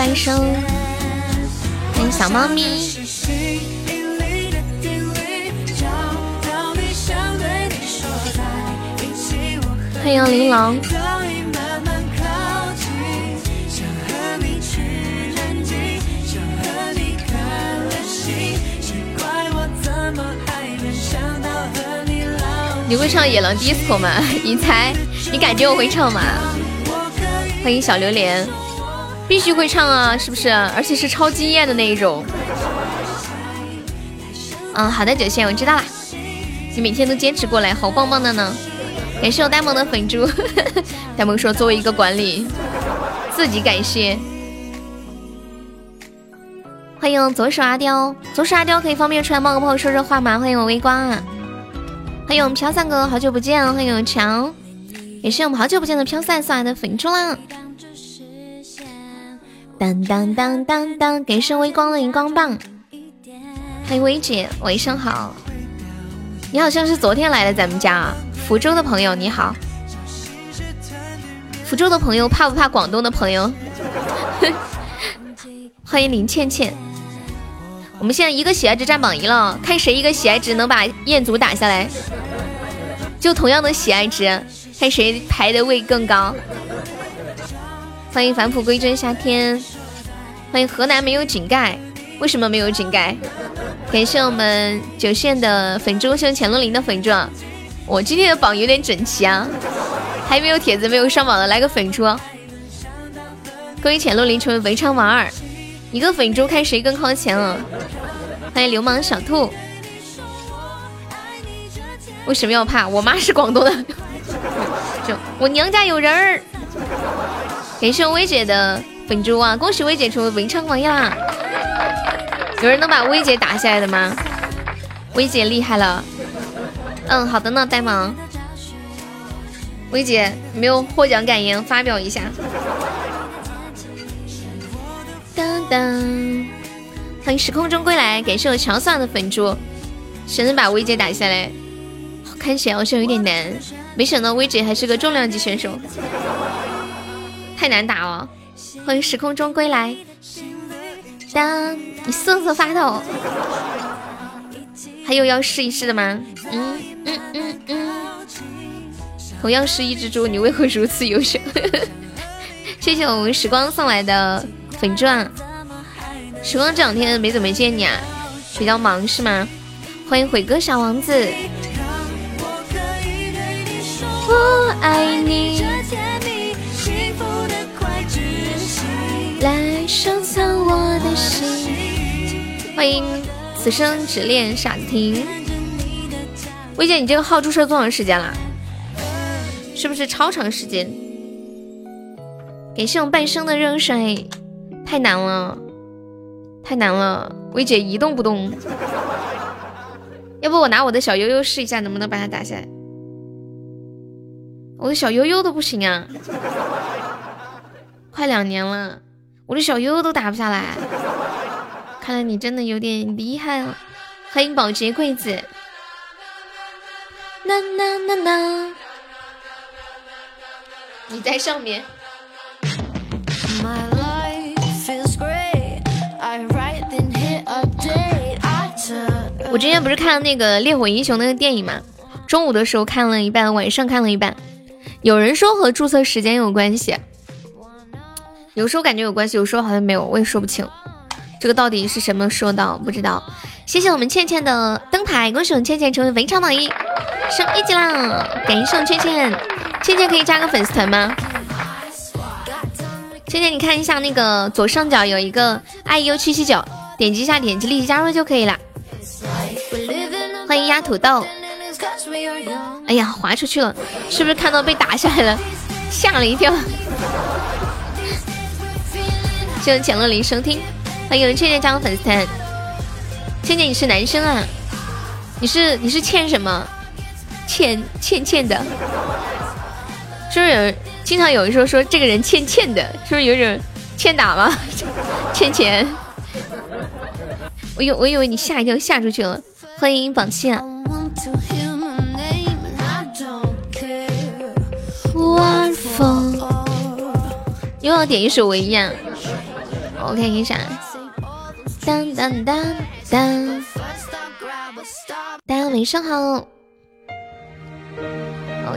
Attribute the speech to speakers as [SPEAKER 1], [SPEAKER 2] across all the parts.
[SPEAKER 1] 欢迎大石，欢迎半生，欢迎小猫咪，欢迎玲珑。你会唱《野狼 DISCO》吗？你猜？你感觉我会唱吗？欢迎小榴莲，必须会唱啊，是不是？而且是超惊艳的那一种。嗯，好的，九仙，我知道啦。你每天都坚持过来，好棒棒的呢！感谢我呆萌的粉猪，呆萌说作为一个管理，自己感谢。欢迎左手阿刁，左手阿刁可以方便出来冒个泡说说话吗？欢迎我微光啊。欢迎我们飘散哥，好久不见！欢迎我强，也是我们好久不见的飘散送来的粉猪啦！当当当当当，感谢微光的荧光棒。欢迎薇姐，晚上好。你好像是昨天来的咱们家啊，福州的朋友你好。福州的朋友怕不怕广东的朋友？欢迎林倩倩。我们现在一个喜爱值占榜一了，看谁一个喜爱值能把彦祖打下来。就同样的喜爱值，看谁排的位更高。欢迎返璞归真夏天，欢迎河南没有井盖，为什么没有井盖？感谢我们九线的粉猪，谢潜龙林的粉猪。我今天的榜有点整齐啊，还没有帖子没有上榜的来个粉猪。恭喜潜龙林成为文昌王二，一个粉猪看谁更靠前了。欢迎流氓小兔。为什么要怕？我妈是广东的，就我娘家有人儿。感谢薇姐的粉猪啊！恭喜薇姐成为文昌王呀！有人能把薇姐打下来的吗？薇姐厉害了。嗯，好的呢，呆萌。薇姐没有获奖感言发表一下。当当，欢迎时空中归来！感谢我乔算的粉猪，谁能把薇姐打下来？看起来好像有点难，没想到薇姐还是个重量级选手，太难打了。欢迎时空中归来，当你瑟瑟发抖，还有要试一试的吗？嗯嗯嗯嗯。同样是一只猪，你为何如此优秀？谢谢我们时光送来的粉钻。时光这两天没怎么见你啊，比较忙是吗？欢迎悔哥小王子。我爱你，欢迎此生只恋傻子听。薇姐，你这个号注册多长时间了？是不是超长时间？感谢我半生的热水，太难了，太难了。薇姐一动不动，要不我拿我的小悠悠试一下，能不能把它打下来？我的小悠悠都不行啊，快两年了，我的小悠悠都打不下来，看来你真的有点厉害了。欢迎保洁柜子，你在上面。我之前不是看了那个烈火英雄那个电影嘛，中午的时候看了一半，晚上看了一半。有人说和注册时间有关系，有时候感觉有关系，有时候好像没有，我也说不清。这个到底是什么说道不知道。谢谢我们倩倩的灯牌，恭喜我们倩倩成为文昌榜一，升一级啦！感谢我们倩倩，倩倩可以加个粉丝团吗？倩倩，你看一下那个左上角有一个 iu 七七九，点击一下，点击立即加入就可以了。欢迎鸭土豆。哎呀，滑出去了，是不是看到被打下来了，吓了一跳？谢谢浅乐林收听，欢迎倩倩加入粉丝团。倩倩，你是男生啊？你是你是欠什么？欠欠欠的？是不是有人经常有人说说这个人欠欠的？是不是有点欠打吗？欠钱？我以我以为你吓一跳吓出去了。欢迎榜七啊！晚风又要点一首《唯一》啊！我看一下，当当当当，大家晚上好。哦，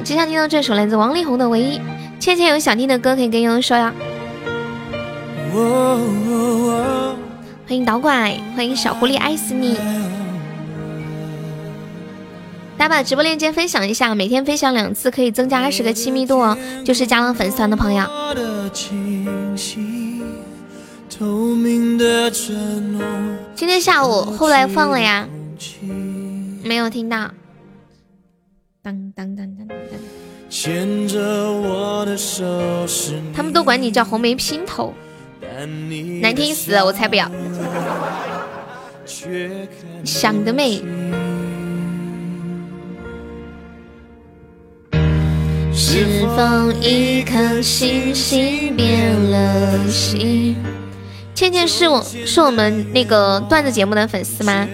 [SPEAKER 1] 接下来听到这首来自王力宏的《唯一》。倩倩有想听的歌可以跟悠悠说呀。欢迎导拐，欢迎小狐狸爱死你。大家把直播链接分享一下，每天分享两次可以增加二十个亲密度哦。就是加了粉丝团的朋友。今天下午后来放了呀？没有听到。当当当当当。他们都管你叫红梅姘头，难听死了，我才不要。想得美。是否一颗星星变了心？倩倩是我是我们那个段子节目的粉丝吗？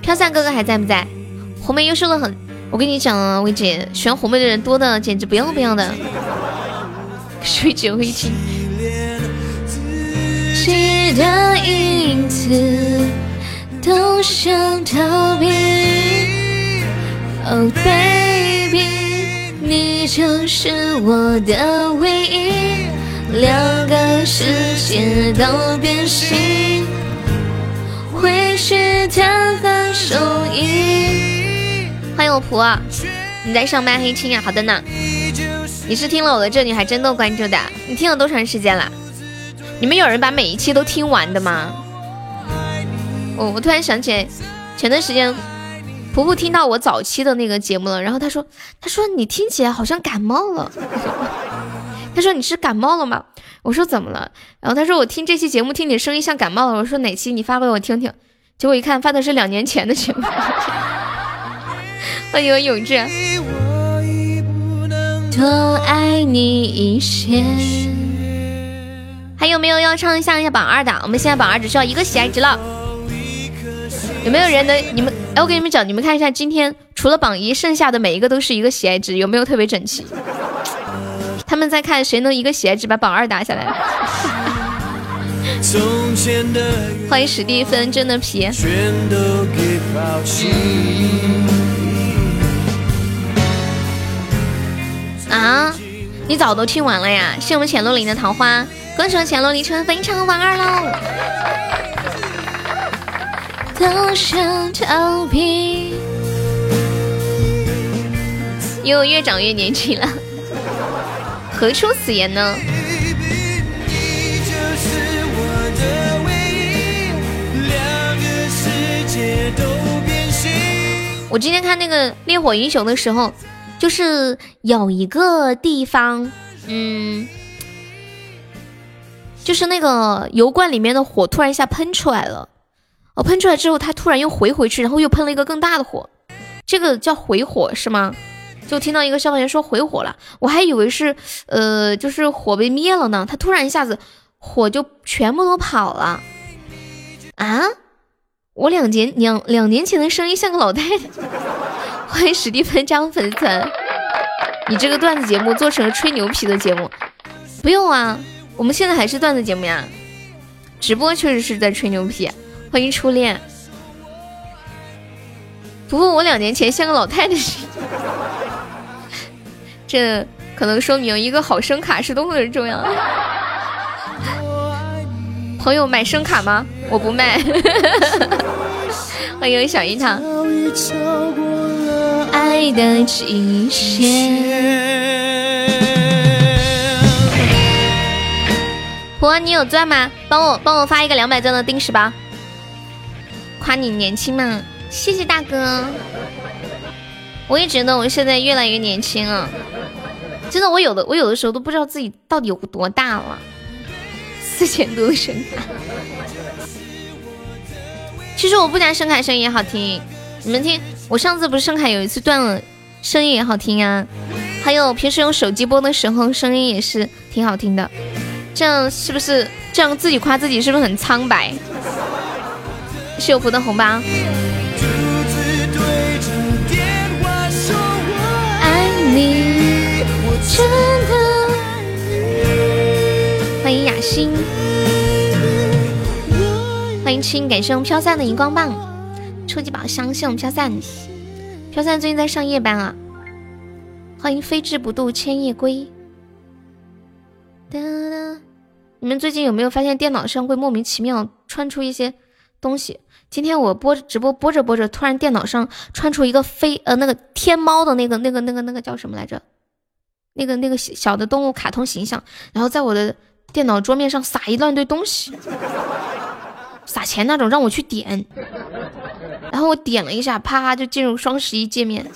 [SPEAKER 1] 飘散哥哥还在不在？红梅优秀的很，我跟你讲啊，薇姐喜欢红梅的人多的简直不要不要的。水酒会情。的影子都想逃避。Oh baby。你就是我的唯一，两个世界都变形，会是他和手艺。欢迎我仆，你在上班黑青啊？好的呢。你是听了我的这女孩真的关注的？你听了多长时间了？你们有人把每一期都听完的吗？我我突然想起来，前段时间。婆婆听到我早期的那个节目了，然后她说：“她说你听起来好像感冒了。”她说：“你是感冒了吗？”我说：“怎么了？”然后他说：“我听这期节目，听你声音像感冒了。”我说：“哪期？你发给我听听。”结果一看，发的是两年前的节目。欢迎永志。多爱你一些。还有没有要唱一下一下榜二的？我们现在榜二只需要一个喜爱值了。有没有人能？你们哎，我给你们讲，你们看一下，今天除了榜一，剩下的每一个都是一个喜爱值，有没有特别整齐？他们在看谁能一个喜爱值把榜二打下来。欢迎史蒂芬，真的皮。啊，你早都听完了呀？谢我们浅洛林的桃花，恭喜浅洛林成非常榜二喽。都想逃避，又越长越年轻了，何出此言呢？我今天看那个《烈火英雄》的时候，就是有一个地方，嗯，就是那个油罐里面的火突然一下喷出来了。我喷出来之后，它突然又回回去，然后又喷了一个更大的火，这个叫回火是吗？就听到一个消防员说回火了，我还以为是呃，就是火被灭了呢。他突然一下子火就全部都跑了啊！我两年两两年前的声音像个老太太。欢迎史蒂芬张粉丝，你这个段子节目做成了吹牛皮的节目，不用啊，我们现在还是段子节目呀，直播确实是在吹牛皮。欢迎初恋。不过我两年前像个老太太似的，这可能说明一个好声卡是多么的重要。朋友买声卡吗？我不卖。欢迎小樱桃。爱的极限。婆，你有钻吗？帮我帮我发一个两百钻的定时吧。夸你年轻嘛，谢谢大哥。我也觉得我现在越来越年轻了，真的，我有的我有的时候都不知道自己到底有多大了。四千多的声卡，其实我不加声卡声音也好听，你们听，我上次不是声卡有一次断了，声音也好听啊。还有平时用手机播的时候，声音也是挺好听的。这样是不是这样自己夸自己是不是很苍白？是有福的红包。真的，欢迎雅欣，欢迎青，感谢我们飘散的荧光棒，初级宝箱，谢我们飘散，飘散最近在上夜班啊。欢迎飞志不渡千叶归。哒哒，你们最近有没有发现电脑上会莫名其妙穿出一些东西？今天我播直播播着播着，突然电脑上穿出一个飞呃那个天猫的那个那个那个那个叫什么来着？那个那个小的动物卡通形象，然后在我的电脑桌面上撒一乱堆东西，撒钱那种，让我去点。然后我点了一下，啪就进入双十一界面。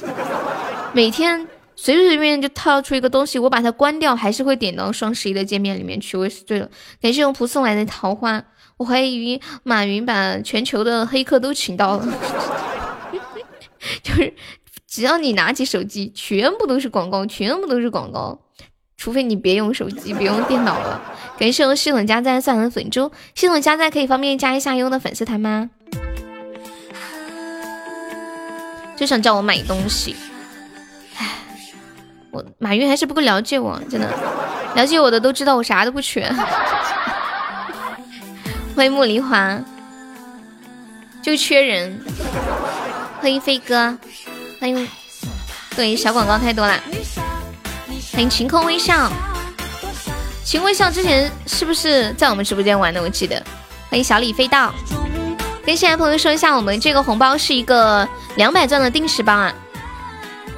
[SPEAKER 1] 每天随随便便就套出一个东西，我把它关掉，还是会点到双十一的界面里面去。我是醉了，感谢用仆送来的桃花。我怀疑马云把全球的黑客都请到了，就是只要你拿起手机，全部都是广告，全部都是广告，除非你别用手机，别用电脑了。感谢我系统加赞送来的粉猪，系统加赞可以方便加一下优的粉丝团吗？就想叫我买东西，唉，我马云还是不够了解我，真的，了解我的都知道我啥都不缺。欢迎茉莉花，就缺人。欢迎飞哥，欢迎，对，小广告太多了。欢迎晴空微笑，晴微笑之前是不是在我们直播间玩的？我记得。欢迎小李飞到，跟现在朋友说一下，我们这个红包是一个两百钻的定时包啊，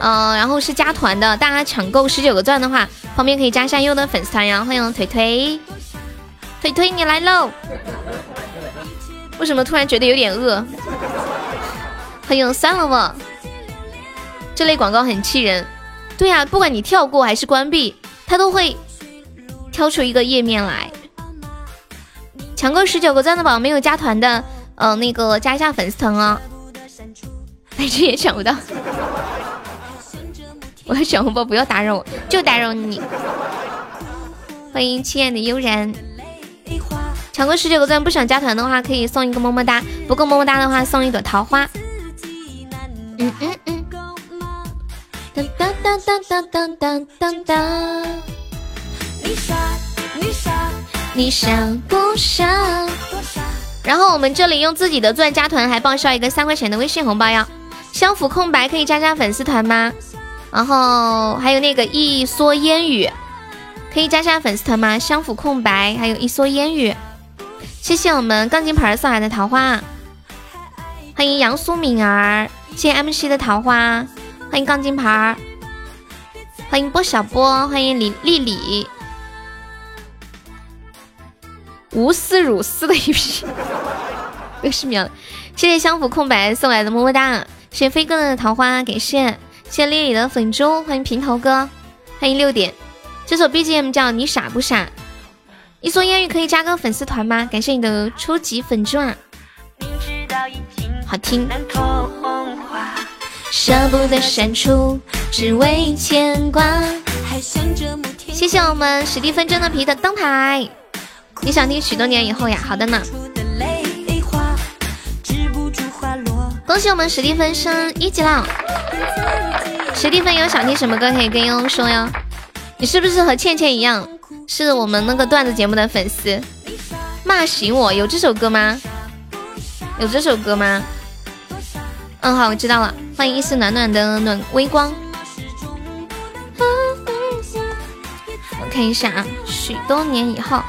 [SPEAKER 1] 嗯，然后是加团的，大家抢够十九个钻的话，旁边可以加上优的粉丝团呀。欢迎腿腿。腿腿，你来喽！为什么突然觉得有点饿？欢迎算了吧，这类广告很气人。对呀，不管你跳过还是关闭，它都会挑出一个页面来。抢够十九个钻的宝宝没有加团的，呃，那个加一下粉丝团啊。哎，这也抢不到。我要抢红包，不要打扰我，就打扰你。欢迎亲爱的悠然。抢过十九个钻，不想加团的话，可以送一个么么哒；不够么么哒的话，送一朵桃花。嗯嗯。当当当当当当当当。你傻你傻你傻不傻？然后我们这里用自己的钻加团，还报销一个三块钱的微信红包哟。相府空白可以加加粉丝团吗？然后还有那个一蓑烟雨，可以加加粉丝团吗？相府空白还有一蓑烟雨。谢谢我们钢筋盆送来的桃花，欢迎杨苏敏儿，谢谢 MC 的桃花，欢迎钢筋牌儿，欢迎波小波，欢迎李丽丽，无私如私的一批，又是秒，谢谢相府空白送来的么么哒，谢谢飞哥的桃花，感谢，谢谢丽丽的粉猪，欢迎平头哥，欢迎六点，这首 BGM 叫你傻不傻？一蓑烟雨可以加个粉丝团吗？感谢你的初级粉钻，好听。舍不得删除，只为牵挂。谢谢我们史蒂芬真的皮的灯牌。你想听许多年以后呀？好的呢。恭喜我们史蒂芬升一级了。史蒂芬有想听什么歌可以跟悠悠说哟？你是不是和倩倩一样？是我们那个段子节目的粉丝，骂醒我有这首歌吗？有这首歌吗？嗯，好，我知道了。欢迎一丝暖暖的暖微光。我看一下啊，许多年以后，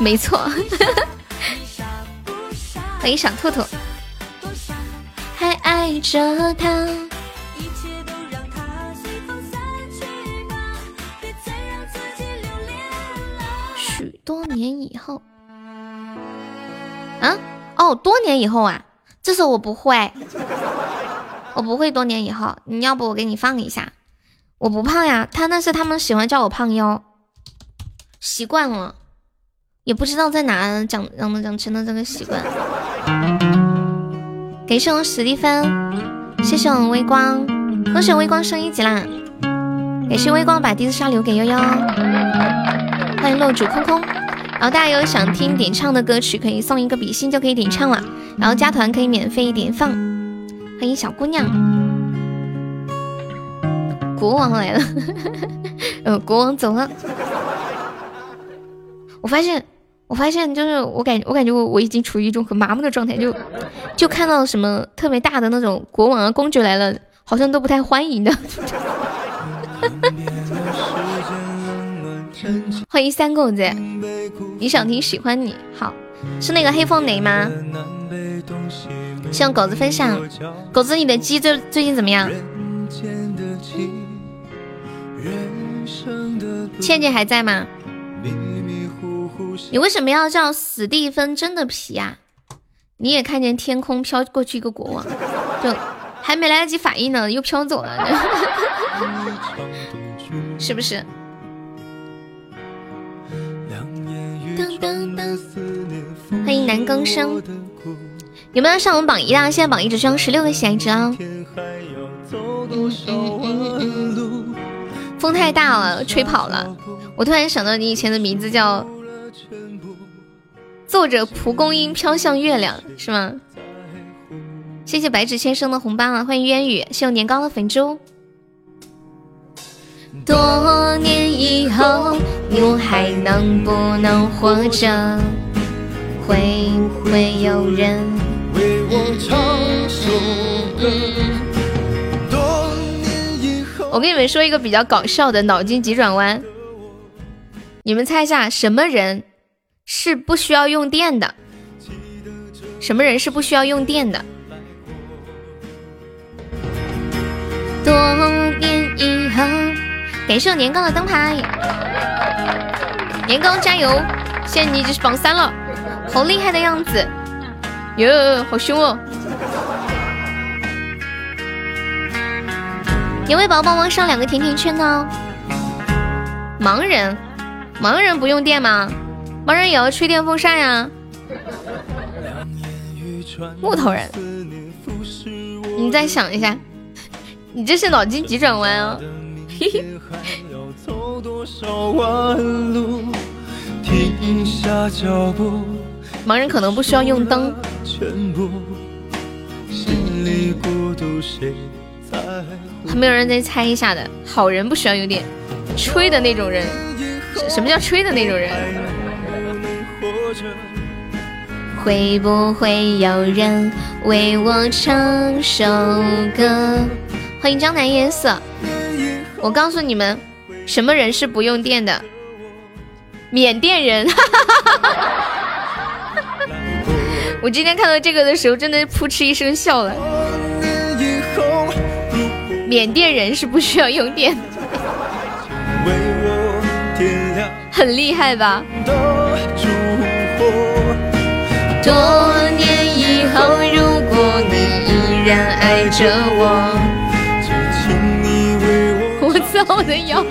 [SPEAKER 1] 没错。欢迎小兔兔，还爱着他。许多年以后，啊，哦，多年以后啊，这首我不会，我不会。多年以后，你要不我给你放一下？我不胖呀，他那是他们喜欢叫我胖哟，习惯了，也不知道在哪长让长成了这个习惯。感谢我史蒂芬，谢谢我微光，恭喜微光升一级啦！感谢微光把第四杀留给悠悠，欢迎落主空空。然后大家有想听点唱的歌曲，可以送一个比心就可以点唱了。然后加团可以免费一点放。欢迎小姑娘，国王来了，呃，国王走了。我发现，我发现就是我感我感觉我我已经处于一种很麻木的状态，就就看到什么特别大的那种国王啊公爵来了，好像都不太欢迎的。欢迎三狗子，你想听喜欢你好是那个黑凤梨吗？希望狗子分享，狗子你的鸡最最近怎么样？倩倩还在吗？你为什么要叫史蒂芬真的皮呀？你也看见天空飘过去一个国王，就还没来得及反应呢，又飘走了，是不是？欢迎南更生，有没有上我们榜一的？现在榜一只需要十六个喜爱值啊！风太大了，吹跑了。我突然想到，你以前的名字叫作者蒲公英飘向月亮，是吗？谢谢白纸先生的红包啊！欢迎渊雨，谢我年糕的粉猪。多年以后，我还能不能活着？会不会有人为我唱首歌？我跟你们说一个比较搞笑的脑筋急转弯，你们猜一下，什么人是不需要用电的？什么人是不需要用电的？多年以后，感谢我年糕的灯牌，年糕加油！现在你已经是榜三了，好厉害的样子，哟，好凶哦！有位宝宝帮忙上两个甜甜圈呢。盲人，盲人不用电吗？盲人也要吹电风扇呀。木头人，你再想一下，你这是脑筋急转弯啊！盲人可能不需要用灯。还没有人再猜一下的，好人不需要有点吹的那种人。什么叫吹的那种人？会不会有人为我唱首歌？欢迎江南夜色。我告诉你们，什么人是不用电的？缅甸人。我今天看到这个的时候，真的扑哧一声笑了。缅甸人是不需要用电的，很厉害吧？多年以后，如果你依然爱着我，我操我的腰！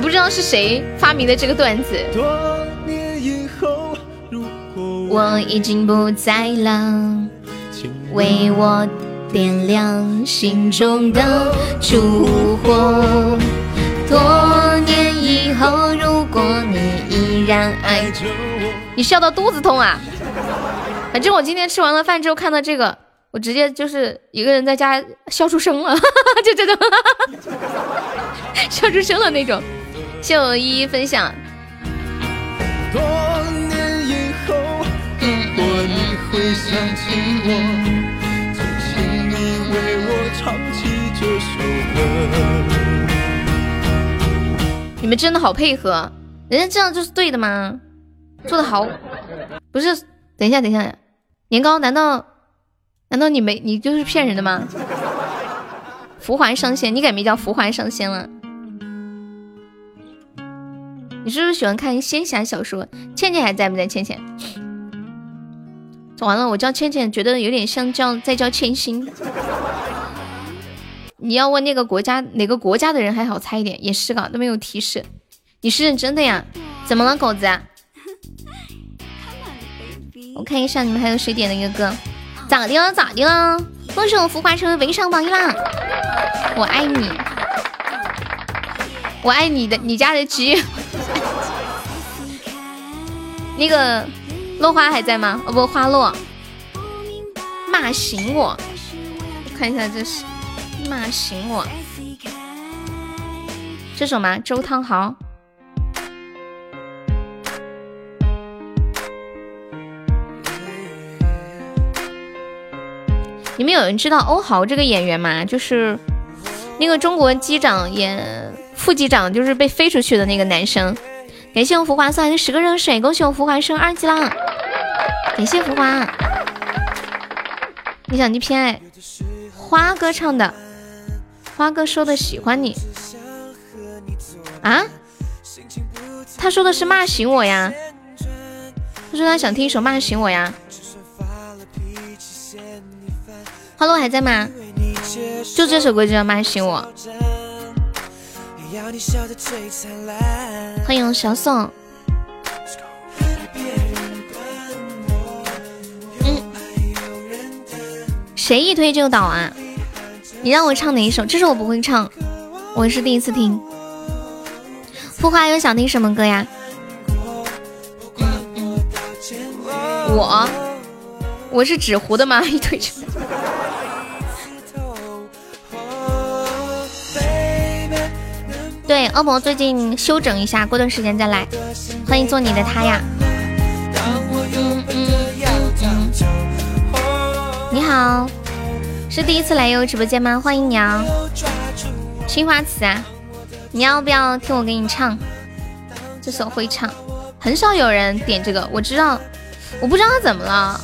[SPEAKER 1] 不知道是谁发明的这个段子。我已经不在了，为我。点亮心中的烛火。多年以后，如果你依然爱着我，你笑到肚子痛啊！反正我今天吃完了饭之后看到这个，我直接就是一个人在家笑出声了，就这种笑出声了那种。谢我一一分享。多年，果你会想起我。就请你为我唱起这首歌。你们真的好配合，人家这样就是对的吗？做的好，不是？等一下，等一下，年糕，难道难道你没你就是骗人的吗？浮环上线，你改名叫浮环上线了？你是不是喜欢看仙侠小说？倩倩还在不在？倩倩，完了，我叫倩倩，觉得有点像叫在叫千心。你要问那个国家哪个国家的人还好猜一点，也是个都没有提示。你是认真的呀？怎么了，狗子？我看一下你们还有谁点的一个歌？咋的了？咋的了？恭喜我浮华成为围上榜一啦！我爱你，我爱你的你家的鸡。那个落花还在吗？哦不，花落，骂醒我，看一下这是骂醒我，这首吗？周汤豪。你们有人知道欧豪这个演员吗？就是那个中国机长演副机长，就是被飞出去的那个男生。感谢我浮华送来的十个热水，恭喜我浮华升二级啦。感谢浮华，你想你偏爱花哥唱的，花哥说的喜欢你啊？他说的是骂醒我呀？他说他想听一首骂醒我呀？花落还在吗？就这首歌就叫骂醒我。欢迎小宋。嗯，谁一推就倒啊？你让我唱哪一首？这首我不会唱，我是第一次听。孵化又想听什么歌呀？我我是纸糊的吗？一推就。对，恶魔最近休整一下，过段时间再来。欢迎做你的他呀！你好，是第一次来悠悠直播间吗？欢迎你啊！青花瓷啊，你要不要听我给你唱？这首会唱，很少有人点这个，我知道，我不知道他怎么了。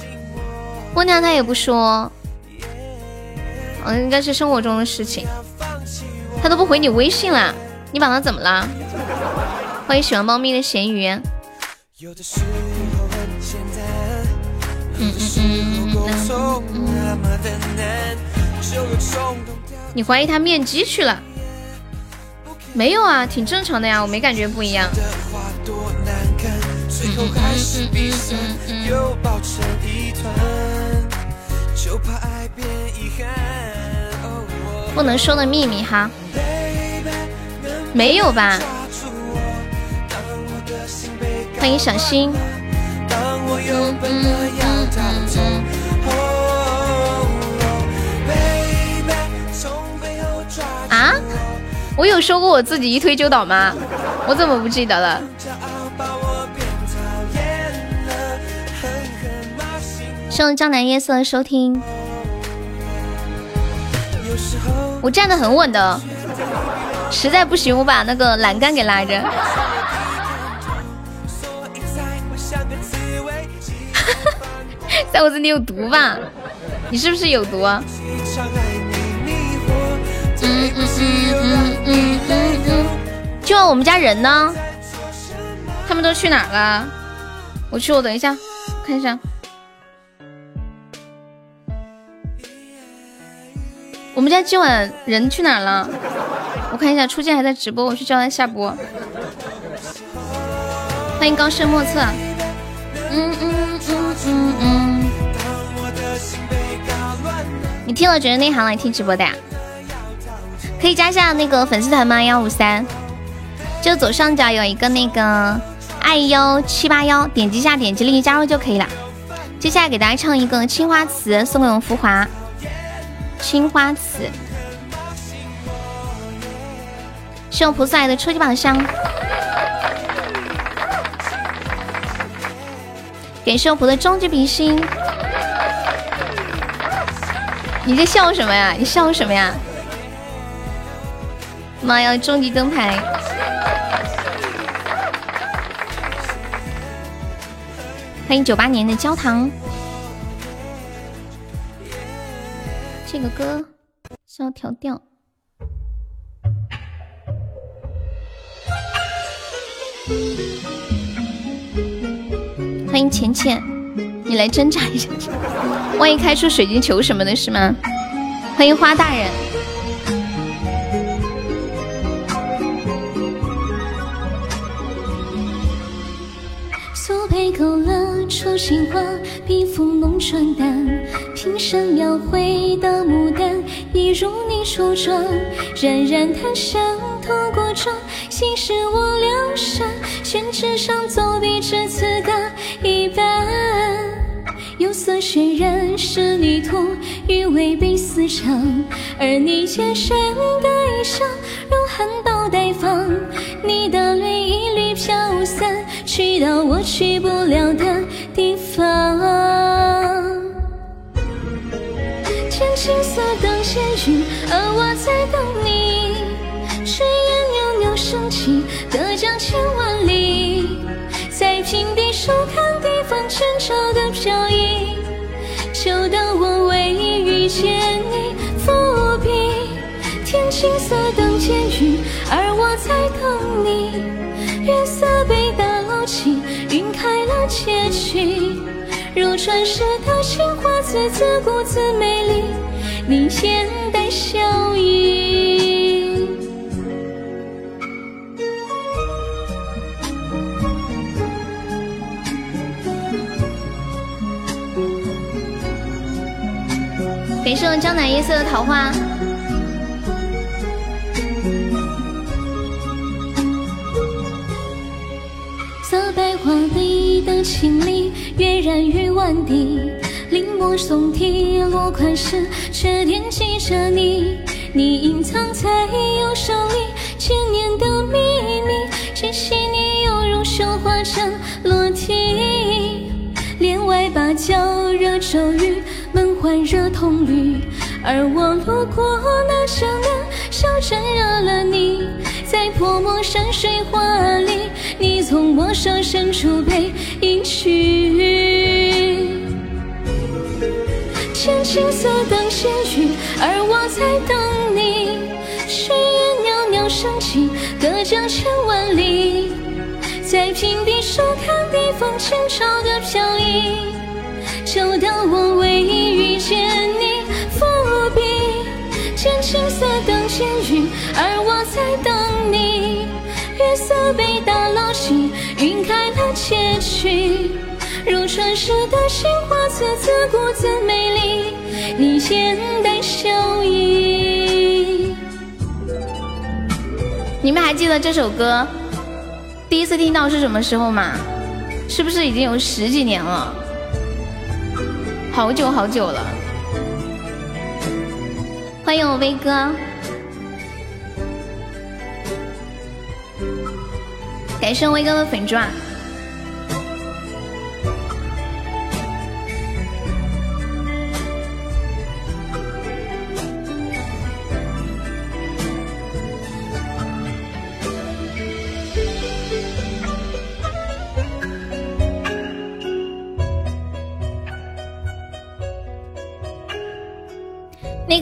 [SPEAKER 1] 姑娘她也不说，嗯，应该是生活中的事情，他都不回你微信了。你把它怎么了？欢迎喜欢猫咪的咸鱼。嗯嗯嗯嗯。你怀疑他面基去了？没有啊，挺正常的呀，我没感觉不一样。不能说的秘密哈。没有吧？欢迎小新。啊？我有说过我自己一推就倒吗？我怎么不记得了？谢谢江南夜色的收听。我站的很稳的。实在不行，我把那个栏杆给拉着。在我这里有毒吧？你是不是有毒？嗯嗯嗯嗯嗯嗯。今晚我们家人呢？他们都去哪儿了？我去，我等一下，看一下。我们家今晚人去哪儿了？我看一下，初见还在直播，我去叫他下播。欢迎高深莫测。嗯嗯嗯嗯嗯。你听了觉得内行来听直播的呀？可以加下那个粉丝团吗？幺五三，就左上角有一个那个爱幺七八幺，点击一下点击立即加入就可以了。接下来给大家唱一个青花瓷，送给我们浮华。青花瓷。是我菩萨来的初级宝箱，给寿普的终极比心。你在笑什么呀？你笑什么呀？妈呀！终极灯牌！欢迎九八年的焦糖。这个歌需要调调。欢迎浅浅，你来挣扎一下，万一开出水晶球什么的，是吗？欢迎花大人。初心花，笔锋浓纯淡，平生描绘的牡丹，一如你初妆，冉冉檀香透过窗，心事我留下。宣纸上，走笔至此搁一半。釉色渲染仕女图，余味被丝长。而你肩上的衣裳，如含苞待放。你的泪一缕飘散，去到我去不了的地方。浅青色等闲云，而我在等你。升起，隔江千万里，在平地收看地方前朝的飘逸。就当我唯一遇见你，伏笔。天青色等渐雨，而我在等你。月色被打捞起，晕开了结局。如传世的情话，字字古字美丽，你眼带笑意。
[SPEAKER 2] 感谢我江南夜色的桃花。
[SPEAKER 1] 色白花的一等情理，跃然于万底。临摹宋体，落款时却惦记着你。你隐藏在右手里，千年的秘密，极细腻犹如绣花针落地。帘外芭蕉惹骤雨，门环惹铜绿。而我路过那江南小镇，惹了你，在泼墨山水画里，你从我手伸出背影去。天青色等闲雨，而我在等你。炊烟袅袅升起，隔江千万里，在平地收看地方前朝的飘逸。就当我唯一遇见你，伏笔。天青色等烟雨，而我在等你。月色被打捞起，晕开了结局。如传世的情话，字字古字美丽，你眼带笑意。
[SPEAKER 2] 你们还记得这首歌第一次听到是什么时候吗？是不是已经有十几年了？好久好久了。欢迎我威哥，感谢威哥的粉钻。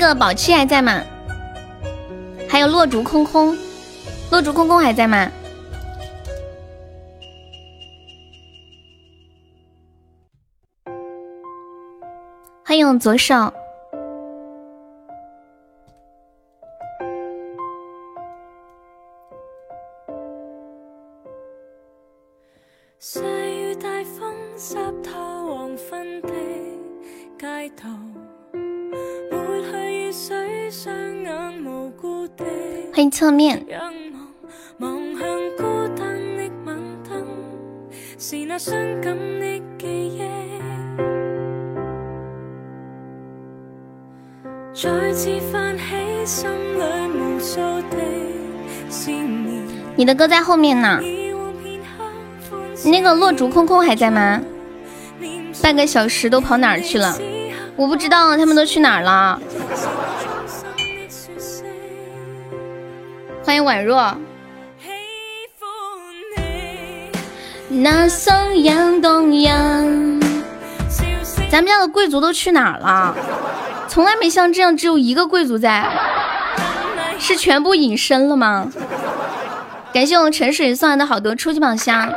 [SPEAKER 2] 个宝气还在吗？还有落竹空空，落竹空空还在吗？欢迎左手。欢迎侧面。你的歌在后面呢。那个落竹空空还在吗？半个小时都跑哪儿去了？我不知道，他们都去哪儿了？歡迎宛若。咱们家的贵族都去哪儿了？从来没像这样只有一个贵族在，是全部隐身了吗？感谢我们沉水送来的好多初级宝箱。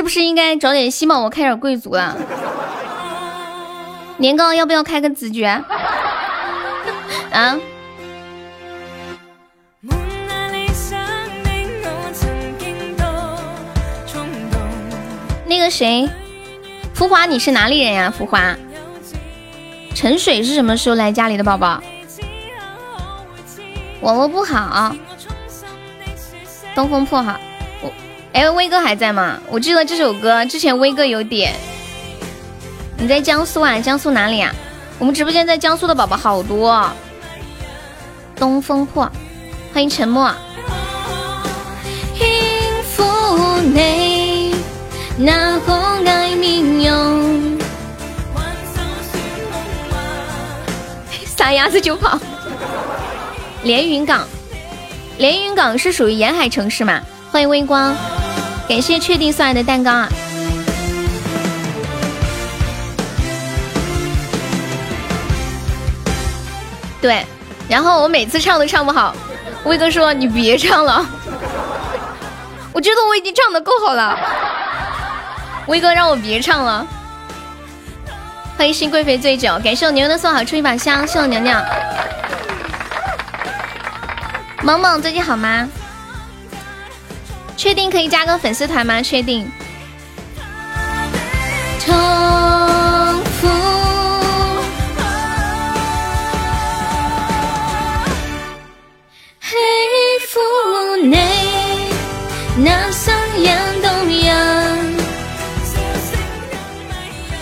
[SPEAKER 2] 是不是应该找点希望？我开点贵族了？年糕要不要开个子爵？啊？那个谁，浮华，你是哪里人呀？浮华，沉水是什么时候来家里的宝宝？网络不好，东风破好。哎，威哥还在吗？我记得这首歌之前威哥有点。你在江苏啊？江苏哪里啊？我们直播间在江苏的宝宝好多。
[SPEAKER 1] 东风破，欢迎沉默。撒丫子就跑。连云港，连云港是属于沿海城市嘛？欢迎微光，感谢确定送来的蛋糕啊。对，然后我每次唱都唱不好，威哥说你别唱了，我觉得我已经唱的够好了。威哥让我别唱了。欢迎新贵妃醉酒，感谢我牛牛送好出一把香，谢我娘娘。萌萌最近好吗？确定可以加个粉丝团吗？确定。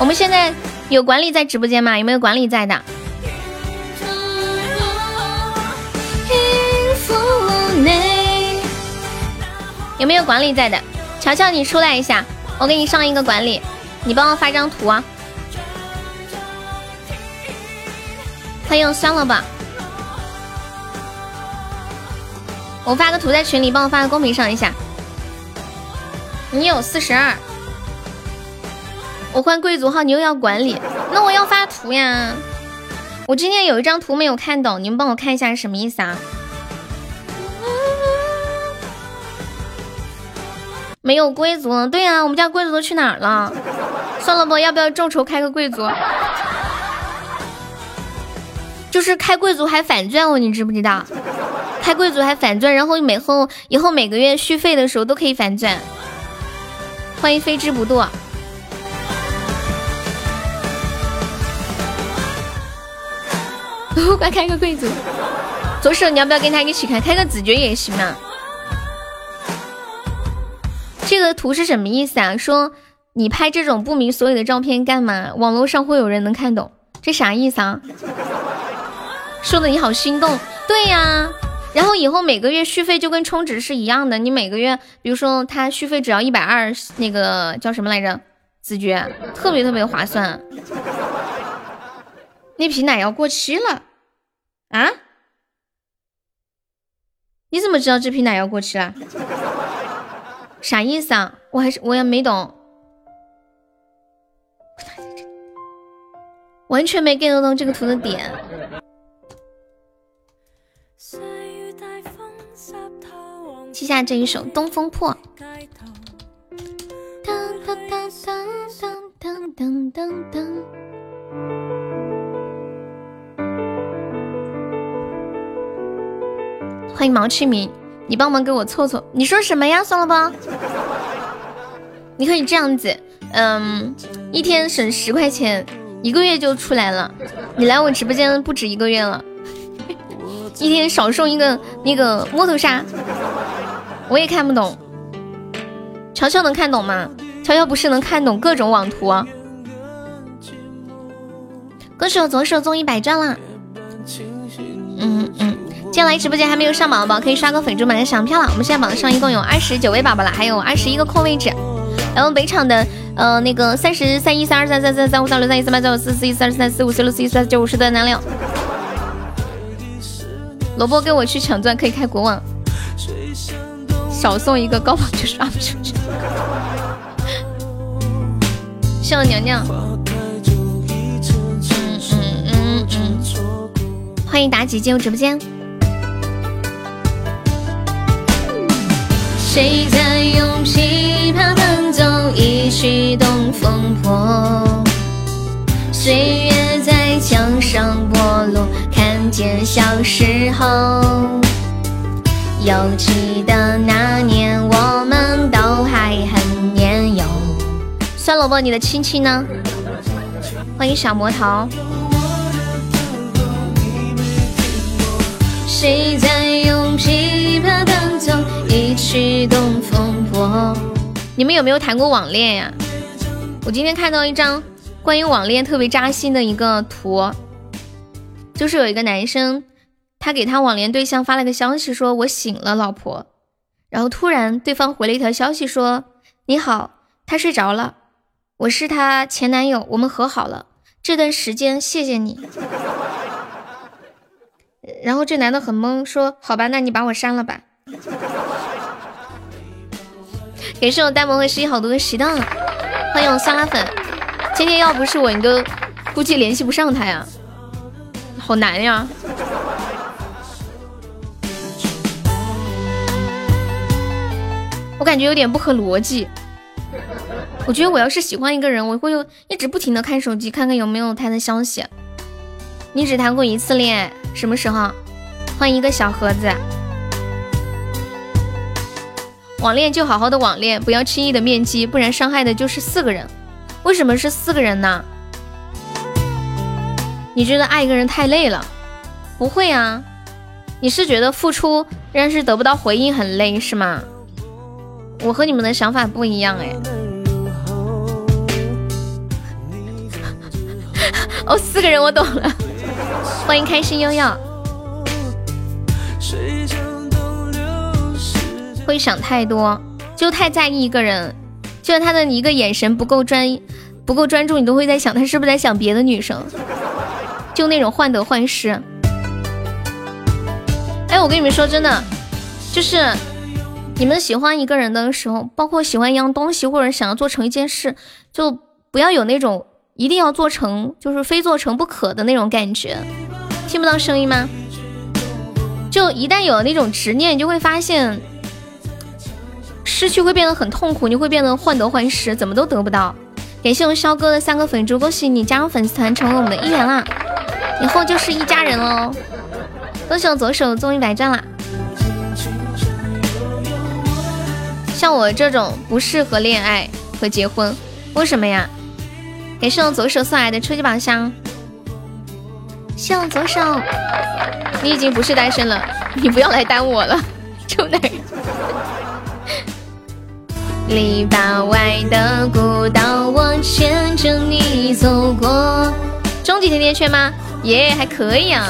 [SPEAKER 1] 我们现在有管理在直播间吗？有没有管理在的？有没有管理在的？乔乔，你出来一下，我给你上一个管理，你帮我发张图啊。欢迎酸了吧？我发个图在群里，帮我发个公屏上一下。你有四十二，我换贵族号，你又要管理，那我要发图呀。我今天有一张图没有看懂，你们帮我看一下是什么意思啊？没有贵族，对呀，我们家贵族都去哪儿了？算了吧，要不要众筹开个贵族？就是开贵族还返钻哦，你知不知道？开贵族还返钻，然后每后以后每个月续费的时候都可以返钻。欢迎飞之不堕，快开个贵族！左手你要不要跟他一起开？开个子爵也行嘛。这个图是什么意思啊？说你拍这种不明所以的照片干嘛？网络上会有人能看懂？这啥意思啊？说的你好心动。对呀。然后以后每个月续费就跟充值是一样的，你每个月，比如说他续费只要一百二，那个叫什么来着？子爵，特别特别划算。那瓶奶要过期了啊？你怎么知道这瓶奶要过期了？啥意思啊？我还是我也没懂，完全没 get 到这个图的点。记下这一首《东风破》。欢迎毛去明，你帮忙给我凑凑。你说什么呀？算了吧。你可以这样子，嗯，一天省十块钱，一个月就出来了。你来我直播间不止一个月了，一天少送一个那个摸头杀。我也看不懂，乔乔能看懂吗？乔乔不是能看懂各种网图？歌手左手中一百钻了，嗯嗯，今天来直播间还没有上榜的宝宝可以刷个粉猪买个小票了。我们现在榜上一共有二十九位宝宝了，还有二十一个空位置。然后北场的呃那个三十三一三二三三三三五三六三一三八三九四四一三二三四五四六四一三九五十的男六，萝卜跟我去抢钻可以开国网。少送一个高榜就刷不出去。谢我娘娘。嗯嗯嗯嗯。欢迎妲己进入直播间。谁在用琵琶弹奏一曲东风破？岁月在墙上剥落，看见小时候。犹记得那年，我们都还很年幼。酸萝卜，你的亲戚呢？欢迎小魔头。谁在用琵一曲东风破？你们有没有谈过网恋呀？我今天看到一张关于网恋特别扎心的一个图，就是有一个男生。他给他网恋对象发了个消息，说我醒了，老婆。然后突然对方回了一条消息说：“你好，他睡着了，我是他前男友，我们和好了。这段时间谢谢你。”然后这男的很懵，说：“好吧，那你把我删了吧。”感谢我呆萌和十一好多的喜蛋，欢迎我酸辣粉。今天要不是我，你都估计联系不上他呀，好难呀。我感觉有点不合逻辑。我觉得我要是喜欢一个人，我会一直不停的看手机，看看有没有他的消息。你只谈过一次恋爱，什么时候？欢迎一个小盒子。网恋就好好的网恋，不要轻易的面基，不然伤害的就是四个人。为什么是四个人呢？你觉得爱一个人太累了？不会啊，你是觉得付出但是得不到回应很累是吗？我和你们的想法不一样哎。哦，四个人我懂了。欢迎开心悠悠。会想太多，就太在意一个人，就是他的一个眼神不够专不够专注，你都会在想他是不是在想别的女生，就那种患得患失。哎，我跟你们说真的，就是你们喜欢一个人的时候，包括喜欢一样东西或者想要做成一件事，就不要有那种一定要做成，就是非做成不可的那种感觉。听不到声音吗？就一旦有了那种执念，你就会发现。失去会变得很痛苦，你会变得患得患失，怎么都得不到。感谢我肖哥的三个粉猪，恭喜你加入粉丝团，成为我们的一员啦！以后就是一家人喽。恭喜我左手中一百钻啦！像我这种不适合恋爱和结婚，为什么呀？感谢我左手送来的初级宝箱。谢我左手，你已经不是单身了，你不要来耽误我了，臭男人。篱笆外的古道，我牵着你走过。终极甜甜圈吗？耶，还可以啊。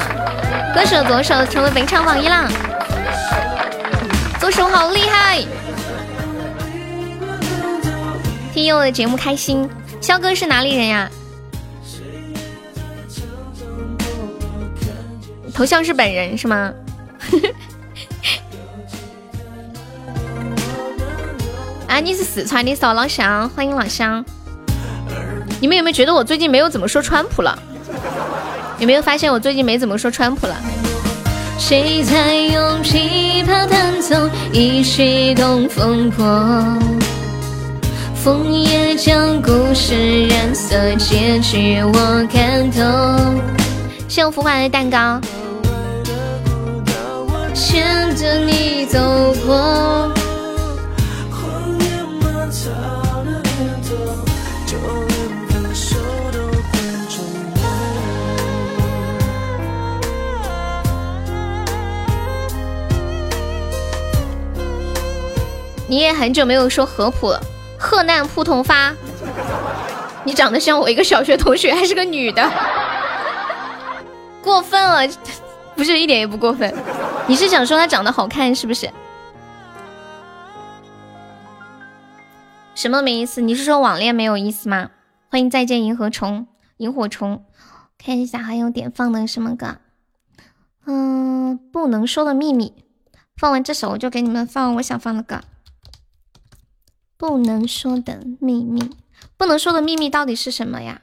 [SPEAKER 1] 歌手左手成为本场榜一啦，左手好厉害。听我的节目开心。肖哥是哪里人呀？头像是本人是吗？啊，你是四川的少老乡，欢迎老乡。你们有没有觉得我最近没有怎么说川普了？有没有发现我最近没怎么说川普了？谁在用琵琶弹奏一曲东风破？枫叶将故事染色，结局我看透。谢我浮华的蛋糕，牵着你走过。你也很久没有说河普了，河南普通话。你长得像我一个小学同学，还是个女的，过分了，不是一点也不过分。你是想说她长得好看是不是？什么没意思？你是说网恋没有意思吗？欢迎再见萤火虫，萤火虫，看一下还有点放的什么歌？嗯，不能说的秘密。放完这首，我就给你们放我想放的歌。不能说的秘密，不能说的秘密到底是什么呀？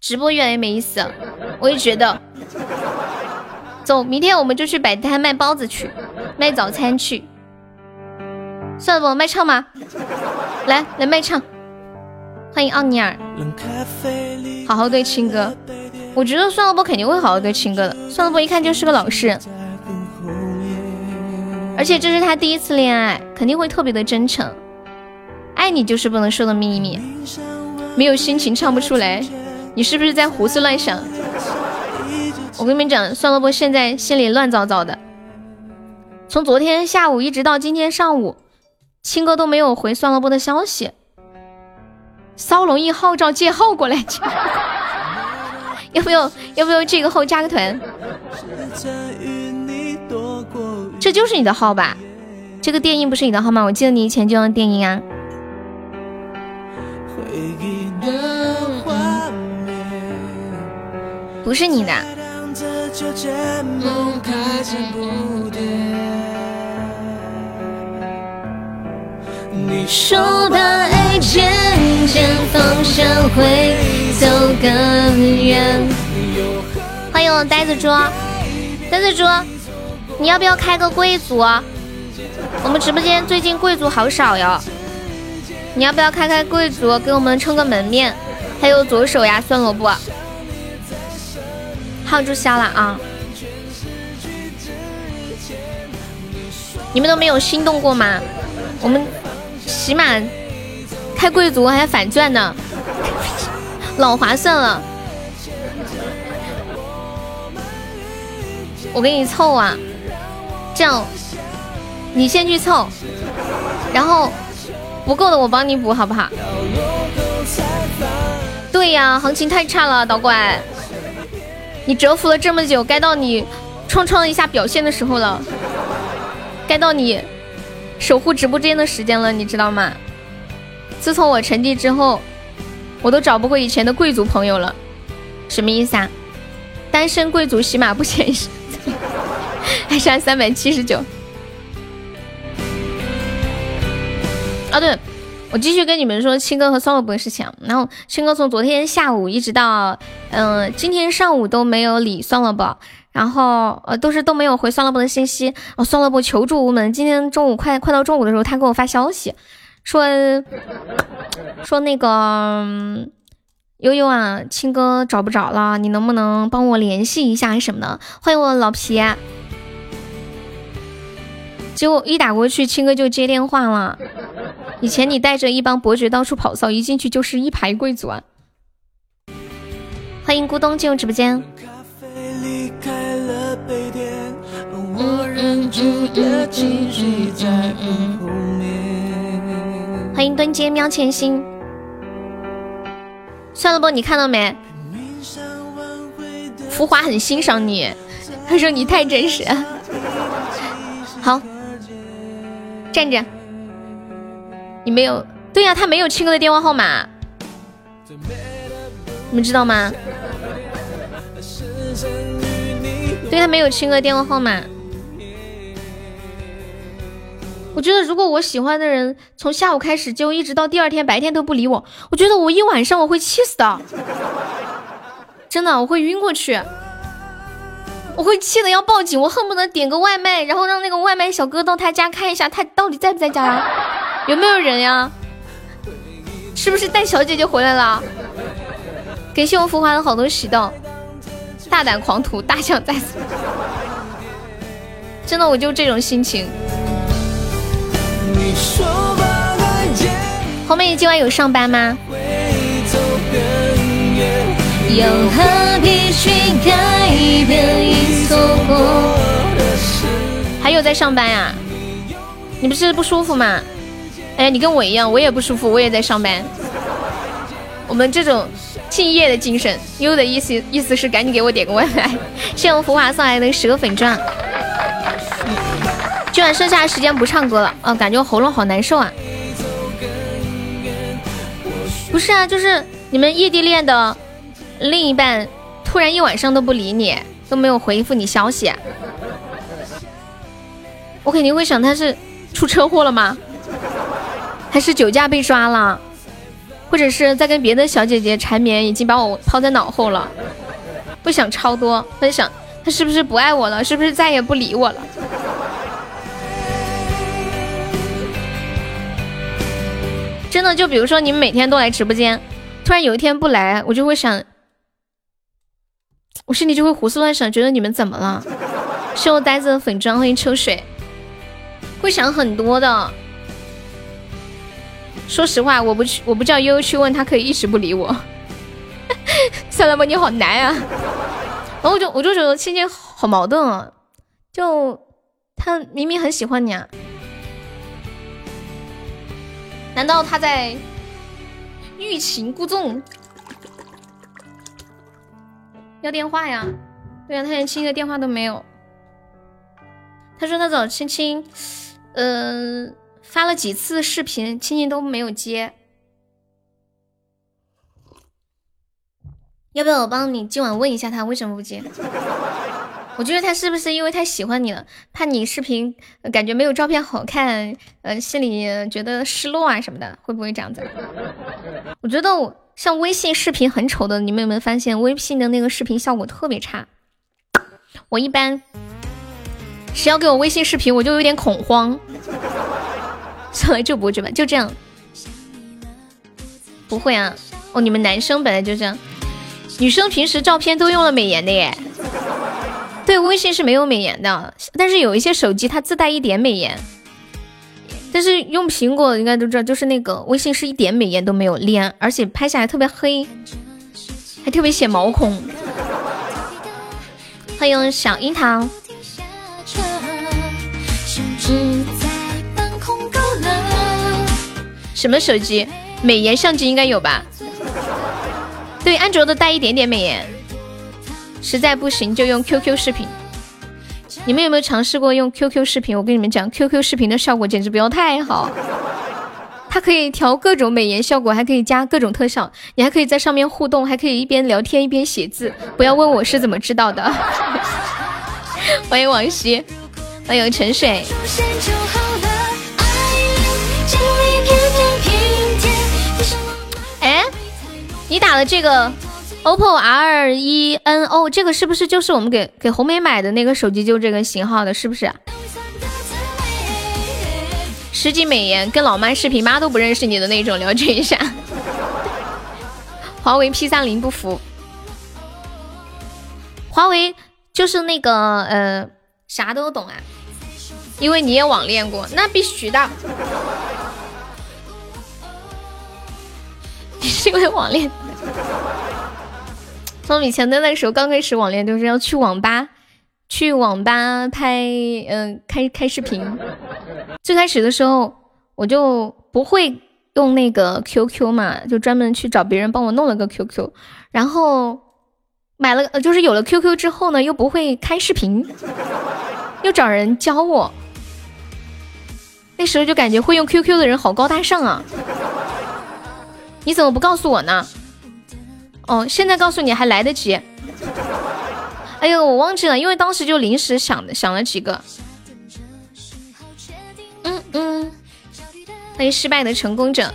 [SPEAKER 1] 直播越来越没意思，我也觉得。走，明天我们就去摆摊卖包子去，卖早餐去。算了不，卖唱吗？来来卖唱，欢迎奥尼尔。好好对亲哥，我觉得算了波肯定会好好对亲哥的。算了波一看就是个老实人。而且这是他第一次恋爱，肯定会特别的真诚。爱你就是不能说的秘密，没有心情唱不出来。你是不是在胡思乱想？我跟你们讲，算了波现在心里乱糟糟的。从昨天下午一直到今天上午，青哥都没有回算了波的消息。骚龙一号召借号过来，要不要要不要这个号加个团？这就是你的号吧？这个电音不是你的号吗？我记得你以前就用电音啊。不是你的。你说把爱渐渐放下会走更远。欢迎我呆子猪，呆子猪，你要不要开个贵族？我们直播间最近贵族好少哟，你要不要开开贵族，给我们撑个门面？还有左手呀，酸萝卜。号注销了啊！你们都没有心动过吗？我们起码开贵族还反钻呢，老划算了。我给你凑啊，这样你先去凑，然后不够的我帮你补，好不好？对呀，行情太差了，导管。你蛰伏了这么久，该到你创创一下表现的时候了，该到你守护直播间的时间了，你知道吗？自从我成绩之后，我都找不回以前的贵族朋友了，什么意思啊？单身贵族起码不显示，还差三百七十九。啊对。我继续跟你们说青哥和酸萝卜的事情。然后青哥从昨天下午一直到嗯今天上午都没有理酸萝卜，然后呃都是都没有回酸萝卜的信息。哦，酸萝卜求助无门。今天中午快快到中午的时候，他给我发消息说说那个悠悠啊，青哥找不着了，你能不能帮我联系一下什么的？欢迎我老皮。结果一打过去，青哥就接电话了。以前你带着一帮伯爵到处跑骚，一进去就是一排贵族啊！欢迎咕咚进入直播间。欢迎蹲街喵千心。算了不，你看到没？浮华很欣赏你，他说你太真实。好。站着，你没有？对呀，他没有亲哥的电话号码，你们知道吗？对他没有亲哥电话号码。我觉得如果我喜欢的人从下午开始就一直到第二天白天都不理我，我觉得我一晚上我会气死的，真的我会晕过去。我会气得要报警，我恨不得点个外卖，然后让那个外卖小哥到他家看一下他到底在不在家呀，有没有人呀？是不是带小姐姐回来了？感谢我浮华的好多喜豆，大胆狂徒，大象在此，真的我就这种心情。后面今晚有上班吗？又何必去改变已错过的事？还有在上班呀？你不是不舒服吗？哎，你跟我一样，我也不舒服，我也在上班。我们这种敬业的精神，优的意思意思是赶紧给我点个外卖。谢我浮华送来的十个粉钻。今晚剩下的时间不唱歌了啊，感觉喉咙好难受啊。不是啊，就是你们异地恋的。另一半突然一晚上都不理你，都没有回复你消息，我肯定会想他是出车祸了吗？还是酒驾被抓了？或者是在跟别的小姐姐缠绵，已经把我抛在脑后了？不想超多，分享他是不是不爱我了？是不是再也不理我了？真的，就比如说你们每天都来直播间，突然有一天不来，我就会想。我心里就会胡思乱想，觉得你们怎么了？是我呆子的粉妆，欢迎秋水，会想很多的。说实话，我不去，我不叫悠悠去问他，可以一直不理我。算了吧，你好难啊。然后我就我就觉得青青好矛盾啊，就他明明很喜欢你啊，难道他在欲擒故纵？要电话呀。对呀，他连青青的电话都没有。他说他找青青，嗯，发了几次视频，青青都没有接。要不要我帮你今晚问一下他为什么不接？我觉得他是不是因为太喜欢你了，怕你视频感觉没有照片好看，呃，心里觉得失落啊什么的，会不会这样子？我觉得我像微信视频很丑的，你们有没有发现微信的那个视频效果特别差？我一般谁要给我微信视频，我就有点恐慌。算了，就不这吧，就这样。不会啊，哦，你们男生本来就这样，女生平时照片都用了美颜的耶。对，微信是没有美颜的，但是有一些手机它自带一点美颜。但是用苹果应该都知道，就是那个微信是一点美颜都没有，脸而且拍下来特别黑，还特别显毛孔。欢迎小樱桃。什么手机？美颜相机应该有吧？对，安卓的带一点点美颜。实在不行就用 QQ 视频。你们有没有尝试过用 QQ 视频？我跟你们讲，QQ 视频的效果简直不要太好。它可以调各种美颜效果，还可以加各种特效，你还可以在上面互动，还可以一边聊天一边写字。不要问我是怎么知道的。欢迎王希，欢迎沉水。哎，你打的这个。OPPO R 一 N，O，这个是不是就是我们给给红梅买的那个手机？就这个型号的，是不是？十级美颜，跟老妈视频，妈都不认识你的那种，了解一下。华为 P 三零不服，华为就是那个呃，啥都懂啊，因为你也网恋过，那必须的。你是因为网恋？从以前的那时候刚开始网恋，就是要去网吧，去网吧拍，嗯，开开视频。最开始的时候我就不会用那个 QQ 嘛，就专门去找别人帮我弄了个 QQ。然后买了，呃，就是有了 QQ 之后呢，又不会开视频，又找人教我。那时候就感觉会用 QQ 的人好高大上啊！你怎么不告诉我呢？哦，现在告诉你还来得及。哎呦，我忘记了，因为当时就临时想的，想了几个。嗯嗯，欢迎失败的成功者。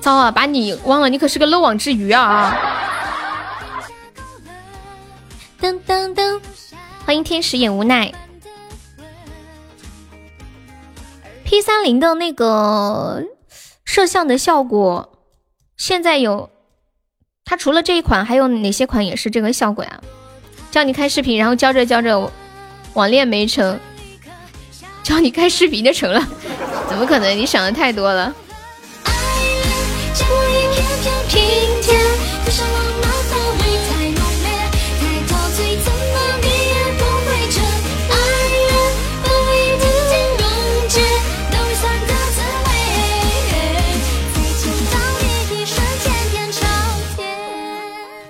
[SPEAKER 1] 糟啊，把你忘了，你可是个漏网之鱼啊！噔噔噔，欢迎天使眼无奈。P 三零的那个摄像的效果，现在有。它除了这一款，还有哪些款也是这个效果呀？教你开视频，然后教着教着，网恋没成，教你开视频就成了？怎么可能？你想的太多了。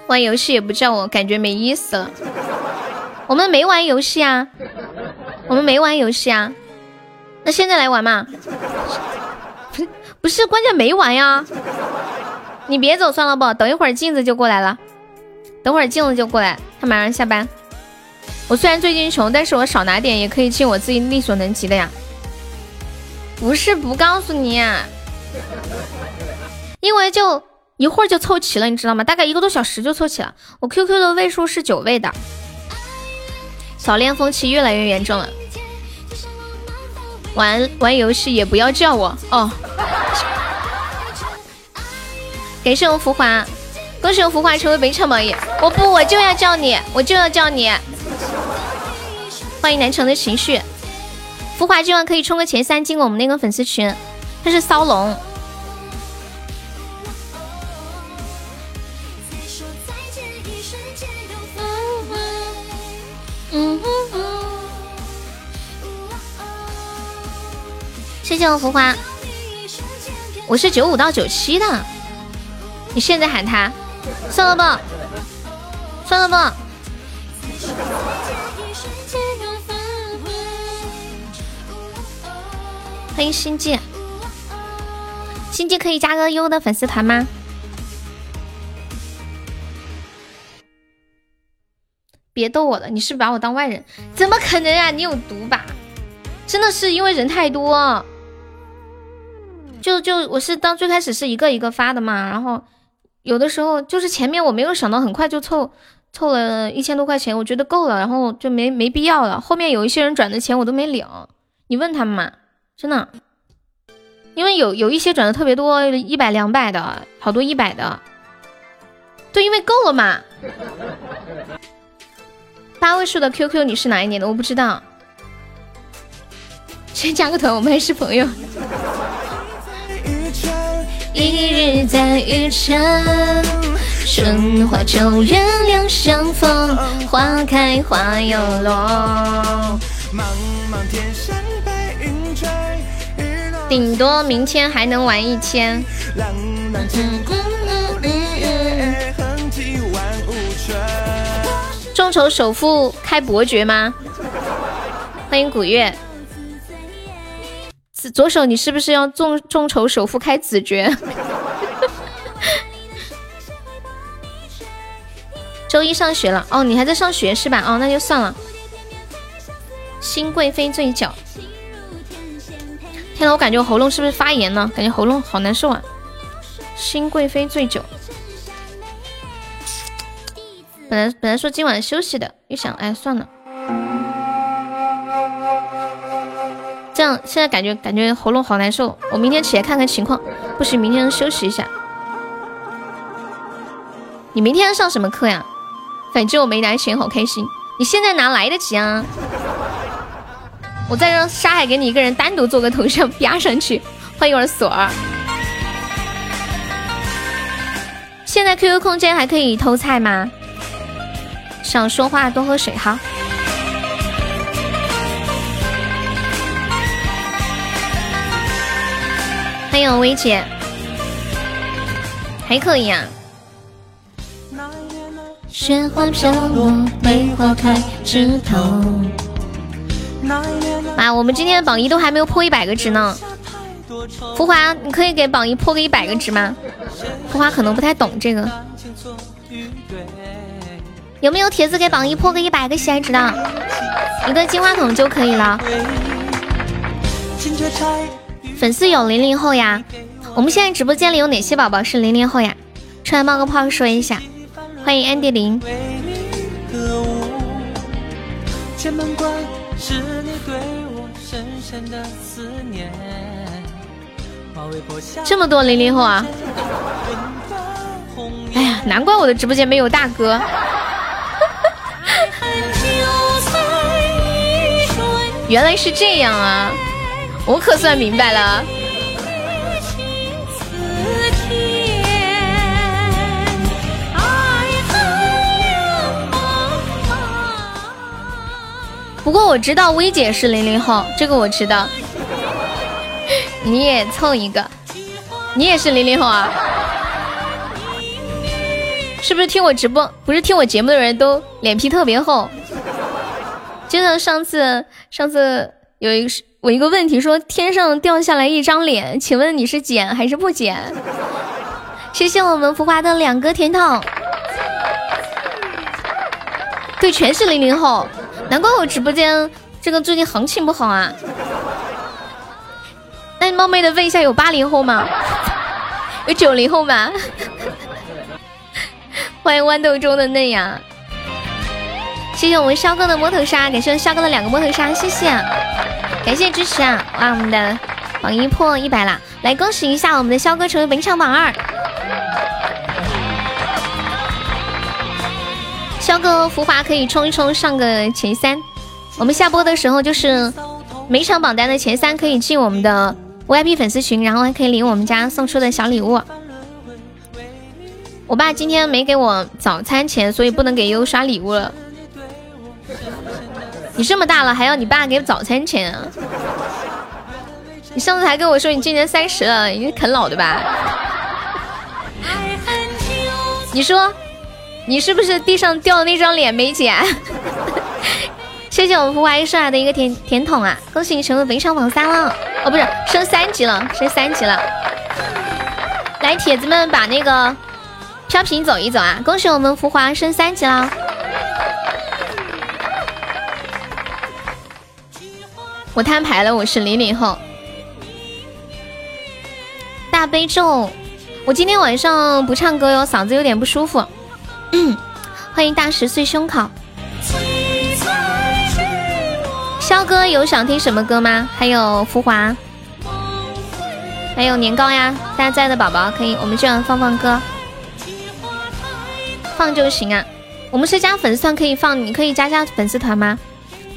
[SPEAKER 1] 玩游戏也不叫我，感觉没意思了。我们没玩游戏啊，我们没玩游戏啊。那现在来玩嘛？不是，关键没玩呀。你别走算了不？等一会儿镜子就过来了，等会儿镜子就过来，他马上下班。我虽然最近穷，但是我少拿点也可以尽我自己力所能及的呀。不是不告诉你，因为就。一会儿就凑齐了，你知道吗？大概一个多小时就凑齐了。我 QQ 的位数是九位的，早恋风气越来越严重了。玩玩游戏也不要叫我哦。感谢我浮华，恭喜我浮华成为本场榜一。我不，我就要叫你，我就要叫你。欢迎南城的情绪，浮华今晚可以冲个前三进我们那个粉丝群。他是骚龙。谢谢我浮华，我是九五到九七的，你现在喊他，算了吧，算了吧。欢迎心悸，心悸可以加个优的粉丝团吗？别逗我了，你是把我当外人？怎么可能啊！你有毒吧？真的是因为人太多，就就我是当最开始是一个一个发的嘛，然后有的时候就是前面我没有想到很快就凑凑了一千多块钱，我觉得够了，然后就没没必要了。后面有一些人转的钱我都没领，你问他们嘛，真的，因为有有一些转的特别多，一百两百的好多一百的，对，因为够了嘛。八位数的 QQ，你是哪一年的？我不知道。先加个团，我们还是朋友。一日在雨城，春花秋月两相逢，花开花又落。顶多明天还能玩一千。众筹首富开伯爵吗？欢迎古月。左手，你是不是要众众筹首富开子爵？周一上学了哦，你还在上学是吧？哦，那就算了。新贵妃醉酒。天呐，我感觉我喉咙是不是发炎了？感觉喉咙好难受啊。新贵妃醉酒。本来本来说今晚休息的，一想，哎，算了。现在感觉感觉喉咙好难受，我明天起来看看情况，不行明天休息一下。你明天上什么课呀？反正我没拿钱，好开心。你现在哪来得及啊？我再让沙海给你一个人单独做个头像压上去。欢迎我的锁儿。现在 QQ 空间还可以偷菜吗？想说话多喝水哈。欢迎薇姐，还可以啊。雪花飘落，梅花开枝头。妈，我们今天的榜一都还没有破一百个值呢。浮华，你可以给榜一破个一百个值吗？浮华可能不太懂这个。有没有铁子给榜一破个一百个喜爱值的？一个金话筒就可以了。粉丝有零零后呀，我们现在直播间里有哪些宝宝是零零后呀？出来冒个泡说一下。欢迎安迪林。这么多零零后啊！哎呀，难怪我的直播间没有大哥。原来是这样啊！我可算明白了。不过我知道薇姐是零零后，这个我知道。你也凑一个，你也是零零后啊？是不是听我直播，不是听我节目的人都脸皮特别厚？就像上次，上次有一个我一个问题说天上掉下来一张脸，请问你是捡还是不捡？谢谢我们浮华的两个甜筒。对，全是零零后，难怪我直播间这个最近行情不好啊。那你冒昧的问一下，有八零后吗？有九零后吗？欢迎豌豆中的嫩芽，谢谢我们肖哥的摸头杀，感谢肖哥的两个摸头杀，谢谢，感谢支持啊！哇，我们的榜一破一百啦，来恭喜一下我们的肖哥成为本场榜二。肖哥浮华可以冲一冲上个前三，我们下播的时候就是每场榜单的前三可以进我们的 VIP 粉丝群，然后还可以领我们家送出的小礼物。我爸今天没给我早餐钱，所以不能给优刷礼物了。你这么大了，还要你爸给早餐钱啊？你上次还跟我说你今年三十了，你是啃老的吧？你说，你是不是地上掉的那张脸没捡？谢谢我们福华一送来的一个甜甜筒啊！恭喜你成为本场榜三了，哦，不是升三级了，升三级了。来，铁子们把那个飘屏走一走啊！恭喜我们福华升三级了。我摊牌了，我是零零后。大悲咒，我今天晚上不唱歌哟，嗓子有点不舒服。欢迎大十岁胸口。肖哥有想听什么歌吗？还有浮华，还有年糕呀，大家在的宝宝可以，我们这样放放歌，放就行啊。我们是加粉丝团可以放，你可以加加粉丝团吗？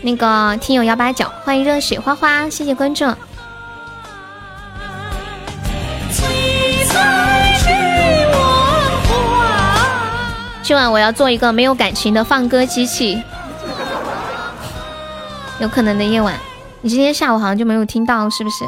[SPEAKER 1] 那个听友幺八九，欢迎热血花花，谢谢关注。今晚我要做一个没有感情的放歌机器。有可能的夜晚，你今天下午好像就没有听到，是不是？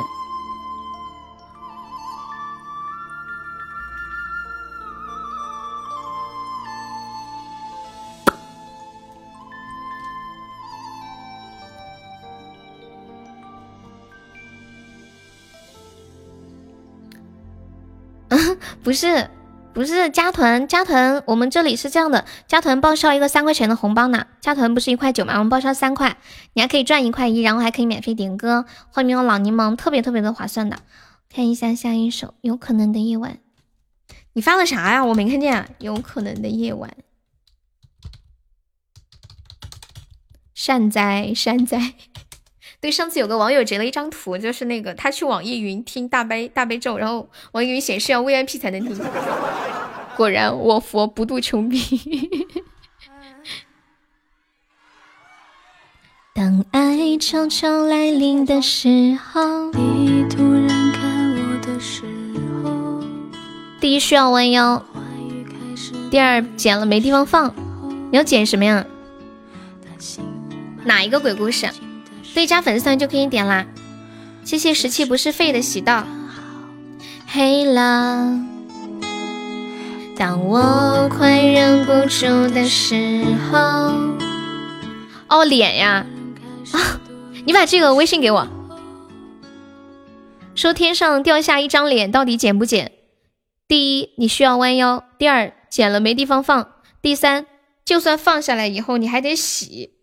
[SPEAKER 1] 不是。不是加团加团，我们这里是这样的，加团报销一个三块钱的红包呢。加团不是一块九吗？我们报销三块，你还可以赚一块一，然后还可以免费点歌。后面有老柠檬，特别特别的划算的。看一下下一首，有可能的夜晚。你发了啥呀？我没看见。有可能的夜晚。善哉善哉。对，上次有个网友截了一张图，就是那个他去网易云听大悲大悲咒，然后网易云显示要 VIP 才能听。果然，我佛不渡穷逼。当爱悄悄来临的时候，你突然看我的时候，第一需要弯腰，第二剪了没地方放。你要剪什么呀？哪一个鬼故事？对，加粉丝团就可以点啦。谢谢十七不是废的喜到。黑了，当我快忍不住的时候。哦，脸呀！啊，你把这个微信给我。说天上掉下一张脸，到底剪不剪？第一，你需要弯腰；第二，剪了没地方放；第三，就算放下来以后，你还得洗。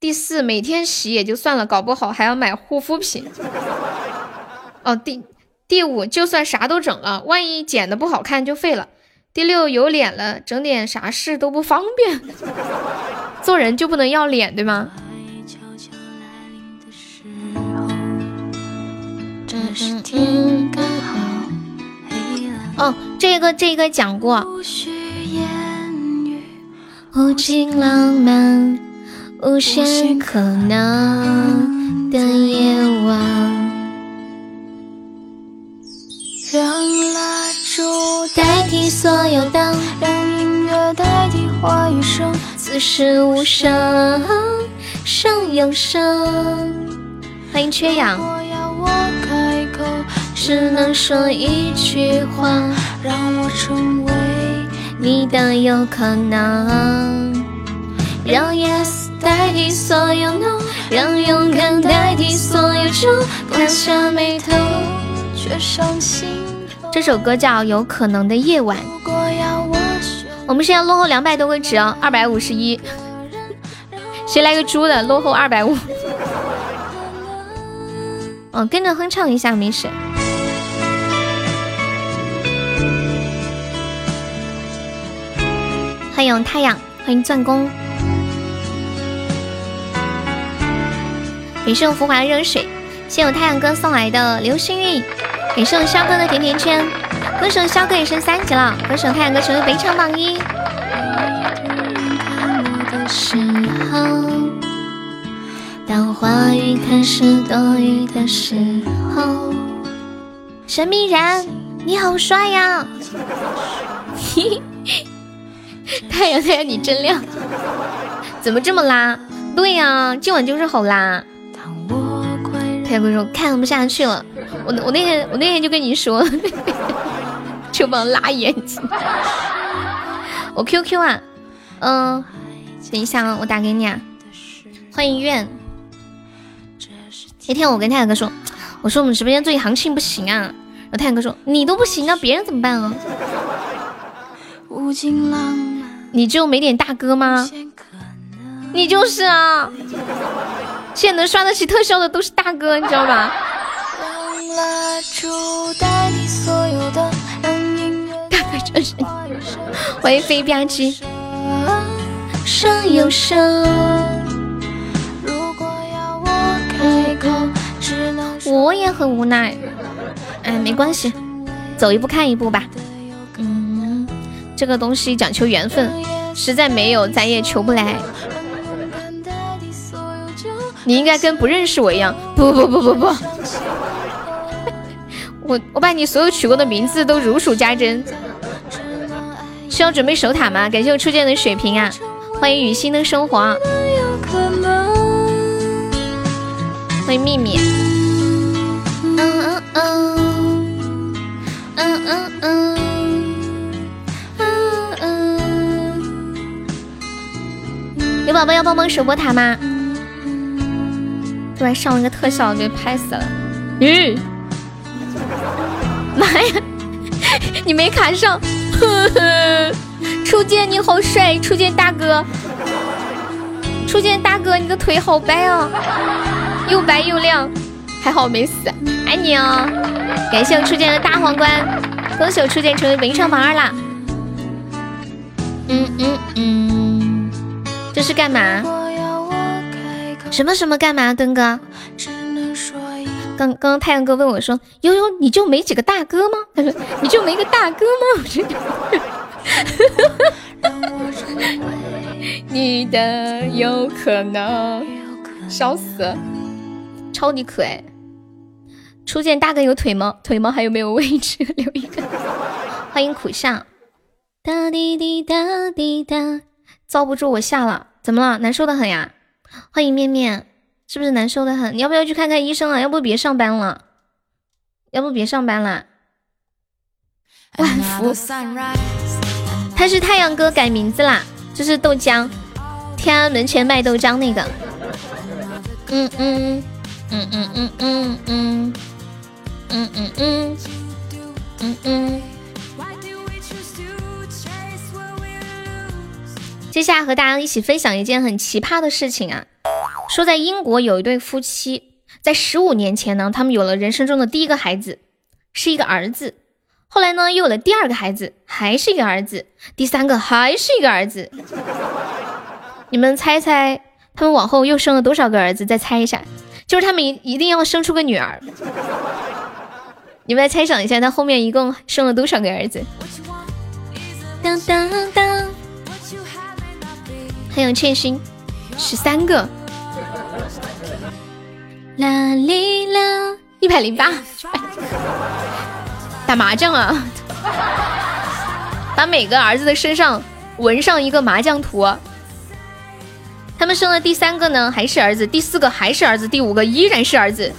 [SPEAKER 1] 第四，每天洗也就算了，搞不好还要买护肤品。哦，第第五，就算啥都整了，万一剪的不好看就废了。第六，有脸了，整点啥事都不方便。做人就不能要脸，对吗？哦，这个这个讲过。无尽浪漫。无限可能的夜晚，让蜡烛代替所有灯，让音乐代替话语声，此时无声胜有声。欢迎缺氧。只能说一句话，让我成为你的有可能，让 yes。代替所有 no，让勇敢代替所有愁，关下眉头却上心这首歌叫《有可能的夜晚》。我们现在落后两百多个值哦，二百五十一。谁来个猪的？落后二百五。嗯，跟着哼唱一下没事。欢迎太阳，欢迎钻工。感谢我浮华的热水，谢我太阳哥送来的流星雨，感谢我肖哥的甜甜圈，恭喜我肖哥也升三级了，恭喜我太阳哥成为非常榜一。当话语开始多余的时候，神秘人你好帅呀！太阳太阳你真亮，怎么这么拉？对呀，今晚就是好拉。太阳哥说看不下去了，我我那天我那天就跟你说，就帮拉眼睛。我 QQ 啊，嗯，等一下啊，我打给你啊。欢欢迎愿。那天我跟太阳哥说，我说我们直播间最近行情不行啊，然后太阳哥说你都不行啊，别人怎么办啊？你就没点大哥吗？你就是啊，现在能刷得起特效的都是大哥，你知道吧？大哥真是，欢迎飞吧唧。我也很无奈，哎，没关系，走一步看一步吧。嗯，这个东西讲求缘分，实在没有咱也求不来。你应该跟不认识我一样。不不不不不不，我我把你所有取过的名字都如数家珍。需要准备守塔吗？感谢我初见的水瓶啊，欢迎雨欣的生活，欢迎秘密。嗯嗯嗯。嗯嗯嗯嗯嗯，有宝宝要帮忙守波塔吗？突然上了个特效，给拍死了！嗯，妈呀，你没卡上！初见你好帅，初见大哥，初见大哥，你的腿好白哦，又白又亮，还好没死，爱你哦！感谢我初见的大皇冠，恭喜我初见成为本场榜二啦！嗯嗯嗯，这是干嘛？什么什么干嘛，墩哥？刚刚太阳哥问我说：“悠悠，你就没几个大哥吗？”他说：“你就没个大哥吗？” 我说你的有可能，笑死！超级可爱。初见大哥有腿吗？腿吗？还有没有位置？留一个。欢迎苦笑。哒滴滴哒滴哒，遭不住我下了，怎么了？难受的很呀。欢迎面面，是不是难受的很？你要不要去看看医生啊？要不别上班了，要不别上班了。万福，他是太阳哥改名字啦，就是豆浆，天安门前卖豆浆那个。嗯嗯嗯嗯嗯嗯嗯嗯嗯嗯嗯嗯接下来和大家一起分享一件很奇葩的事情啊，说在英国有一对夫妻，在十五年前呢，他们有了人生中的第一个孩子，是一个儿子。后来呢，又有了第二个孩子，还是一个儿子，第三个还是一个儿子。你们猜猜，他们往后又生了多少个儿子？再猜一下，就是他们一一定要生出个女儿。你们来猜想一下，他后面一共生了多少个儿子？当当当。还有欠薪，十三个，啦哩啦，一百零八，打麻将啊！把每个儿子的身上纹上一个麻将图。他们生了第三个呢，还是儿子；第四个还是儿子；第五个依然是儿子；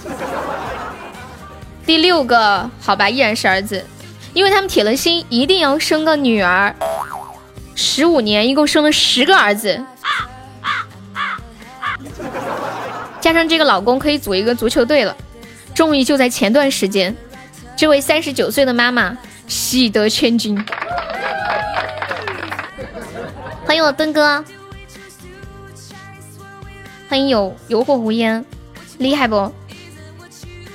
[SPEAKER 1] 第六个好吧，依然是儿子，因为他们铁了心一定要生个女儿。十五年，一共生了十个儿子，加上这个老公可以组一个足球队了。终于就在前段时间，这位三十九岁的妈妈喜得千金。欢迎我墩哥，欢迎有有火无烟，厉害不？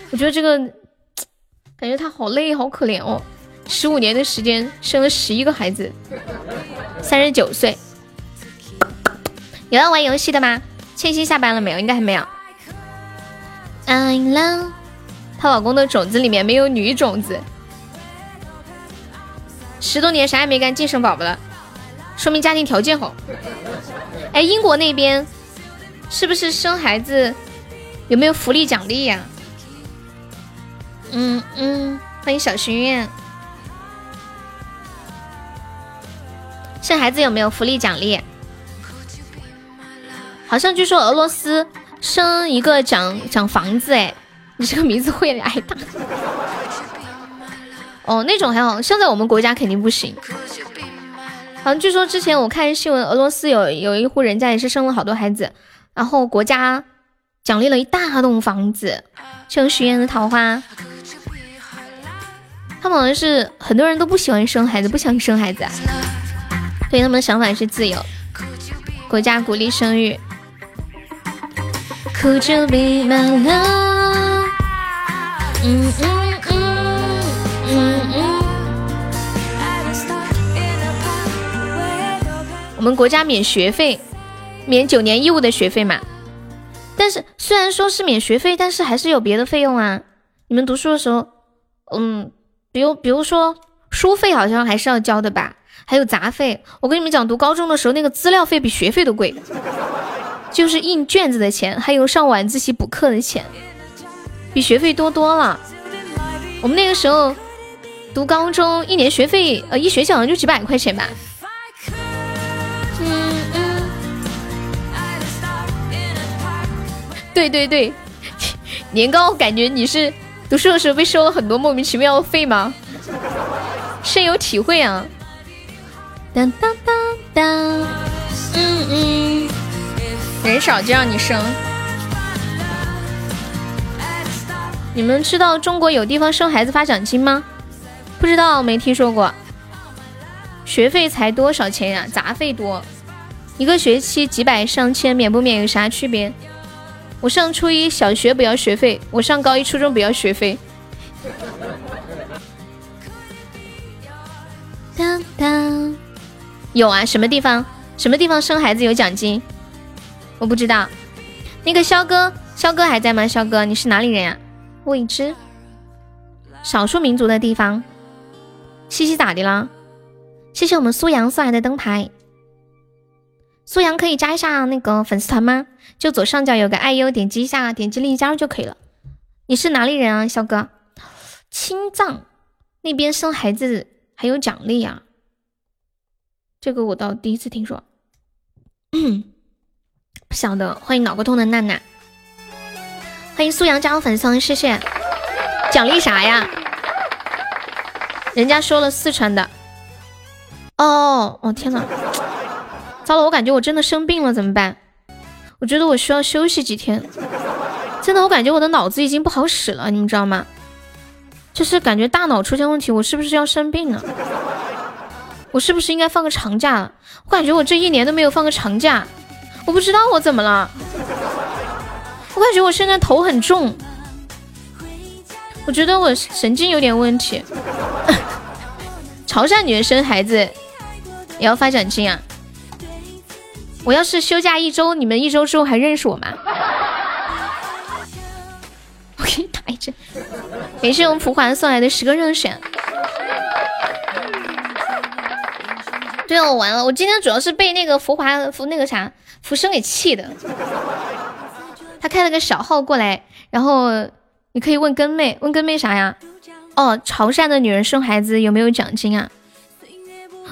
[SPEAKER 1] 我觉得这个感觉他好累，好可怜哦。十五年的时间生了十一个孩子，三十九岁。有要玩游戏的吗？倩欣下班了没有？应该还没有。I love，她老公的种子里面没有女种子。十多年啥也没干，净生宝宝了，说明家庭条件好。哎，英国那边是不是生孩子有没有福利奖励呀？嗯嗯，欢迎小心愿。生孩子有没有福利奖励？好像据说俄罗斯生一个奖奖房子，哎，你这个名字会挨打。哦，那种还好像在我们国家肯定不行。好像据说之前我看新闻，俄罗斯有有一户人家也是生了好多孩子，然后国家奖励了一大栋房子，像许愿的桃花。他们好像是很多人都不喜欢生孩子，不想生孩子，对他们的想法是自由。国家鼓励生育。苦就比满了。嗯嗯嗯嗯嗯。我们国家免学费。免九年义务的学费嘛，但是虽然说是免学费，但是还是有别的费用啊。你们读书的时候，嗯，比如比如说书费好像还是要交的吧，还有杂费。我跟你们讲，读高中的时候那个资料费比学费都贵，就是印卷子的钱，还有上晚自习补课的钱，比学费多多了。我们那个时候读高中一年学费，呃，一学期好像就几百块钱吧。对对对，年糕，感觉你是读书的时候被收了很多莫名其妙的费吗？深有体会啊！当当当当，嗯嗯，人少就让你生。你们知道中国有地方生孩子发奖金吗？不知道，没听说过。学费才多少钱呀？杂费多，一个学期几百上千，免不免有啥区别？我上初一小学不要学费，我上高一初中不要学费。当当，有啊，什么地方？什么地方生孩子有奖金？我不知道。那个肖哥，肖哥还在吗？肖哥，你是哪里人呀？未知。少数民族的地方。西西咋的了？谢谢我们苏阳送来的灯牌。苏阳可以加一下那个粉丝团吗？就左上角有个爱优，点击一下，点击立即加入就可以了。你是哪里人啊，肖哥？青藏那边生孩子还有奖励啊？这个我倒第一次听说。不晓得，欢迎脑壳痛的娜娜，欢迎苏阳加入粉丝团，谢谢。奖励啥呀？人家说了四川的。哦哦天呐，糟了，我感觉我真的生病了，怎么办？我觉得我需要休息几天，真的，我感觉我的脑子已经不好使了，你们知道吗？就是感觉大脑出现问题，我是不是要生病了？我是不是应该放个长假？我感觉我这一年都没有放个长假，我不知道我怎么了。我感觉我现在头很重，我觉得我神经有点问题。潮汕女人生孩子也要发奖金啊？我要是休假一周，你们一周之后还认识我吗？我给你打一针。感谢我们蒲华送来的十个热血。对哦，我完了，我今天主要是被那个浮华浮那个啥浮生给气的。他开了个小号过来，然后你可以问根妹，问根妹啥呀？哦，潮汕的女人生孩子有没有奖金啊？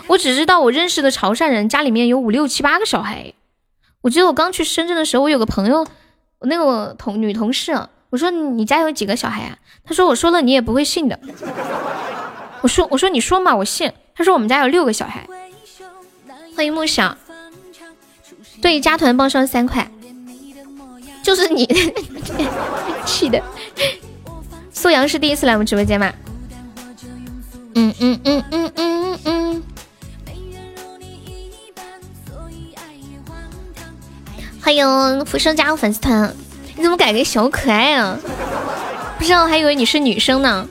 [SPEAKER 1] 我只知道我认识的潮汕人家里面有五六七八个小孩。我记得我刚去深圳的时候，我有个朋友，我那个同女同事，我说你家有几个小孩啊？他说我说了你也不会信的。我说我说你说嘛，我信。他说我们家有六个小孩。欢迎梦想，对加团报上三块，就是你气的。素阳是第一次来我们直播间吗？嗯嗯嗯嗯嗯嗯。欢迎浮生加入粉丝团，你怎么改个小可爱啊？不知道还以为你是女生呢。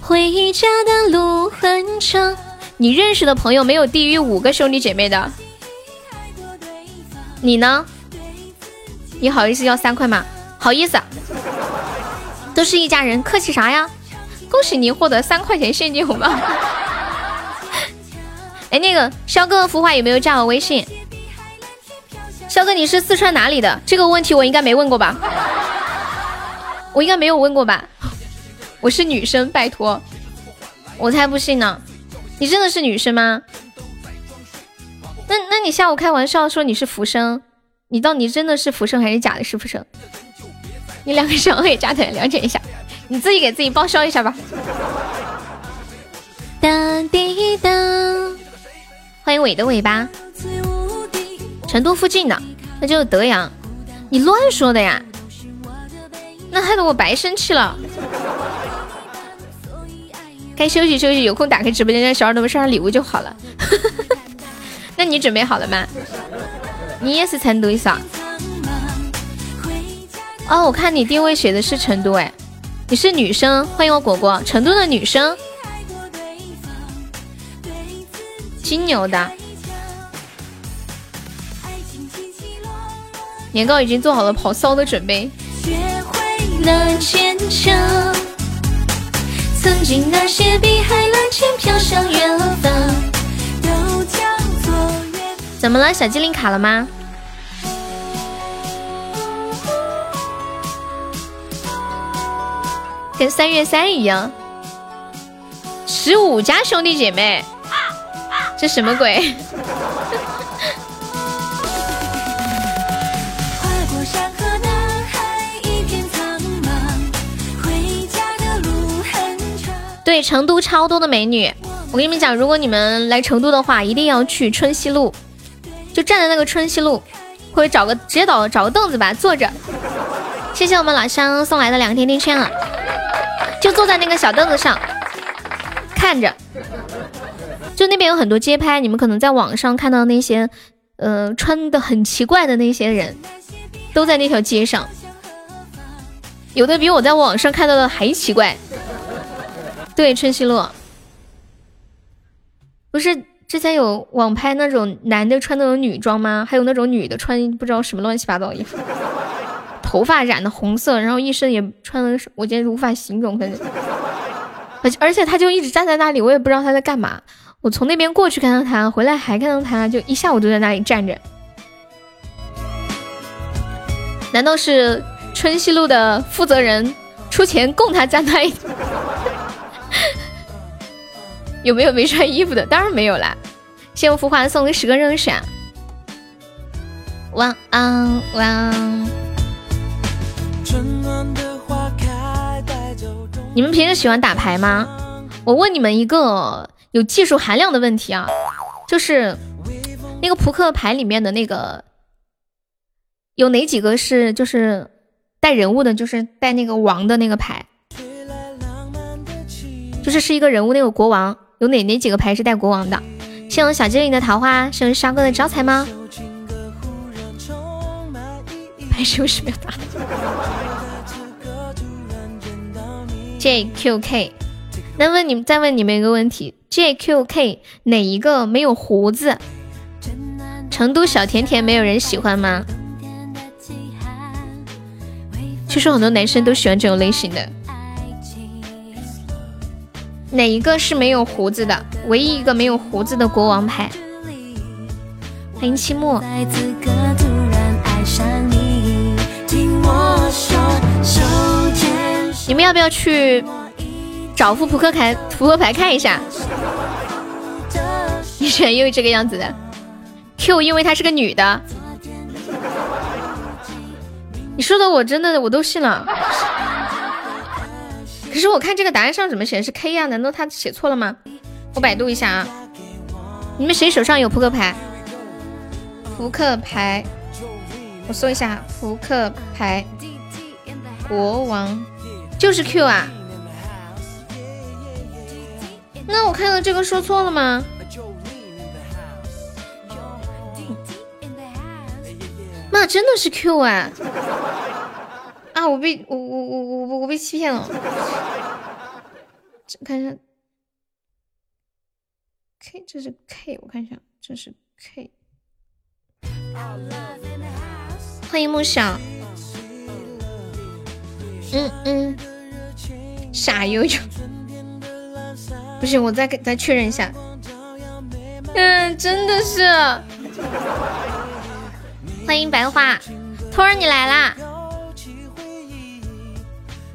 [SPEAKER 1] 回家的路很长，你认识的朋友没有低于五个兄弟姐妹的？你呢？你好意思要三块吗？好意思，都是一家人，客气啥呀？恭喜你获得三块钱现金红包。哎，那个肖哥孵化有没有加我微信？肖哥，你是四川哪里的？这个问题我应该没问过吧？我应该没有问过吧？我是女生，拜托，我才不信呢！你真的是女生吗？那那你下午开玩笑说你是浮生，你到底真的是浮生还是假的是浮生？你两个小可以加团了解一下，你自己给自己报销一下吧。当滴当，欢迎尾的尾巴。成都附近的，那就是德阳，你乱说的呀？那害得我白生气了。该休息休息，有空打开直播间，让小耳朵们上上礼物就好了。那你准备好了吗？你也是成都的？哦，我看你定位写的是成都，哎，你是女生，欢迎我果果，成都的女生，金牛的。年糕已经做好了跑骚的准备。曾经那些碧海蓝天飘向远方
[SPEAKER 2] 都叫做远方
[SPEAKER 1] 怎么了？小精灵卡了吗？跟三月三一样。十五家兄弟姐妹。这什么鬼？对，成都超多的美女。我跟你们讲，如果你们来成都的话，一定要去春熙路，就站在那个春熙路，或者找个直接找找个凳子吧，坐着。谢谢我们老乡送来的两个甜甜圈啊！就坐在那个小凳子上，看着。就那边有很多街拍，你们可能在网上看到那些，呃，穿的很奇怪的那些人，都在那条街上。有的比我在网上看到的还奇怪。对，春熙路，不是之前有网拍那种男的穿那种女装吗？还有那种女的穿不知道什么乱七八糟衣服，头发染的红色，然后一身也穿的，我简直无法形容。反正，而而且他就一直站在那里，我也不知道他在干嘛。我从那边过去看到他，回来还看到他，就一下午都在那里站着。难道是春熙路的负责人出钱供他站那？有没有没穿衣服的？当然没有啦！谢我浮华送的十个热闪，晚安晚安。你们平时喜欢打牌吗？我问你们一个有技术含量的问题啊，就是那个扑克牌里面的那个有哪几个是就是带人物的，就是带那个王的那个牌，就是是一个人物那个国王。有哪哪几个牌是带国王的？谢我小精灵的桃花，是沙哥的招财吗？牌是为什么要打？JQK，那问你们再问你们一个问题：JQK 哪一个没有胡子？成都小甜甜没有人喜欢吗？据说很多男生都喜欢这种类型的。哪一个是没有胡子的？唯一一个没有胡子的国王牌。欢迎期末。你们要不要去找副扑克牌？扑克牌看一下。你选因为这个样子的。Q 因为她是个女的。你说的我真的我都信了。可是我看这个答案上怎么显示 K 呀？难道他写错了吗？我百度一下啊。你们谁手上有扑克牌？扑克牌，我搜一下扑克牌。国王就是 Q 啊？那我看到这个说错了吗？妈，真的是 Q 啊！啊！我被我我我我我被欺骗了。看一下，K，这是 K，我看一下，这是 K。欢迎梦想。嗯嗯。傻悠悠。不行，我再给再确认一下。嗯，真的是。欢迎白花，托儿你来啦。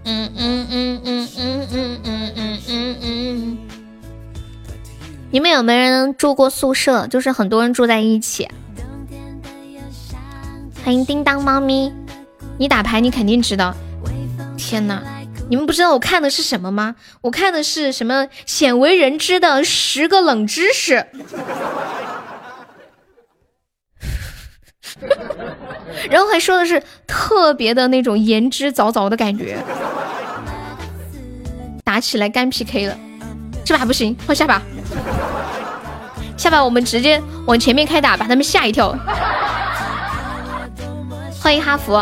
[SPEAKER 1] 嗯嗯嗯嗯嗯嗯嗯嗯嗯嗯，你们有没有人住过宿舍？就是很多人住在一起。欢迎叮当猫咪，你打牌你肯定知道。天呐，你们不知道我看的是什么吗？我看的是什么鲜为人知的十个冷知识。然后还说的是特别的那种言之凿凿的感觉，打起来干 PK 了，这把不行，换下把，下把我们直接往前面开打，把他们吓一跳。欢迎哈弗，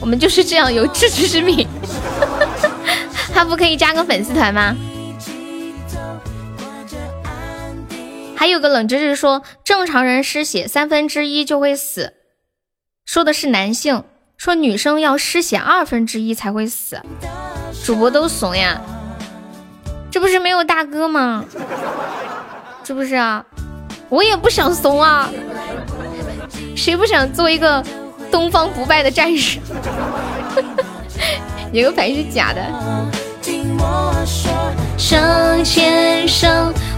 [SPEAKER 1] 我们就是这样有自知之明。哈弗可以加个粉丝团吗？还有个冷知识说，正常人失血三分之一就会死，说的是男性，说女生要失血二分之一才会死。主播都怂呀，这不是没有大哥吗？是不是啊？我也不想怂啊，谁不想做一个东方不败的战士？有个牌是假的。我说手牵手，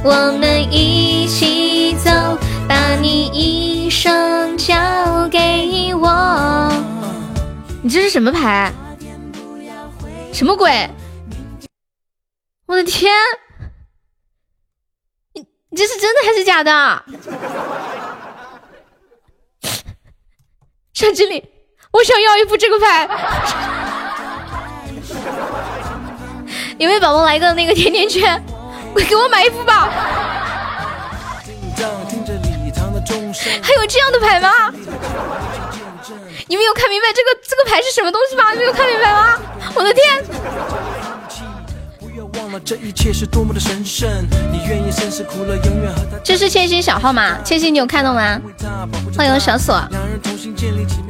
[SPEAKER 1] 我们一起走，把你一生交给我。你这是什么牌？什么鬼？我的天！你你这是真的还是假的？上经理，我想要一副这个牌。有没有宝宝来个那个甜甜圈？快给我买一副吧！还有这样的牌吗？你们有看明白这个这个牌是什么东西吗？你们有看明白吗？我的天！这是千玺小号吗？千玺你有看到吗？欢迎小锁，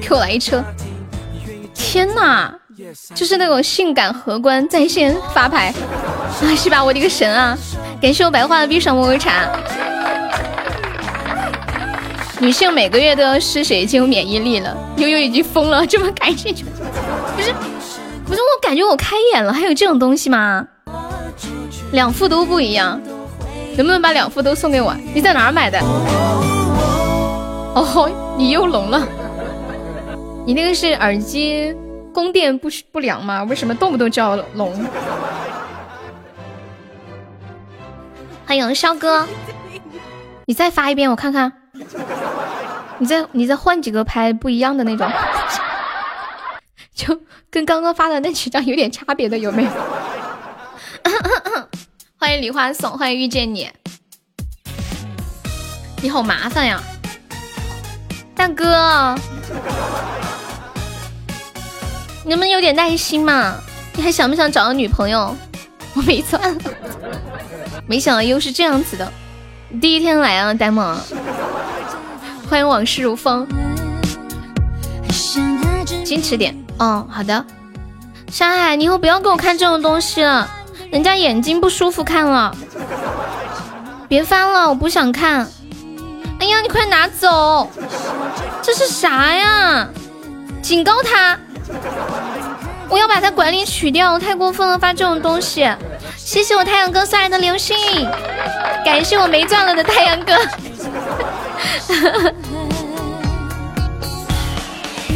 [SPEAKER 1] 给我来一车！天哪！就是那种性感荷官在线发牌，是吧？我的个神啊！感谢我白花的闭上摸摸茶。女性每个月都要失血就有免疫力了。悠悠已经疯了，这么感兴趣？不是，不是，我感觉我开眼了，还有这种东西吗？两副都不一样，能不能把两副都送给我？你在哪儿买的？哦吼，你又聋了？你那个是耳机？供电不不良吗？为什么动不动就要聋？欢迎肖哥，你再发一遍我看看。你再你再换几个拍不一样的那种，就跟刚刚发的那几张有点差别的有没有？欢迎梨花送，欢迎遇见你。你好麻烦呀，大哥。你能不能有点耐心嘛？你还想不想找个女朋友？我没钻，没想到又是这样子的。第一天来啊，呆萌，欢迎往事如风，矜持点。哦，好的。山海，你以后不要给我看这种东西了，人家眼睛不舒服看了。别翻了，我不想看。哎呀，你快拿走！这是啥呀？警告他。我要把他管理取掉，太过分了，发这种东西。谢谢我太阳哥送来的流星，感谢我没钻了的太阳哥。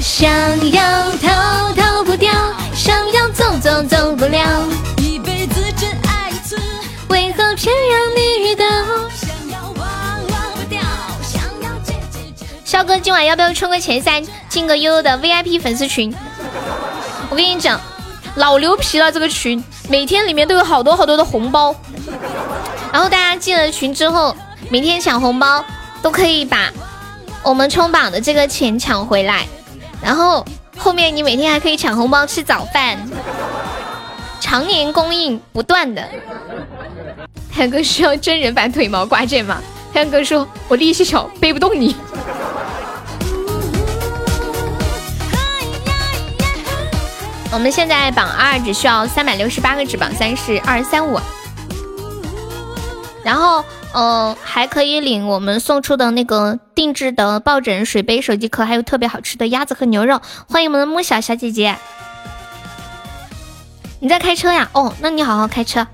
[SPEAKER 1] 想要逃逃不掉，想要走走走不了，一辈子只爱一次，为何偏让你遇到？肖哥今晚要不要冲个前三，进个悠悠的 VIP 粉丝群？我跟你讲，老牛皮了这个群，每天里面都有好多好多的红包，然后大家进了群之后，每天抢红包都可以把我们冲榜的这个钱抢回来，然后后面你每天还可以抢红包吃早饭，常年供应不断的。太阳哥需要真人版腿毛挂件吗？太阳哥说，我力气小，背不动你。我们现在榜二只需要三百六十八个值，榜三是二三五，然后嗯还可以领我们送出的那个定制的抱枕、水杯、手机壳，还有特别好吃的鸭子和牛肉。欢迎我们的木小小姐姐，你在开车呀？哦，那你好好开车，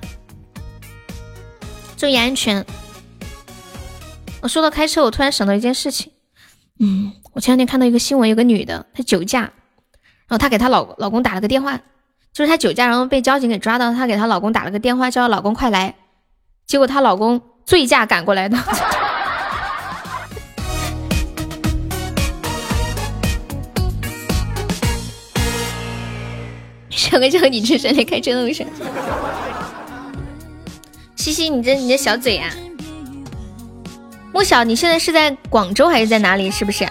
[SPEAKER 1] 注意安全。我说到开车我突然想到一件事情。嗯。我前两天看到一个新闻有个女的她酒驾然后她给她老老公打了个电话就是她酒驾然后被交警给抓到她给她老公打了个电话叫她老公快来。结果她老公醉驾赶过来的。什个叫你这是连开车路上？西西你这你这小嘴啊莫小，你现在是在广州还是在哪里？是不是？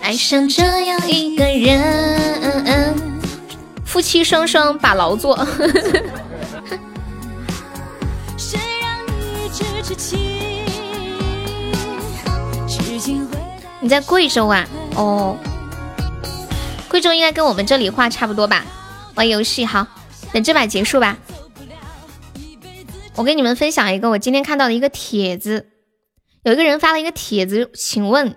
[SPEAKER 1] 爱上这样一个人，夫妻双双把劳作。你在贵州啊？哦，贵州应该跟我们这里话差不多吧？玩游戏好，等这把结束吧。我跟你们分享一个我今天看到的一个帖子，有一个人发了一个帖子，请问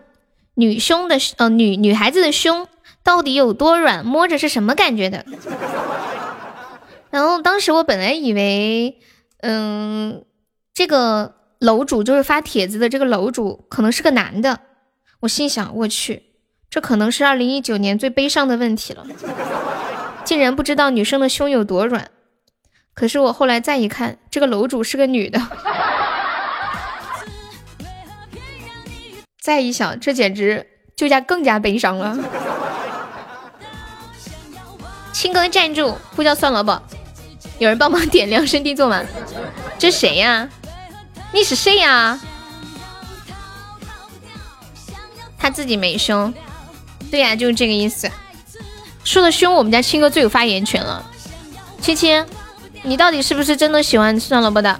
[SPEAKER 1] 女胸的呃女女孩子的胸到底有多软，摸着是什么感觉的？然后当时我本来以为，嗯，这个楼主就是发帖子的这个楼主可能是个男的，我心想我去，这可能是二零一九年最悲伤的问题了。竟然不知道女生的胸有多软，可是我后来再一看，这个楼主是个女的，再一想，这简直就加更加悲伤了。青哥站住，呼叫算了吧，有人帮忙点亮身地做吗？这谁呀？你是谁呀？他自己没胸，对呀，就是这个意思。说的凶，我们家青哥最有发言权了。青青，你到底是不是真的喜欢酸萝卜的？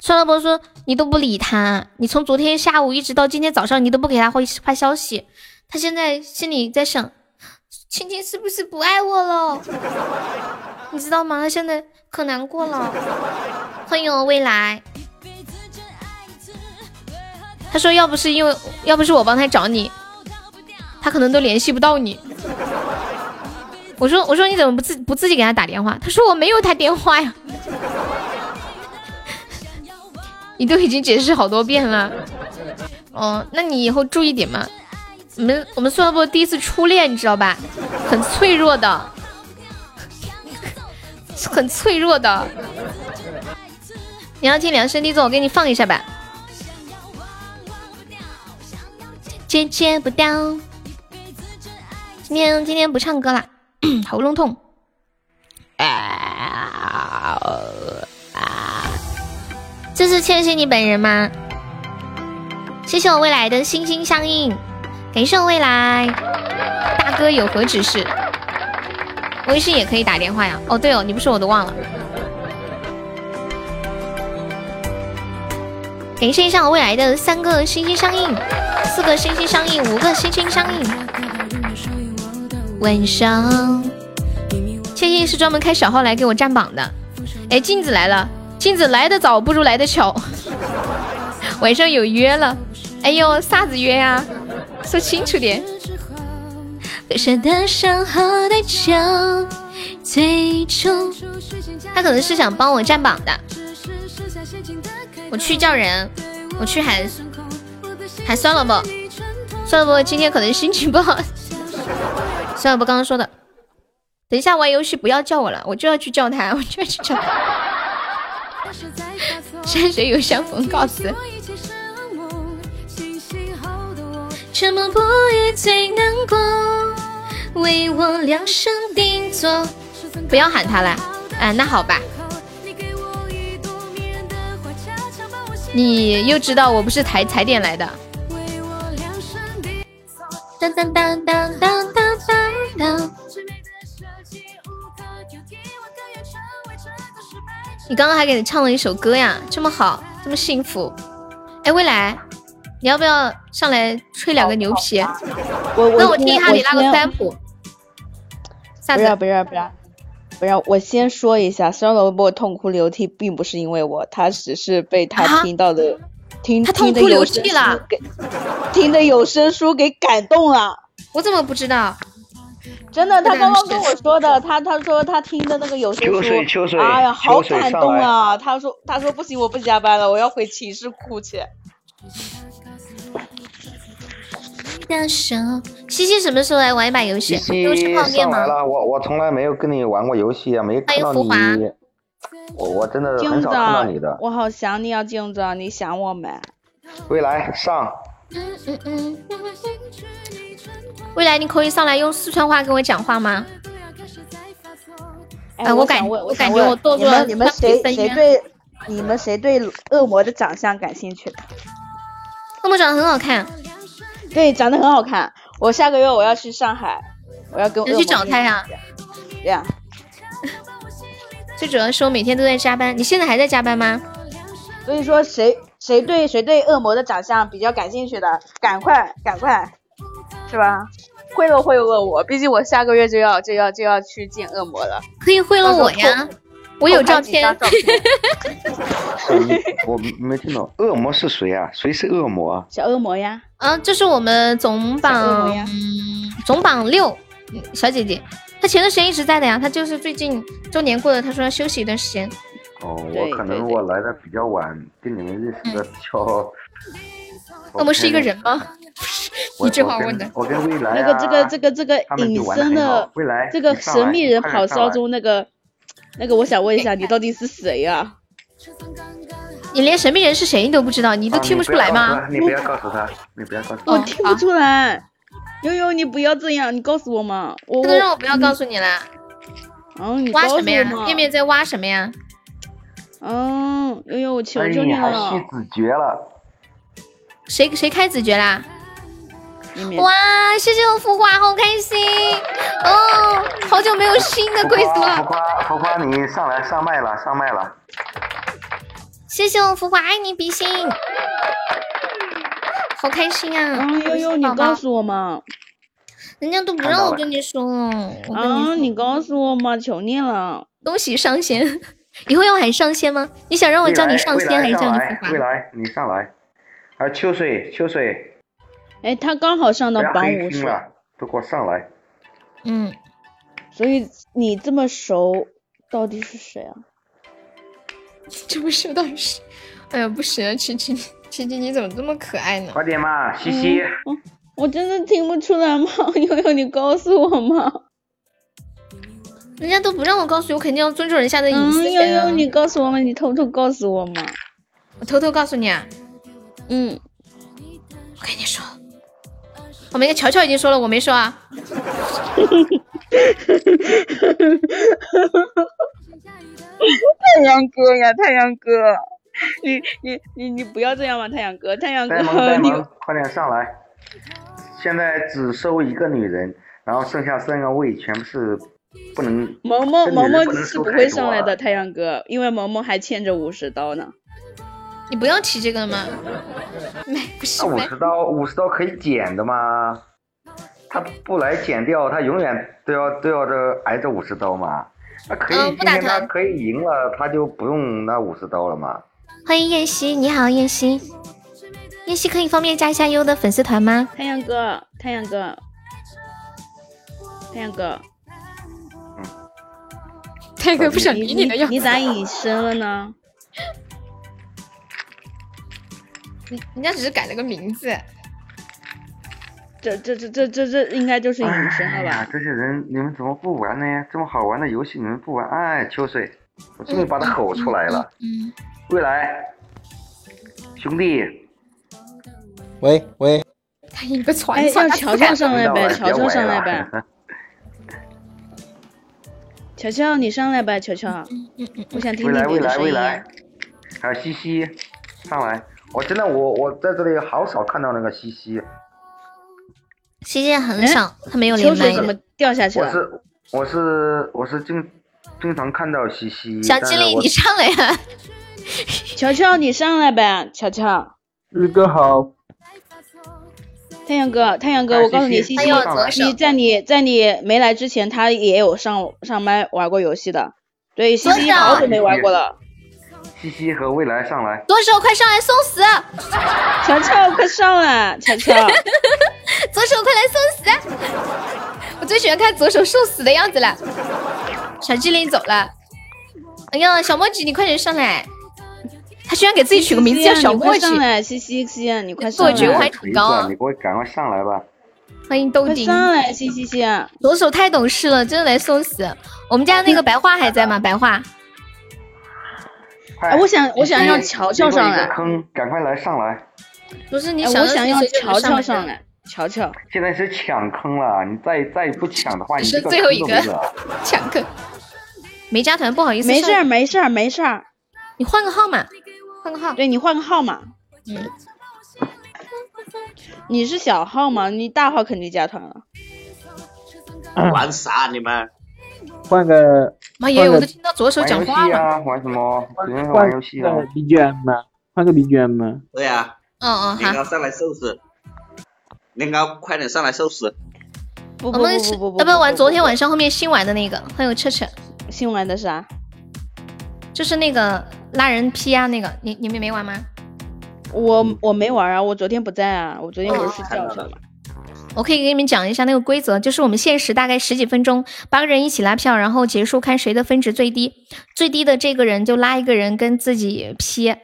[SPEAKER 1] 酸萝卜说你都不理他，你从昨天下午一直到今天早上，你都不给他回发消息。他现在心里在想，青青是不是不爱我了？你知道吗？他现在可难过了。欢迎我未来。他说要不是因为要不是我帮他找你，他可能都联系不到你。我说我说你怎么不自不自己给他打电话？他说我没有他电话呀。你都已经解释好多遍了。哦，那你以后注意点嘛。我们我们算不第一次初恋，你知道吧？很脆弱的，很脆弱的。你要听量身定做，我给你放一下吧。戒戒不掉。今天今天不唱歌了。喉咙痛，啊啊！这是千玺你本人吗？谢谢我未来的心心相印，感谢我未来大哥有何指示？微信也可以打电话呀。哦，对哦，你不说我都忘了。感谢一下我未来的三个心心相印，四个心心相印，五个心心相印。晚上，倩倩是专门开小号来给我占榜的。哎，镜子来了，镜子来的早不如来的巧。晚上有约了，哎呦，啥子约呀？说清楚点。他可能是想帮我占榜的。我去叫人，我去喊喊算了不？算了不？今天可能心情不好。算了，不刚刚说的。等一下玩游戏不要叫我了，我就要去叫他，我就要去叫他。山水有相逢，告辞。沉默不语最难过，为我量身定做。不要喊他了，啊，那好吧。你又知道我不是踩踩点来的。当当当当当当。你刚刚还给你唱了一首歌呀，这么好，这么幸福。哎，未来，你要不要上来吹两个牛皮？那我听一下你那个 sample。
[SPEAKER 3] 不要不要不要不要，我先说一下，孙萝卜痛哭流涕，并不是因为我，他只是被他听到的听
[SPEAKER 1] 他痛哭流涕
[SPEAKER 3] 了听的有声书给感动了。
[SPEAKER 1] 我怎么不知道？
[SPEAKER 3] 真的，他刚刚跟我说的，他他说他听的那个有声书，哎呀，好感动啊！他说他说不行，我不加班了，我要回寝室哭去。
[SPEAKER 1] 西西什么时候来玩一把游戏？都吃泡面吗？
[SPEAKER 4] 我我从来没有跟你玩过游戏啊，没看到你。我我真的很少看到你的。
[SPEAKER 3] 我好想你啊，镜子，你想我没？
[SPEAKER 4] 未来上。
[SPEAKER 1] 嗯嗯嗯。未来你可以上来用四川话跟我讲话吗？
[SPEAKER 3] 哎，
[SPEAKER 1] 我感
[SPEAKER 3] 我
[SPEAKER 1] 感觉我做
[SPEAKER 3] 做了。你们谁谁对你们谁对恶魔的长相感兴趣？
[SPEAKER 1] 恶魔长得很好看，
[SPEAKER 3] 对，长得很好看。我下个月我要去上海，我要跟恶魔
[SPEAKER 1] 去找他呀。
[SPEAKER 3] 对呀。
[SPEAKER 1] 最主要是我每天都在加班，你现在还在加班吗？
[SPEAKER 3] 所以说谁谁对谁对恶魔的长相比较感兴趣的，赶快赶快，是吧？贿赂贿赂我，毕竟我下个月就要就要就要去见恶魔了。
[SPEAKER 1] 可以贿赂我呀，我有照片。
[SPEAKER 4] 我没听懂，恶魔是谁啊？谁是恶魔？
[SPEAKER 3] 小恶魔呀。
[SPEAKER 1] 啊，这是我们总榜总榜六小姐姐，她前段时间一直在的呀，她就是最近周年过了，她说要休息一段时间。
[SPEAKER 4] 哦，我可能我来的比较晚，跟你们认识的比较。
[SPEAKER 1] 恶魔是一个人吗？你这话问的，
[SPEAKER 4] 我跟未来
[SPEAKER 3] 那个这个这个这个隐身的这个神秘人跑骚中那个那个，我想问一下，你到底是谁呀？
[SPEAKER 1] 你连神秘人是谁你都不知道，你都听不出来吗？
[SPEAKER 4] 你不要告诉他，你不要告诉他。
[SPEAKER 3] 我听不出来。悠悠，你不要这样，你告诉我嘛。我
[SPEAKER 1] 这个让我不要告诉你了。
[SPEAKER 3] 嗯，你
[SPEAKER 1] 挖什么呀？面面在挖什么呀？
[SPEAKER 3] 嗯，悠悠，我求求你了。
[SPEAKER 4] 哎呀，子爵了。
[SPEAKER 1] 谁谁开子爵啦？哇，谢谢我浮华，好开心哦！好久没有新的贵族了。
[SPEAKER 4] 浮华，浮华，你上来上麦了，上麦了。
[SPEAKER 1] 谢谢我浮华，爱你比心，好开心啊！
[SPEAKER 3] 哎呦呦，你告诉我嘛。
[SPEAKER 1] 人家都不让我跟你说。
[SPEAKER 3] 啊，你告诉我嘛，求你了。
[SPEAKER 1] 恭喜上仙，以后要喊上仙吗？你想让我叫你上仙，还是叫你浮华？
[SPEAKER 4] 未来，你上来。啊，秋水，秋水，
[SPEAKER 3] 哎，他刚好上到榜五十，
[SPEAKER 4] 都给我上来。
[SPEAKER 1] 嗯，
[SPEAKER 3] 所以你这么熟，到底是谁啊？
[SPEAKER 1] 这么熟到底是？哎呀，不行啊，琪琪，琪琪你怎么这么可爱呢？
[SPEAKER 4] 快点嘛，西西。
[SPEAKER 3] 我真的听不出来吗？悠悠，你告诉我嘛。
[SPEAKER 1] 人家都不让我告诉你，我肯定要尊重人家的隐私。
[SPEAKER 3] 悠悠，你告诉我嘛，你偷偷告诉我嘛。
[SPEAKER 1] 我偷偷告诉你啊。
[SPEAKER 3] 嗯，
[SPEAKER 1] 我跟你说，我们家乔乔已经说了，我没说啊。
[SPEAKER 3] 太阳哥呀，太阳哥，你你你你不要这样嘛，太阳哥，太阳哥，你
[SPEAKER 4] 快点上来。现在只收一个女人，然后剩下三个位全部是不能。
[SPEAKER 3] 萌萌萌萌是不会上来的，太阳哥，因为萌萌还欠着五十刀呢。
[SPEAKER 1] 你不要提这个了吗？没，不是。
[SPEAKER 4] 五十刀，五十刀可以减的吗？他不来减掉，他永远都要都要这挨着五十刀吗？那可以，今天他可以赢了，他就不用那五十刀了吗？
[SPEAKER 1] 欢迎燕西，你好，燕西。燕西可以方便加一下优的粉丝团吗？
[SPEAKER 3] 太阳哥，太阳哥，太阳哥。
[SPEAKER 4] 嗯。
[SPEAKER 1] 太阳哥不想理你的样子。
[SPEAKER 3] 你咋隐身了呢？
[SPEAKER 1] 人家只是改了个名字，
[SPEAKER 3] 这这这这这这应该就是隐身了吧？
[SPEAKER 4] 这些人你们怎么不玩呢？这么好玩的游戏你们不玩？哎，秋水，我终于把他吼出来了。
[SPEAKER 1] 嗯。
[SPEAKER 4] 未来，兄弟，
[SPEAKER 5] 喂喂。
[SPEAKER 1] 他一个传
[SPEAKER 3] 哎，让乔乔上来呗，乔乔上来呗。乔乔，你上来吧，乔乔。我想听听你的声音。
[SPEAKER 4] 还有西西，上来。我真的，我我在这里好少看到那个西西，
[SPEAKER 1] 西西很少，他没有连麦。
[SPEAKER 3] 怎么掉下去
[SPEAKER 4] 了？我是我是我是经经常看到西西。
[SPEAKER 1] 小精灵，你上来呀！
[SPEAKER 3] 乔乔，你上来呗，乔乔。
[SPEAKER 5] 日哥好。
[SPEAKER 3] 太阳哥，太阳哥，我告诉你，西西，你在你在你没来之前，他也有上上麦玩过游戏的。对，西西好久没玩过了。
[SPEAKER 4] 西西和未来上来，
[SPEAKER 1] 左手快上来送死！
[SPEAKER 3] 乔乔快上来，乔乔，
[SPEAKER 1] 左手快来送死！我最喜欢看左手送死的样子了。小机灵走了，哎呀，小墨迹你快点上来！他居然给自己取个名字叫小墨迹。
[SPEAKER 3] 上来，西西西，你快上来！
[SPEAKER 1] 做觉悟还挺高。
[SPEAKER 4] 你给我赶快上来吧！
[SPEAKER 1] 欢迎豆丁。
[SPEAKER 3] 上来，西西西，
[SPEAKER 1] 左手太懂事了，真的来送死。我们家那个白话还在吗？白花。
[SPEAKER 3] 哎，我想，我想让乔乔上来。
[SPEAKER 4] 坑，赶快来上来。
[SPEAKER 1] 不是你
[SPEAKER 3] 我想要乔乔
[SPEAKER 1] 上
[SPEAKER 3] 来，乔乔。
[SPEAKER 4] 现在是抢坑了，你再再不抢的话，你
[SPEAKER 1] 是最后一个 抢坑。没加团，不好意思。
[SPEAKER 3] 没事儿，没事儿，没事儿。
[SPEAKER 1] 你换个号码，换个号。
[SPEAKER 3] 对你换个号码。嗯。你是小号吗？你大号肯定加团了。
[SPEAKER 6] 玩啥你们？
[SPEAKER 5] 换个。
[SPEAKER 1] 妈耶！我都听到左手讲话
[SPEAKER 4] 了。玩什么？
[SPEAKER 5] 玩游戏啊。换 BGM 吗？换个 BGM 吗？
[SPEAKER 6] 对呀。
[SPEAKER 1] 嗯嗯，好。
[SPEAKER 6] 年糕上来收拾。年糕，快点上来收拾。
[SPEAKER 3] 我们是
[SPEAKER 1] 要不要玩昨天晚上后面新玩的那个？欢迎彻彻。
[SPEAKER 3] 新玩的啥？
[SPEAKER 1] 就是那个拉人 P 啊，那个你你们没玩吗？
[SPEAKER 3] 我我没玩啊，我昨天不在啊，我昨天不是睡觉去了吗？
[SPEAKER 1] 我可以给你们讲一下那个规则，就是我们限时大概十几分钟，八个人一起拉票，然后结束看谁的分值最低，最低的这个人就拉一个人跟自己 P，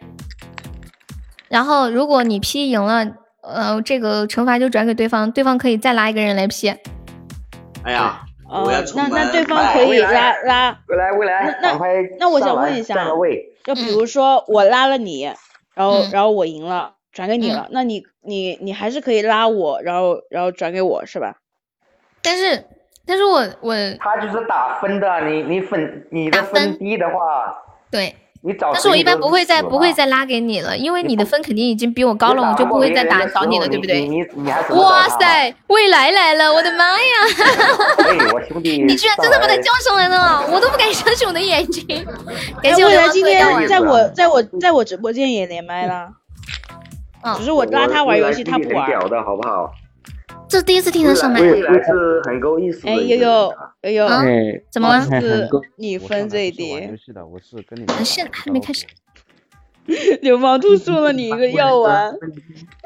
[SPEAKER 1] 然后如果你 P 赢了，呃，这个惩罚就转给对方，对方可以再拉一个人来 P。
[SPEAKER 6] 哎呀。
[SPEAKER 3] 哦，那那对方可以拉拉，
[SPEAKER 4] 未来未来，
[SPEAKER 3] 那那我想问一下，就比如说我拉了你，然后然后我赢了，转给你了，那你你你还是可以拉我，然后然后转给我是吧？
[SPEAKER 1] 但是但是我我
[SPEAKER 4] 他就是打分的，你你分你的分低的话，
[SPEAKER 1] 对。
[SPEAKER 4] 但
[SPEAKER 1] 是我一般不会再不会再拉给你了，因为你的分肯定已经比我高了，我就不会再打找你了，对不对？哇塞，未来来了，我的妈呀！你居然真的把他叫上来了，我都不敢相信我的眼睛。感谢
[SPEAKER 3] 未来今天在我在我在我直播间也连麦了，只是我拉他玩游戏，他不玩。
[SPEAKER 4] 的好不好？
[SPEAKER 1] 这是第一次听他上麦，
[SPEAKER 4] 是很够意思。
[SPEAKER 3] 哎，呦呦，哎呦，
[SPEAKER 1] 怎么了？
[SPEAKER 3] 是你分最低。
[SPEAKER 1] 现在还没开始。
[SPEAKER 3] 流氓兔送了你一个药丸。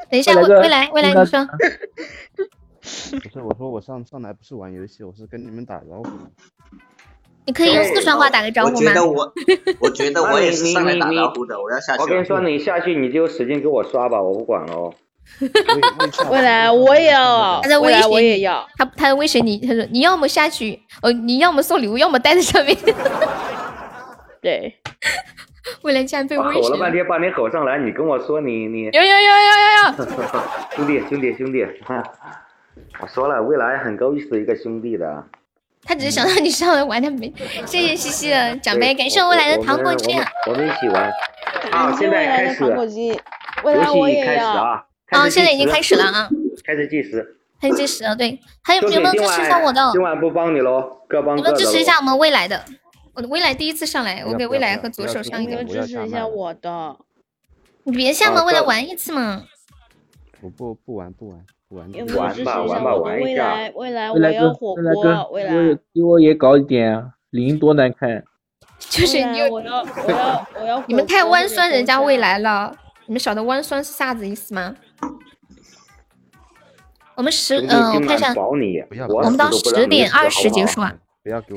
[SPEAKER 1] 等一下，未来未来，你说。
[SPEAKER 7] 不是，我说我上上来不是玩游戏，我是跟你们打招呼。
[SPEAKER 1] 你可以用四川话打个招呼吗？我觉
[SPEAKER 6] 得我，我觉得我也是上来打招呼的，我要下去。
[SPEAKER 4] 我跟你说，你下去你就使劲给我刷吧，我不管了哦。
[SPEAKER 3] 未来我也要，
[SPEAKER 1] 他在威胁
[SPEAKER 3] 我也要，
[SPEAKER 1] 他他在威胁你，他说你要么下去，哦，你要么送礼物，要么待在上面。
[SPEAKER 3] 对，
[SPEAKER 1] 未来竟然被威胁。
[SPEAKER 4] 吼了半天把你吼上来，你跟我说你你。
[SPEAKER 1] 有有有有有
[SPEAKER 4] 有。兄弟兄弟兄弟，我说了，未来很够意思一个兄弟的。
[SPEAKER 1] 他只是想让你上来玩，他没。谢谢西西的奖杯，感谢未来的糖果机。
[SPEAKER 4] 我们一起玩。好，现在开始。
[SPEAKER 3] 游
[SPEAKER 4] 戏开始啊！
[SPEAKER 1] 啊，现在已经开始了啊！
[SPEAKER 4] 开始计时，
[SPEAKER 1] 开始计时了。对，还有有没有支持一下我的？
[SPEAKER 4] 今晚不帮你喽，各帮各的。
[SPEAKER 1] 你们支持一下我们未来的，我的未来第一次上来，我给未来和左手上一个。
[SPEAKER 3] 支持一下我的。
[SPEAKER 1] 你别下嘛，未来玩一次嘛。
[SPEAKER 7] 我不不玩不玩不玩。
[SPEAKER 4] 玩吧玩吧玩
[SPEAKER 3] 一下。未来未来我要火锅，未来
[SPEAKER 5] 给我也搞一点啊！零多难看。
[SPEAKER 1] 就是你，
[SPEAKER 3] 我要 我要我要。
[SPEAKER 1] 你们太弯酸人家未来了。你们晓得弯酸是啥子意思吗？我们十嗯，我看一下，我们到十点二十结束啊，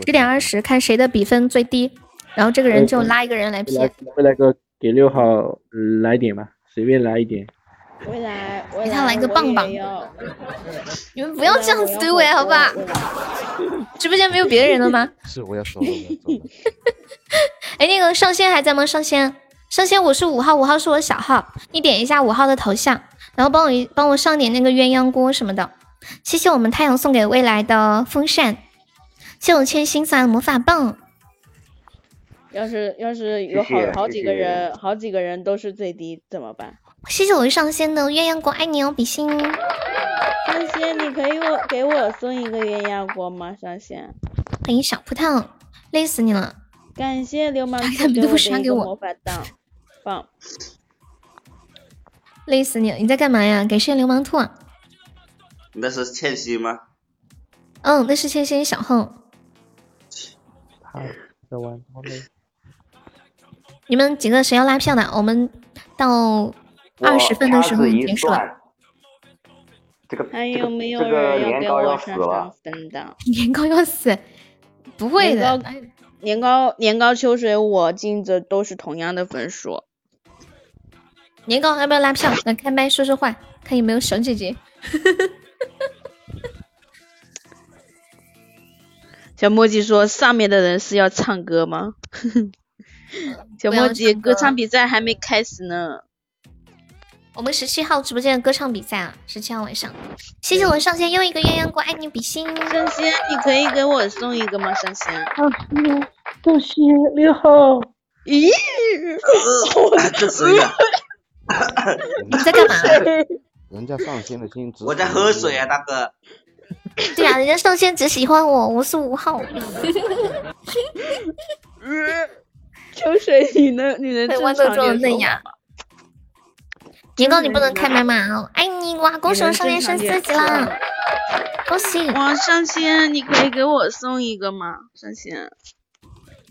[SPEAKER 1] 十点二十看谁的比分最低，然后这个人就拉一个人来 P。
[SPEAKER 5] 未来哥给六号来点吧，随便来一点。
[SPEAKER 3] 未来，
[SPEAKER 1] 给他来个棒棒。你们不要这样子对我好吧？直播间没有别人了吗？
[SPEAKER 7] 是，我要说了。
[SPEAKER 1] 哎，那个上仙还在吗？上仙。上仙，我是五号，五号是我小号，你点一下五号的头像，然后帮我帮我上点那个鸳鸯锅什么的。谢谢我们太阳送给未来的风扇，谢我千心送来的魔法棒。
[SPEAKER 3] 要是要是有好好几个人，好几个人都是最低怎么办？
[SPEAKER 1] 谢谢我上仙的鸳鸯锅，爱你哦，比心。
[SPEAKER 3] 上仙，你可以我给我送一个鸳鸯锅吗？上仙，
[SPEAKER 1] 欢迎小葡萄，累死你了。
[SPEAKER 3] 感谢流氓兔给我的魔法棒。棒，
[SPEAKER 1] 累死你了！你在干嘛呀？感谢流氓兔。
[SPEAKER 6] 那是千玺吗？
[SPEAKER 1] 嗯，那是千玺小号。你们几个谁要拉票的？我们到二十分的时候结束了。
[SPEAKER 4] 这个
[SPEAKER 3] 还有没有人要给我上上分的？
[SPEAKER 1] 年糕要死？不会的。
[SPEAKER 3] 年糕年糕秋水，我金子都是同样的分数。
[SPEAKER 1] 年糕要不要拉票？来开麦说说话，看有没有小姐姐。
[SPEAKER 3] 小墨迹说：“上面的人是要唱歌吗？” 小墨迹，歌唱比赛还没开始呢。
[SPEAKER 1] 我们十七号直播间的歌唱比赛啊，十七号晚上。谢谢我上仙又一个鸳鸯锅，爱你比心。
[SPEAKER 3] 上仙，你可以给我送一个吗？上仙。
[SPEAKER 5] 上仙六号。
[SPEAKER 3] 咦？
[SPEAKER 6] 这谁呀？
[SPEAKER 1] 你在干嘛？
[SPEAKER 7] 人家上仙的心。
[SPEAKER 6] 我在喝水啊，大哥。
[SPEAKER 1] 对啊，人家上仙只喜欢我，我是五号。
[SPEAKER 3] 秋水，你能你能
[SPEAKER 1] 豌豆做的嫩芽。年糕，你不能开麦吗？爱你哇！恭喜我上仙升四级啦，恭喜！
[SPEAKER 3] 哇，上仙，你可以给我送一个吗？上仙，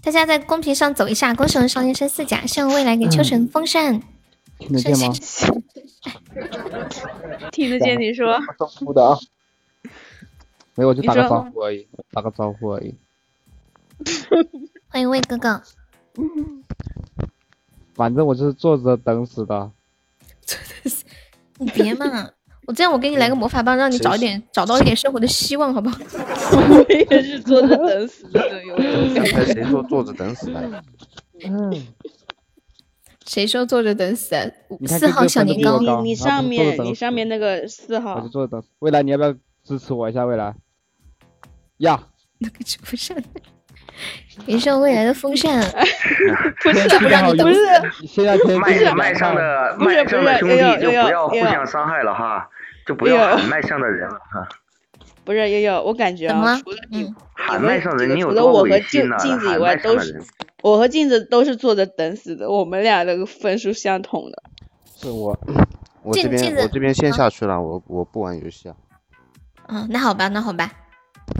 [SPEAKER 1] 大家在公屏上走一下，恭喜我上仙升四甲，希望未来给秋神风扇。
[SPEAKER 5] 听得见吗？
[SPEAKER 3] 听得见，你说。
[SPEAKER 5] 送的啊。没有，我就打个招呼而已，打个招呼而已。
[SPEAKER 1] 欢迎魏哥哥。
[SPEAKER 5] 反正我就是坐着等死的。
[SPEAKER 1] 你别嘛！我这样，我给你来个魔法棒，让你找一点，找到一点生活的希望，好不好？
[SPEAKER 3] 我也是坐着等死的，有
[SPEAKER 7] 刚才谁说坐着等死的？
[SPEAKER 5] 嗯。
[SPEAKER 1] 谁说坐着等死？四号小年糕，
[SPEAKER 3] 你你上面你上面那个四号。
[SPEAKER 5] 我就坐着等。未来你要不要支持我一下？未来。呀。
[SPEAKER 1] 那个风扇，别说未来的风扇，
[SPEAKER 3] 不是
[SPEAKER 1] 不让你
[SPEAKER 3] 不是，
[SPEAKER 5] 现在
[SPEAKER 4] 麦麦上的麦上的兄弟就不要互相伤害了哈，就不要喊麦上的人哈。
[SPEAKER 3] 不是悠悠，我感觉啊，除了你
[SPEAKER 4] 喊麦上人，你有
[SPEAKER 3] 除了我和镜镜子以外，都是我和镜子都是坐着等死的，我们俩的分数相同的。
[SPEAKER 7] 是我，我这边我这边先下去了，我我不玩游戏啊。
[SPEAKER 1] 嗯，那好吧，那好吧。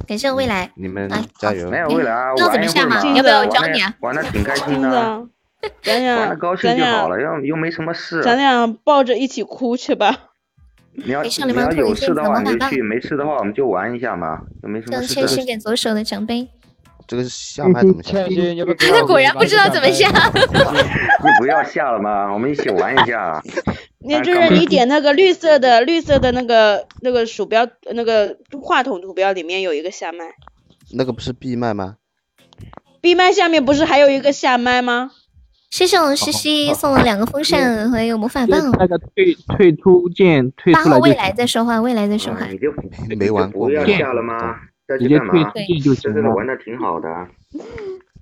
[SPEAKER 1] 感谢未来，
[SPEAKER 7] 你们加油！
[SPEAKER 4] 没有未来啊，
[SPEAKER 1] 要怎么下嘛？要不要我教你啊？
[SPEAKER 4] 玩的挺开心的，
[SPEAKER 3] 咱俩
[SPEAKER 4] 玩的高兴就好了，又又没什么事。
[SPEAKER 3] 咱俩抱着一起哭去吧。
[SPEAKER 4] 你要你要有事的话你就去，没事的话我们就玩一下嘛，又没什么事。
[SPEAKER 1] 千心点左手的奖杯。
[SPEAKER 7] 这个下麦怎么下？
[SPEAKER 1] 他 果然不知道怎么下。
[SPEAKER 4] 你不要下了嘛？我们一起玩一下。
[SPEAKER 3] 那就是你点那个绿色的绿色的那个那个鼠标那个话筒图标里面有一个下麦，
[SPEAKER 7] 那个不是闭麦吗？
[SPEAKER 3] 闭麦下面不是还有一个下麦吗？
[SPEAKER 1] 谢谢我们西西送了两个风扇和一个魔法棒。
[SPEAKER 5] 那个退退出键退出来。八
[SPEAKER 1] 号未来在说话，未来在说话。
[SPEAKER 4] 你就
[SPEAKER 7] 没玩过。
[SPEAKER 4] 不要下了吗？
[SPEAKER 5] 直接退出键就行了。
[SPEAKER 4] 玩的挺好的。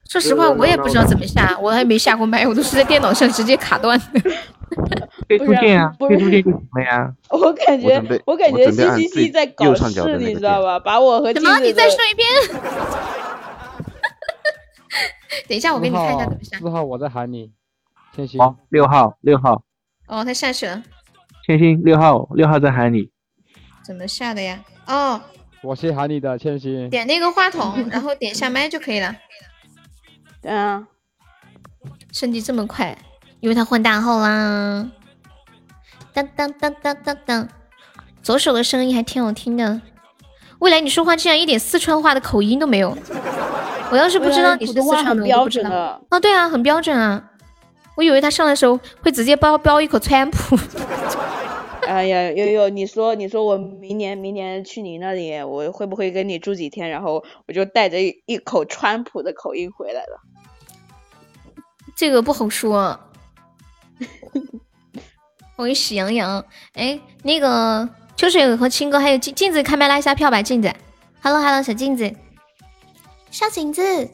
[SPEAKER 1] 说实话，我也不知道怎么下，我还没下过麦，我都是在电脑上直接卡断的。
[SPEAKER 5] 退出键啊，退出键就行了呀。
[SPEAKER 3] 我感觉，我感觉 C C C 在搞事，你知道吧？把我和
[SPEAKER 1] 什么？你再说一遍。等一下，我给你看一下怎么下。
[SPEAKER 5] 四号，我在喊你。千心。好，六号，六号。
[SPEAKER 1] 哦，他下去了。
[SPEAKER 5] 千心，六号，六号在喊你。
[SPEAKER 1] 怎么下的呀？哦。
[SPEAKER 5] 我先喊你的，千心。
[SPEAKER 1] 点那个话筒，然后点下麦就可以了。
[SPEAKER 3] 对啊。
[SPEAKER 1] 升级这么快。因为他换大号啦，当当当当当当，左手的声音还挺好听的。未来你说话竟然一点四川话的口音都没有，我要是不知道你是四川的，我不知道。哦，对啊，很标准啊。我以为他上来的时候会直接飙飙一口川普。
[SPEAKER 3] 哎呀，悠悠，你说你说我明年明年去你那里，我会不会跟你住几天？然后我就带着一口川普的口音回来了。
[SPEAKER 1] 这个不好说。我喜羊羊，哎，那个秋水和青哥还有镜镜子开麦拉一下票吧，镜子，Hello Hello 小镜子，小镜子，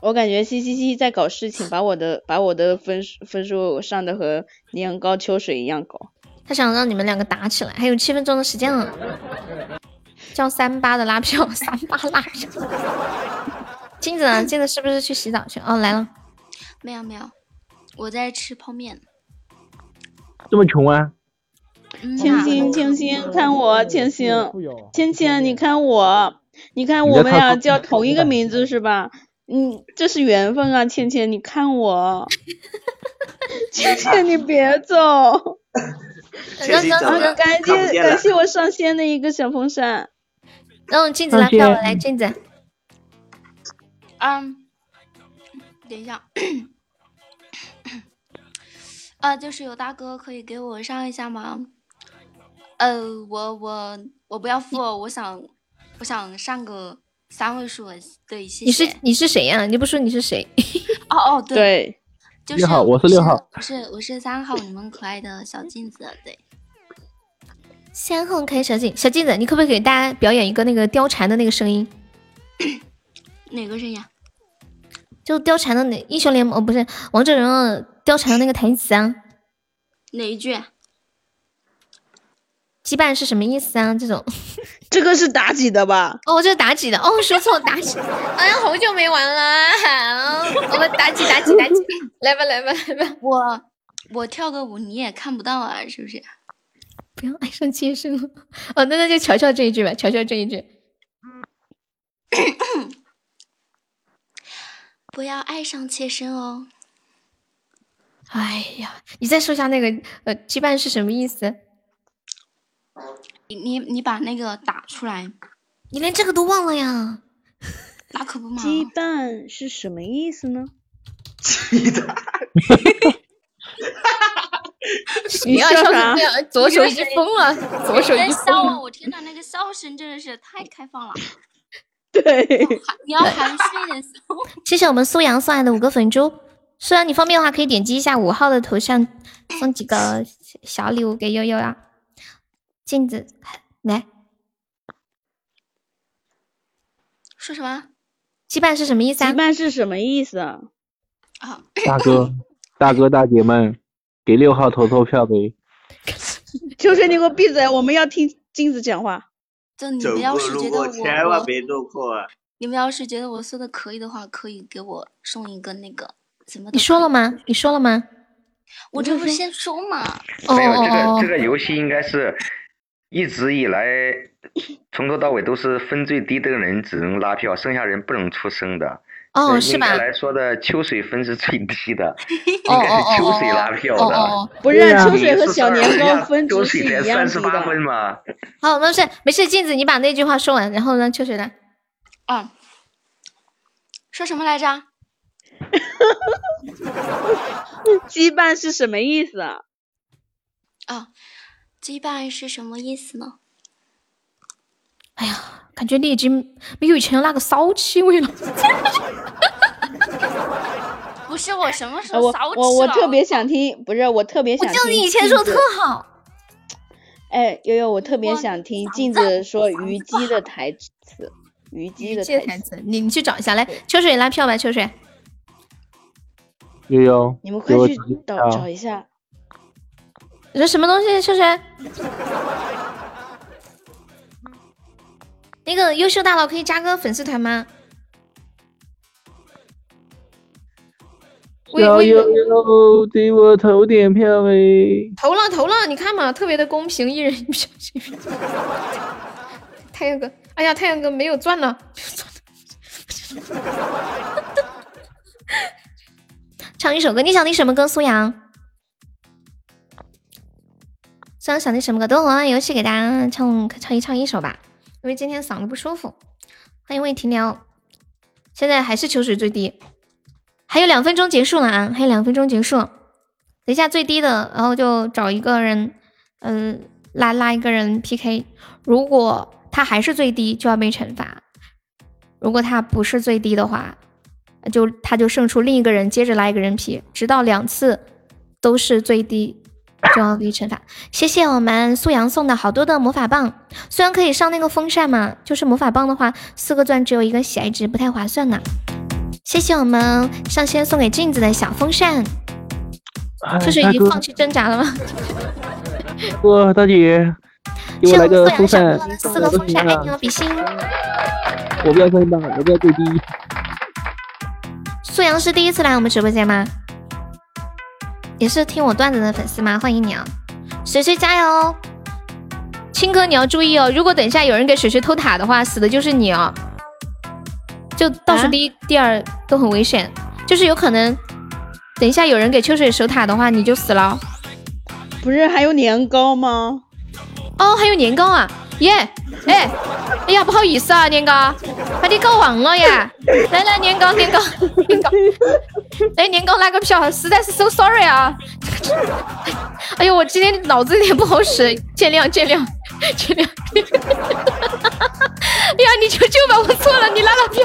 [SPEAKER 3] 我感觉嘻嘻嘻在搞事情，把我的把我的分数分数上的和年糕秋水一样高，
[SPEAKER 1] 他想让你们两个打起来，还有七分钟的时间了，叫三八的拉票，三八拉票，镜子呢？镜子是不是去洗澡去？哦，来了，
[SPEAKER 8] 没有没有。我在吃泡面，
[SPEAKER 5] 这么穷啊！
[SPEAKER 3] 青青青青，看我青青，青青你看我，你看我们俩叫同一个名字是吧？嗯，这是缘分啊，倩倩，你看我，倩倩你别走，
[SPEAKER 6] 感谢
[SPEAKER 3] 感谢感谢我上仙的一个小风扇，
[SPEAKER 1] 让镜子拉票，来镜子，
[SPEAKER 8] 嗯，等一下。啊，就是有大哥可以给我上一下吗？呃，我我我不要付，我想我想上个三位数的，对，谢谢。
[SPEAKER 1] 你是你是谁呀？你不说你是谁？
[SPEAKER 8] 哦哦，对，六
[SPEAKER 5] 号，我是六号，
[SPEAKER 8] 不是，我是三号，你们可爱的小镜子，对。
[SPEAKER 1] 三号可爱小镜，小镜子，你可不可以给大家表演一个那个貂蝉的那个声音？
[SPEAKER 8] 哪个声音？
[SPEAKER 1] 就貂蝉的那英雄联盟，哦，不是王者荣耀貂蝉的那个台词啊？
[SPEAKER 8] 哪一句？
[SPEAKER 1] 羁绊是什么意思啊？这种，
[SPEAKER 3] 这个是妲己的吧？
[SPEAKER 1] 哦，这是妲己的。哦，说错，妲己。哎呀，好久没玩了。我们妲己，妲己，妲己，来吧，来吧，来吧。
[SPEAKER 8] 我我跳个舞你也看不到啊，是不是？
[SPEAKER 1] 不要爱上妾身。哦，那那就瞧瞧这一句吧，瞧瞧这一句。
[SPEAKER 8] 不要爱上妾身哦。
[SPEAKER 1] 哎呀，你再说一下那个呃，羁绊是什么意思？
[SPEAKER 8] 你你你把那个打出来，
[SPEAKER 1] 你连这个都忘了呀？
[SPEAKER 8] 那可不嘛。
[SPEAKER 3] 羁绊是什么意思呢？
[SPEAKER 6] 鸡蛋。
[SPEAKER 1] 你要笑啥？左手已经疯了，左手已经疯
[SPEAKER 8] 了。我天呐，那个笑声真的是太开放了。
[SPEAKER 3] 对，
[SPEAKER 8] 你要含蓄一点。
[SPEAKER 1] 谢谢我们苏阳送来的五个粉珠。苏阳，你方便的话可以点击一下五号的头像，送几个小礼物给悠悠啊。镜子，来，
[SPEAKER 8] 说什么？
[SPEAKER 1] 羁绊是什么意思啊？
[SPEAKER 3] 羁绊是什么意思啊？
[SPEAKER 5] 大哥，大哥大姐们，给六号投投票呗！
[SPEAKER 3] 秋水，你给我闭嘴！我们要听镜子讲话。
[SPEAKER 8] 就你们要是觉得我，
[SPEAKER 6] 千万别做错啊！
[SPEAKER 8] 你们要是觉得我说的可以的话，可以给我送一个那个什么？
[SPEAKER 1] 你说了吗？你说了吗？
[SPEAKER 8] 我这不是先说吗？
[SPEAKER 4] 没有，这个这个游戏应该是。一直以来，从头到尾都是分最低的人只能拉票，剩下人不能出声的。
[SPEAKER 1] 哦，是吧？
[SPEAKER 4] 来说的秋水分是最低的，应该是秋水拉票的。
[SPEAKER 3] 不是，秋水和小年糕分值是一样的。
[SPEAKER 4] 三十八分吗？
[SPEAKER 1] 好，没事没事，镜子你把那句话说完，然后让秋水来。
[SPEAKER 8] 嗯，说什么来着？
[SPEAKER 3] 羁绊是什么意思啊？
[SPEAKER 8] 啊。羁绊是什么意思呢？
[SPEAKER 1] 哎呀，感觉你已经没有以前那个骚气味了。
[SPEAKER 8] 不是我什么时候骚气
[SPEAKER 3] 我我我特别想听，不是我特别想听。
[SPEAKER 1] 我就你以前说特好。
[SPEAKER 3] 哎，悠悠，我特别想听镜子说虞姬的台词。虞姬的台词，
[SPEAKER 1] 你你去找一下来。秋水拉票吧，秋水。
[SPEAKER 5] 悠悠，
[SPEAKER 3] 你们快去找找一下。
[SPEAKER 1] 你说什么东西？秋水？那个优秀大佬可以加个粉丝团吗？
[SPEAKER 5] 小悠悠，给我投点票呗！
[SPEAKER 1] 投了投了，你看嘛，特别的公平，一人一票。太阳哥，哎呀，太阳哥没有钻了，唱一首歌，你想听什么歌？苏阳。苏阳想听什么歌？等会玩完游戏给大家唱唱一唱一首吧，因为今天嗓子不舒服。欢迎魏停聊，现在还是秋水最低，还有两分钟结束了啊，还有两分钟结束。等一下最低的，然后就找一个人，嗯，拉拉一个人 PK。如果他还是最低，就要被惩罚；如果他不是最低的话，就他就胜出另一个人，接着来一个人皮直到两次都是最低。就要被惩罚。谢谢我们素阳送的好多的魔法棒，虽然可以上那个风扇嘛？就是魔法棒的话，四个钻只有一个喜爱值，不太划算呢。谢谢我们上仙送给镜子的小风扇。就是已经放弃挣扎了吗？
[SPEAKER 5] 哇，大姐，谢我来个风扇，
[SPEAKER 1] 四个风扇，爱你哦，比心。
[SPEAKER 5] 我不要最大，我不要最低。
[SPEAKER 1] 素阳是第一次来我们直播间吗？也是听我段子的粉丝吗？欢迎你啊！水水加油哦！青哥你要注意哦，如果等一下有人给水水偷塔的话，死的就是你哦！就倒数第一、第二都很危险，就是有可能等一下有人给秋水守塔的话，你就死了。
[SPEAKER 3] 不是还有年糕吗？
[SPEAKER 1] 哦，还有年糕啊！耶！哎，哎呀，不好意思啊，年糕，把你搞忘了呀！来来，年糕，年糕，年糕，哎，年糕拿个票，实在是 so sorry 啊！哎呦，我今天脑子有点不好使，见谅见谅见谅。哎呀，你求求吧，我错了，你拿了票。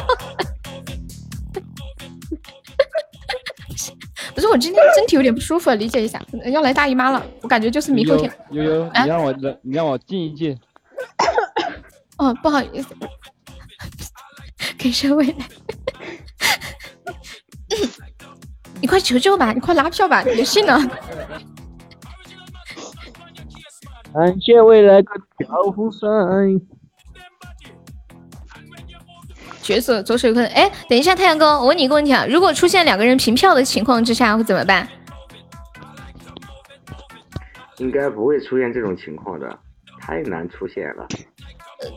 [SPEAKER 1] 不是我今天身体有点不舒服，理解一下，要来大姨妈了，我感觉就是明后天。
[SPEAKER 9] 悠悠，你让我你让我静一静。
[SPEAKER 1] 哦，不好意思，给社未来，你快求救吧，你快拉票吧，别信了。
[SPEAKER 5] 感谢未来的调风扇。
[SPEAKER 1] 角色左手有可能，哎，等一下，太阳哥，我问你一个问题啊，如果出现两个人平票的情况之下会怎么办？
[SPEAKER 4] 应该不会出现这种情况的，太难出现了。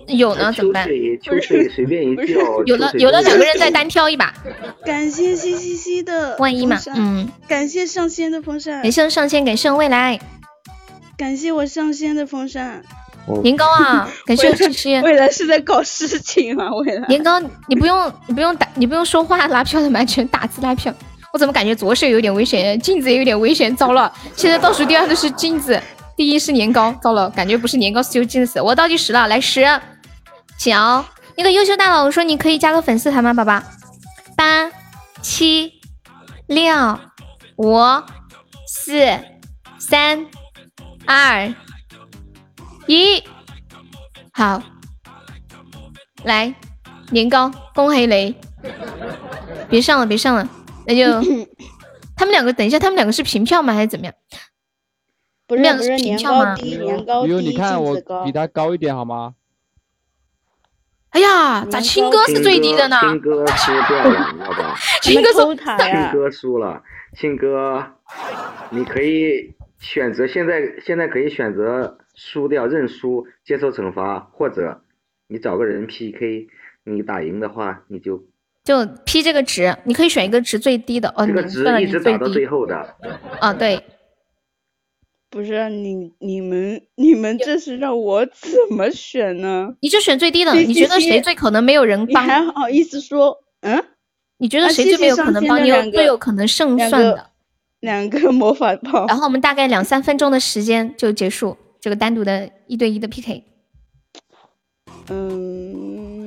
[SPEAKER 1] 有呢，怎么办？
[SPEAKER 4] 秋水随便一叫。
[SPEAKER 1] 有了，有了，两个人再单挑一把。
[SPEAKER 3] 感谢西西西的
[SPEAKER 1] 万一嘛，嗯。
[SPEAKER 3] 感谢上仙的风扇。
[SPEAKER 1] 感谢上仙，感谢未来。
[SPEAKER 3] 感谢我上仙的风扇。
[SPEAKER 1] 年糕啊，感谢七七。
[SPEAKER 3] 未来是在搞事情啊，未来。
[SPEAKER 1] 年糕，你不用，你不用打，你不用说话拉票的吗？全打字拉票。我怎么感觉左手有点危险，镜子也有点危险？糟了，现在倒数第二的是镜子，第一是年糕。糟了，感觉不是年糕，是有镜子。我倒计时了，来十九。那个优秀大佬我说你可以加个粉丝团吗，宝宝？八七六五四三二。一好，来年糕，恭喜你！别上了，别上了，那就 他们两个，等一下，他们两个是平票吗？还是怎么样？
[SPEAKER 3] 不是，不是
[SPEAKER 1] 平票吗？
[SPEAKER 3] 年糕
[SPEAKER 9] 低，你看我比他高一点好吗？
[SPEAKER 1] 哎呀，咋青哥是最低的呢？
[SPEAKER 4] 青哥输掉了，要不？
[SPEAKER 1] 青哥
[SPEAKER 3] 输塔
[SPEAKER 4] 呀！青哥输了，青哥，你可以选择，现在现在可以选择。输掉认输，接受惩罚，或者你找个人 PK，你打赢的话，你就
[SPEAKER 1] 就 P 这个值，你可以选一个值最低的哦。
[SPEAKER 4] 这个值一直打到最后的。
[SPEAKER 1] 啊，对。
[SPEAKER 3] 不是你你们你们这是让我怎么选呢？
[SPEAKER 1] 你就选最低的，你觉得谁最可能没有人帮？
[SPEAKER 3] 你还好意思说？嗯？
[SPEAKER 1] 你觉得谁最没有可能帮？你有最有可能胜算的
[SPEAKER 3] 两个魔法棒。
[SPEAKER 1] 然后我们大概两三分钟的时间就结束。这个单独的一对一的 PK，
[SPEAKER 3] 嗯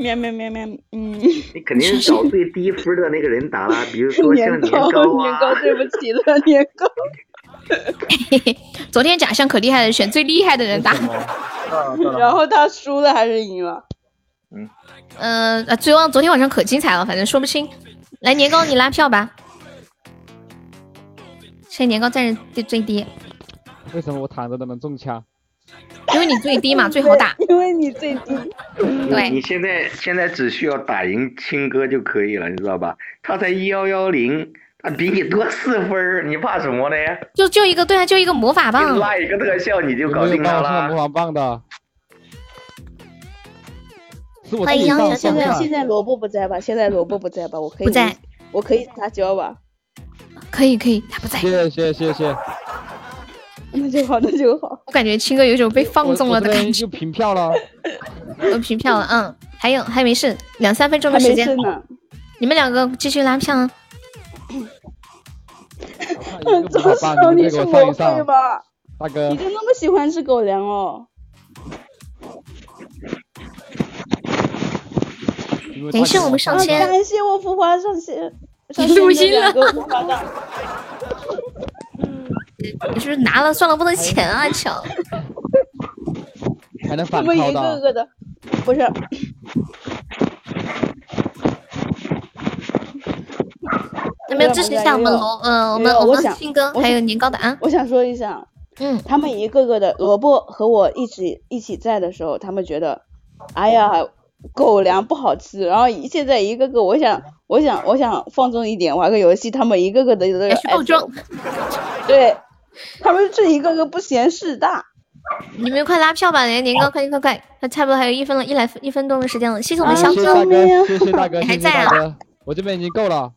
[SPEAKER 3] 喵喵喵喵，嗯，
[SPEAKER 4] 你肯定是找最低分的那个人打啦，比如说 像
[SPEAKER 3] 年糕
[SPEAKER 4] 啊，
[SPEAKER 3] 年糕，对不起了，年糕。
[SPEAKER 1] 昨天假象可厉害了，选最厉害的人打，
[SPEAKER 3] 然后他输了还是赢了？
[SPEAKER 1] 嗯，嗯呃，最望昨天晚上可精彩了，反正说不清。来，年糕你拉票吧。现在年糕暂时最低。
[SPEAKER 9] 为什么我躺着都能中枪？
[SPEAKER 1] 因为你最低嘛，最好打。
[SPEAKER 3] 因为你最低。
[SPEAKER 1] 对。
[SPEAKER 4] 你现在现在只需要打赢青哥就可以了，你知道吧？他才幺幺零，他比你多四分，你怕什么呢？
[SPEAKER 1] 就就一个，对啊，就一个魔法棒。
[SPEAKER 4] 拉一个特效你就搞定他了。
[SPEAKER 9] 魔法棒的。
[SPEAKER 1] 欢迎杨小
[SPEAKER 3] 现在现在萝卜不在吧？现在萝卜不在吧？我可以
[SPEAKER 1] 不在，
[SPEAKER 3] 我可以撒娇吧？
[SPEAKER 1] 可以可以，他不在。
[SPEAKER 9] 谢谢谢谢。
[SPEAKER 3] 那就好，那就好。
[SPEAKER 1] 我感觉青哥有种被放纵了的感
[SPEAKER 9] 觉。就平票了。
[SPEAKER 1] 我平票了，嗯，还有还没事，两三分钟的时间。你们两个继续拉票啊。
[SPEAKER 3] 这么少你是我会吧？
[SPEAKER 9] 大哥。
[SPEAKER 3] 你就那么喜欢吃狗粮哦？
[SPEAKER 1] 没事我们上仙。
[SPEAKER 3] 感谢我浮华上仙。
[SPEAKER 1] 录音了，你是不是拿了算了不能钱啊？抢，
[SPEAKER 9] 还能反
[SPEAKER 3] 套一个个的，不是。
[SPEAKER 1] 有没有支持一下我们罗？嗯，我们我们新哥还有年糕的啊。
[SPEAKER 3] 我想说一下，
[SPEAKER 1] 嗯，
[SPEAKER 3] 他们一个个的萝卜和我一起一起在的时候，他们觉得，哎呀。狗粮不好吃，然后现在一个个，我想，我想，我想放纵一点，玩个游戏，他们一个个的都要
[SPEAKER 1] 放纵，
[SPEAKER 3] 对，他们这一个个不嫌事大。
[SPEAKER 1] 你们快拉票吧，年年哥，快快快，他差不多还有一分了，一来一分钟的时间了。谢谢我们小
[SPEAKER 9] 哥，谢谢大哥，
[SPEAKER 1] 你还在啊？
[SPEAKER 9] 我这边已经够了。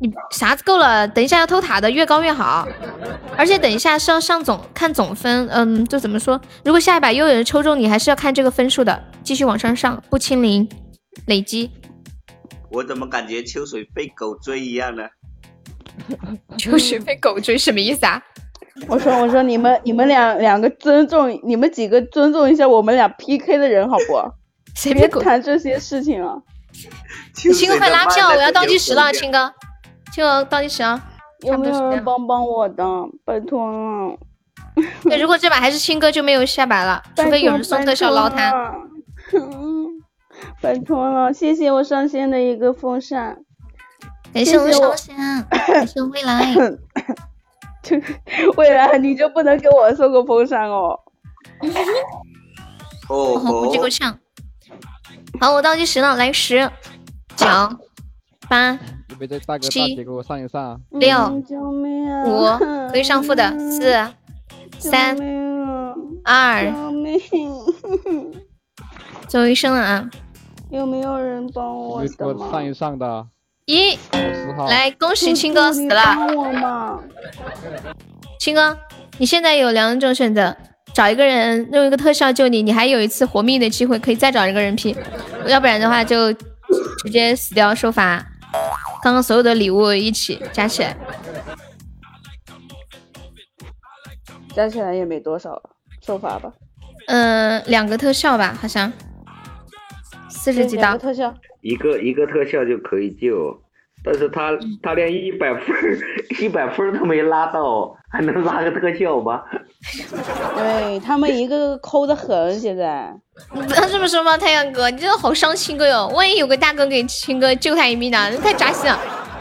[SPEAKER 1] 你啥子够了？等一下要偷塔的，越高越好。而且等一下是要上总看总分，嗯，就怎么说？如果下一把又有人抽中你，还是要看这个分数的，继续往上上，不清零，累积。
[SPEAKER 6] 我怎么感觉秋水被狗追一样呢？
[SPEAKER 1] 秋 水被狗追什么意思啊？
[SPEAKER 3] 我说我说你们你们两两个尊重你们几个尊重一下我们俩 PK 的人好不？
[SPEAKER 1] 谁别
[SPEAKER 3] 谈这些事情啊？
[SPEAKER 1] 青哥快拉票，我要倒计时了，青哥，青哥倒计时啊！
[SPEAKER 3] 有没有人帮帮我的？拜托了。
[SPEAKER 1] 对，如果这把还是青哥，就没有下把了，除非有人送特效捞他。
[SPEAKER 3] 拜托了，谢谢我上线的一个风扇，
[SPEAKER 1] 感谢我上线，感谢未来。
[SPEAKER 3] 未来你就不能给我送个风扇哦？
[SPEAKER 6] 哦，
[SPEAKER 1] 估计够呛。好，我倒计时了，来十、九、八、七、六、五，可以上负的，四、三、二，最后一声了啊！
[SPEAKER 3] 有没有人帮我的我？
[SPEAKER 9] 上一上的。
[SPEAKER 1] 一，来恭喜青哥死了。青哥，你现在有两种选择。找一个人用一个特效救你，你还有一次活命的机会，可以再找一个人 P，要不然的话就直接死掉受罚。刚刚所有的礼物一起加起来，
[SPEAKER 3] 加起来也没多少，受罚吧？
[SPEAKER 1] 嗯，两个特效吧，好像四十几刀。
[SPEAKER 3] 特效，
[SPEAKER 4] 一个一个特效就可以救。但是他他连一百分一百分都没拉到，还能拉个特效吗？
[SPEAKER 3] 对他们一个个抠的很，现在。
[SPEAKER 1] 你不要这么说嘛，太阳哥，你真的好伤青哥哟！万一有个大哥给青哥救他一命呢？太扎心了。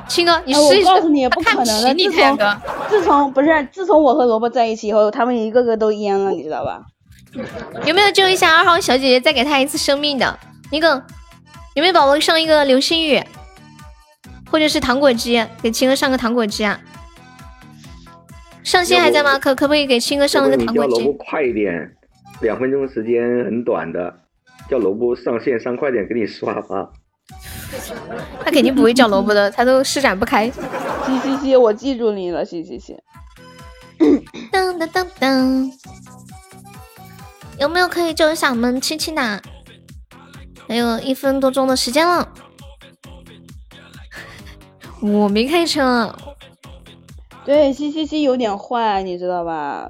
[SPEAKER 1] 青哥，你试一
[SPEAKER 3] 试。我告诉你，不可能的。
[SPEAKER 1] 自从
[SPEAKER 3] 自从不是自从我和萝卜在一起以后，他们一个个都淹了，你知道吧？
[SPEAKER 1] 有没有救一下二号小姐姐，再给她一次生命的？那个有没有宝宝上一个流星雨？或者是糖果机，给青哥上个糖果机啊！上线还在吗？可可不可以给青哥上个糖果机？
[SPEAKER 4] 叫萝卜快一点，两分钟时间很短的，叫萝卜上线上快点给你刷吧。
[SPEAKER 1] 他肯定不会叫萝卜的，他都施展不开。
[SPEAKER 3] 嘻嘻嘻，我记住你了，嘻嘻嘻。
[SPEAKER 1] 噔噔噔噔，有没有可以救一下我们亲亲的？还有一分多钟的时间了。我没开车，
[SPEAKER 3] 对，西西西有点坏，你知道吧？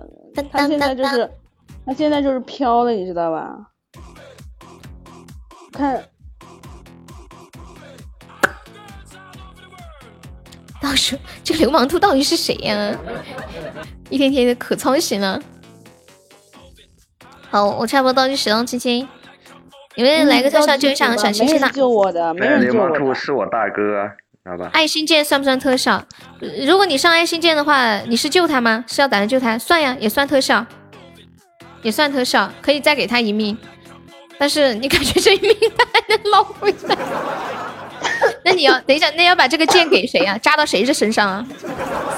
[SPEAKER 3] 他现在就是，他现在就是飘了，你知道吧？看，
[SPEAKER 1] 到时候这个流氓兔到底是谁呀？一天天的可操心了。好，我差不多倒计时了，亲亲，有没有来个特效救一下小星星的？
[SPEAKER 3] 救我的，没人救我。
[SPEAKER 4] 流氓兔是我大哥。
[SPEAKER 1] 爱心剑算不算特效？如果你上爱心剑的话，你是救他吗？是要打算救他？算呀，也算特效，也算特效，可以再给他一命。但是你感觉这一命他还能捞回来？那你要等一下，那要把这个剑给谁呀？扎到谁的身上啊？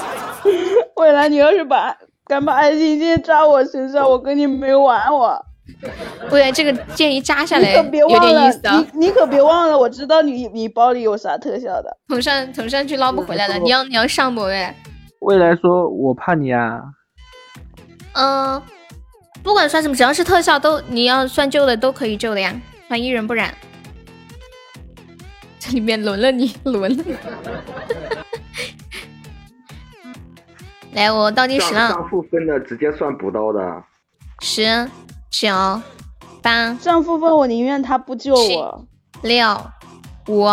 [SPEAKER 3] 未来你要是把敢把爱心剑扎我身上，我跟你没完我。
[SPEAKER 1] 未来这个建议扎下来，
[SPEAKER 3] 有点意思啊！你你可别忘了，我知道你你包里有啥特效的。
[SPEAKER 1] 捅上捅上去捞不回来了，你要你要上不？喂，
[SPEAKER 5] 未来说我怕你啊。
[SPEAKER 1] 嗯，不管算什么，只要是特效都你要算救的都可以救的呀，算一人不染。这里面轮了你轮了。来，我倒计时了。
[SPEAKER 4] 上负分的直接算补刀的。
[SPEAKER 1] 十。九八
[SPEAKER 3] 上负分，我宁愿他不救我。
[SPEAKER 1] 六五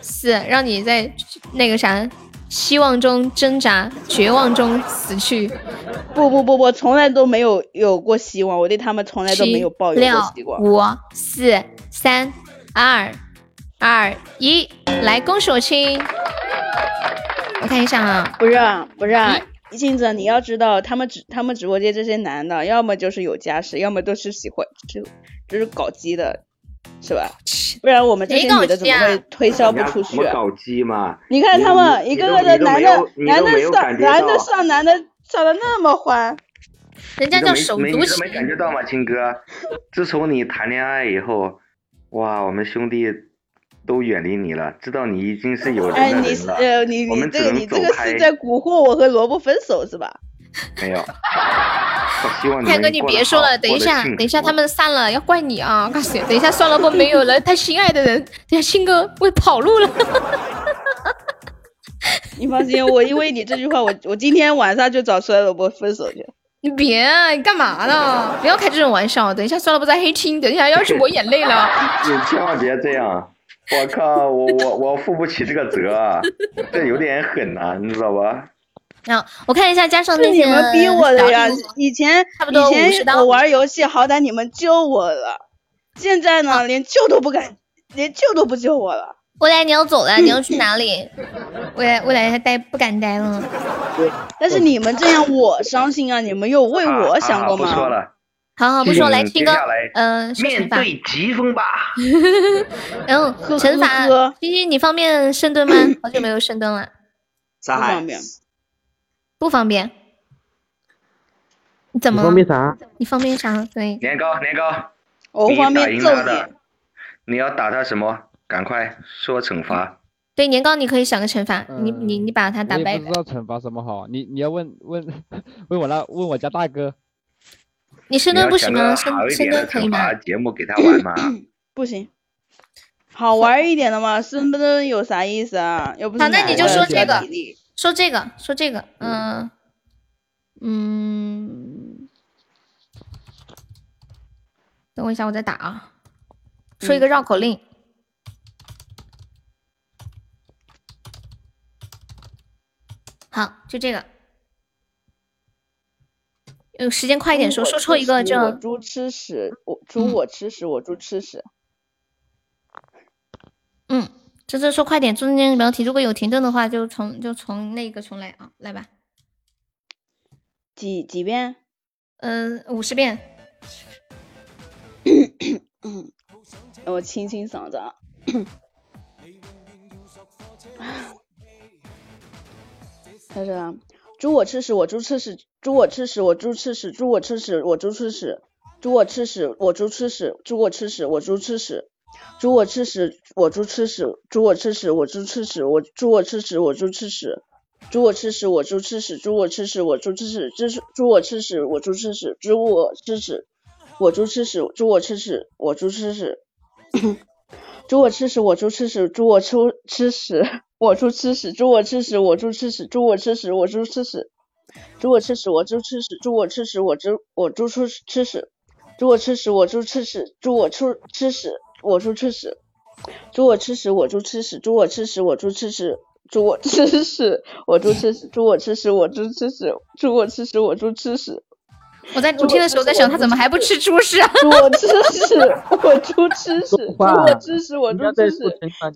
[SPEAKER 1] 四，让你在那个啥希望中挣扎，绝望中死去。
[SPEAKER 3] 不不不不，从来都没有有过希望，我对他们从来都没有抱有过希望。
[SPEAKER 1] 五四三二二一，来恭喜我亲！我看一下啊，
[SPEAKER 3] 不是不是。镜子，你要知道，他们直他们直播间这些男的，要么就是有家室，要么都是喜欢就就是搞基的，是吧？不然我们这些女的怎么会推销不出去？
[SPEAKER 4] 搞基嘛？
[SPEAKER 3] 你看他们一个个的男的，男的上男的上男的上的那么欢，
[SPEAKER 1] 人家叫手足情。
[SPEAKER 4] 你没感觉到吗，亲哥？自从你谈恋爱以后，哇，我们兄弟。都远离你了，知道你已经是有人的人了。哎，
[SPEAKER 3] 你呃，你你这个你这个是在蛊惑我和萝卜分手是吧？
[SPEAKER 4] 没有。希望
[SPEAKER 1] 天哥，你别说了，等一下，等一下他们散了要怪你啊！告诉你，等一下算了不没有了他心爱的人，等下青哥我跑路了。
[SPEAKER 3] 你放心，我因为你这句话，我我今天晚上就找衰萝卜分手去。
[SPEAKER 1] 你别，你干嘛呢？不要开这种玩笑，等一下算了不在黑厅，等一下要是抹眼泪了。
[SPEAKER 4] 你千万别这样。我靠，我我我负不起这个责啊，这有点狠呐、你知道吧？
[SPEAKER 1] 啊，我看一下加上那些
[SPEAKER 3] 你们逼我的呀！以前
[SPEAKER 1] 差不多
[SPEAKER 3] 以
[SPEAKER 1] 50刀
[SPEAKER 3] 前我玩游戏，好歹你们救我了，现在呢，连救都不敢，连救都不救我了。
[SPEAKER 1] 未来你要走了，你要去哪里？未来未来还待不敢待了。
[SPEAKER 3] 但是你们这样我伤心啊！你们有为我想过
[SPEAKER 4] 啊不说
[SPEAKER 3] 吗？
[SPEAKER 4] 了，
[SPEAKER 1] 好好不说，来
[SPEAKER 4] 嗯
[SPEAKER 1] 青哥
[SPEAKER 4] 接下来，
[SPEAKER 1] 嗯，说
[SPEAKER 4] 面
[SPEAKER 1] 惩罚。
[SPEAKER 4] 对疾风吧。
[SPEAKER 1] 然后惩罚
[SPEAKER 3] 呵呵，
[SPEAKER 1] 西西你方便深蹲吗？好久没有深蹲了，
[SPEAKER 6] 啥海
[SPEAKER 3] 不方？便。
[SPEAKER 1] 不方便。你怎么？
[SPEAKER 5] 你方便啥？
[SPEAKER 1] 你方便啥？对，
[SPEAKER 4] 年糕，年糕，
[SPEAKER 3] 我不方便
[SPEAKER 4] 你
[SPEAKER 3] 揍你
[SPEAKER 4] 打赢他的。，你要打他什么？赶快说惩罚。
[SPEAKER 1] 对年糕你可以想个惩罚，你
[SPEAKER 9] 嗯
[SPEAKER 1] 你你把他打败
[SPEAKER 9] 我也不知道惩罚什么好，你你要问问 问我那问我家大哥，
[SPEAKER 1] 你深蹲不行吗？深深
[SPEAKER 4] 点的惩
[SPEAKER 1] 蹲可以吗？
[SPEAKER 4] 罚节目给他玩嘛。
[SPEAKER 3] 不行，好玩一点的嘛，深蹲有啥意思啊？又不是
[SPEAKER 1] 好，那你就说这个，说这个，说这个，嗯嗯，等我一下，我再打啊，说一个绕口令。好，就这个。呃，时间快一点说，说错一个就
[SPEAKER 3] 我猪吃屎，我猪我吃屎，我猪吃屎。
[SPEAKER 1] 嗯，这次说快点，中间标题如果有停顿的话，就从就从那个重来啊，来吧。
[SPEAKER 3] 几几遍？
[SPEAKER 1] 嗯、五十遍。
[SPEAKER 3] 嗯，我清清嗓子啊。开始了，猪我吃屎，我猪吃屎，猪我吃屎，我猪吃屎，猪我吃屎，我猪吃屎，猪我吃屎，我猪吃屎，猪我吃屎，我猪吃屎，猪我吃屎，我猪吃屎，猪我吃屎，我猪吃屎，我猪我吃屎，我猪吃屎，猪我吃屎，我猪吃屎，猪我吃屎，我猪吃屎，猪猪我吃屎，我猪吃屎，猪我吃屎，我猪吃屎，猪我吃屎，我猪吃屎。猪我吃屎，我猪吃屎，猪我出吃屎，我猪吃屎，猪我吃屎，我猪吃屎，猪我吃屎，我猪吃屎，猪我吃屎，我猪吃屎，猪我吃屎，我猪我猪出吃屎，猪我吃屎，我猪吃屎，猪我出吃屎，我猪吃屎，猪我吃屎，我猪吃屎，猪我吃屎，我猪吃屎，猪我吃屎，我猪吃屎，猪我吃屎，我猪吃屎，猪我吃屎，我猪吃屎。
[SPEAKER 1] 我在录听的时候在想，他怎么还不吃猪屎啊？
[SPEAKER 3] 猪我吃屎，我猪吃屎，猪我吃屎，我猪吃屎，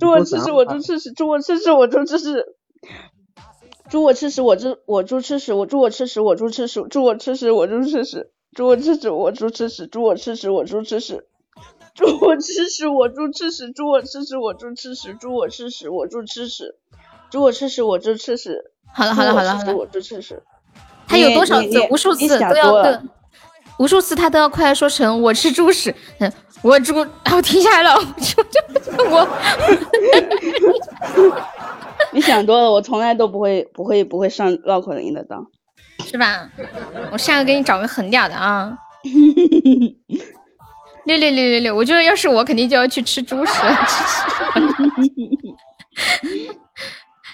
[SPEAKER 3] 猪我吃屎，我猪吃屎，猪我吃屎，我猪吃屎。猪我吃屎，我猪我猪吃屎，我猪我吃屎，我猪吃屎，猪我吃屎，我猪吃屎，猪我吃屎，我猪吃屎，猪我吃屎，我猪吃屎，猪我吃屎，我猪吃屎，猪我吃屎，我猪吃屎，猪我吃屎，我猪吃屎，猪我吃屎，我猪吃屎。
[SPEAKER 1] 好了好了好了好了，
[SPEAKER 3] 我猪吃屎。
[SPEAKER 1] 他有多少次？无数次都要
[SPEAKER 3] 想多了
[SPEAKER 1] 对，无数次他都要快说成我吃猪屎，嗯，我猪，然后停下来了，我我，
[SPEAKER 3] 你想多了，我从来都不会不会不会上绕口令的当。
[SPEAKER 1] 是吧？我下个给你找个狠点的啊！六六六六六，我觉得要是我，肯定就要去吃猪食了。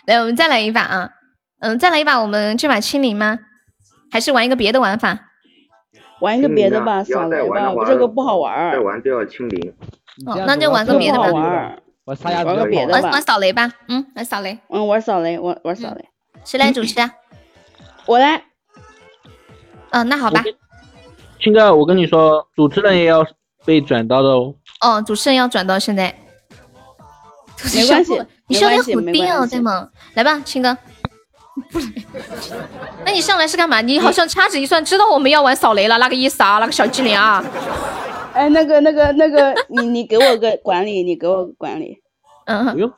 [SPEAKER 1] 来，我们再来一把啊！嗯，再来一把，我们这把清零吗？还是玩一个别的玩法？
[SPEAKER 3] 玩一个别的吧，
[SPEAKER 4] 要
[SPEAKER 3] 扫雷吧，这个不好玩。
[SPEAKER 4] 再玩就要清零。
[SPEAKER 1] 哦，那就玩个别的吧
[SPEAKER 3] 不好。玩个别的吧
[SPEAKER 1] 玩玩。扫雷吧，嗯，玩扫雷。
[SPEAKER 3] 嗯，玩扫雷，玩玩扫雷。
[SPEAKER 1] 谁来主持啊？
[SPEAKER 3] 我来。
[SPEAKER 1] 嗯，那好吧。
[SPEAKER 5] 青哥，我跟你说，主持人也要被转到的哦。
[SPEAKER 1] 哦，主持人要转到现在。
[SPEAKER 3] 没关系
[SPEAKER 1] 你是有点
[SPEAKER 3] 没关系
[SPEAKER 1] 虎丁哦，
[SPEAKER 3] 没关系
[SPEAKER 1] 对吗？来吧，青哥。不来。那你上来是干嘛？你好像掐指一算，知道我们要玩扫雷了，那个意思啊，那个小机灵啊。
[SPEAKER 3] 哎，那个那个那个，你你给我个管理，你给我个管理。
[SPEAKER 1] 嗯，
[SPEAKER 5] 不用。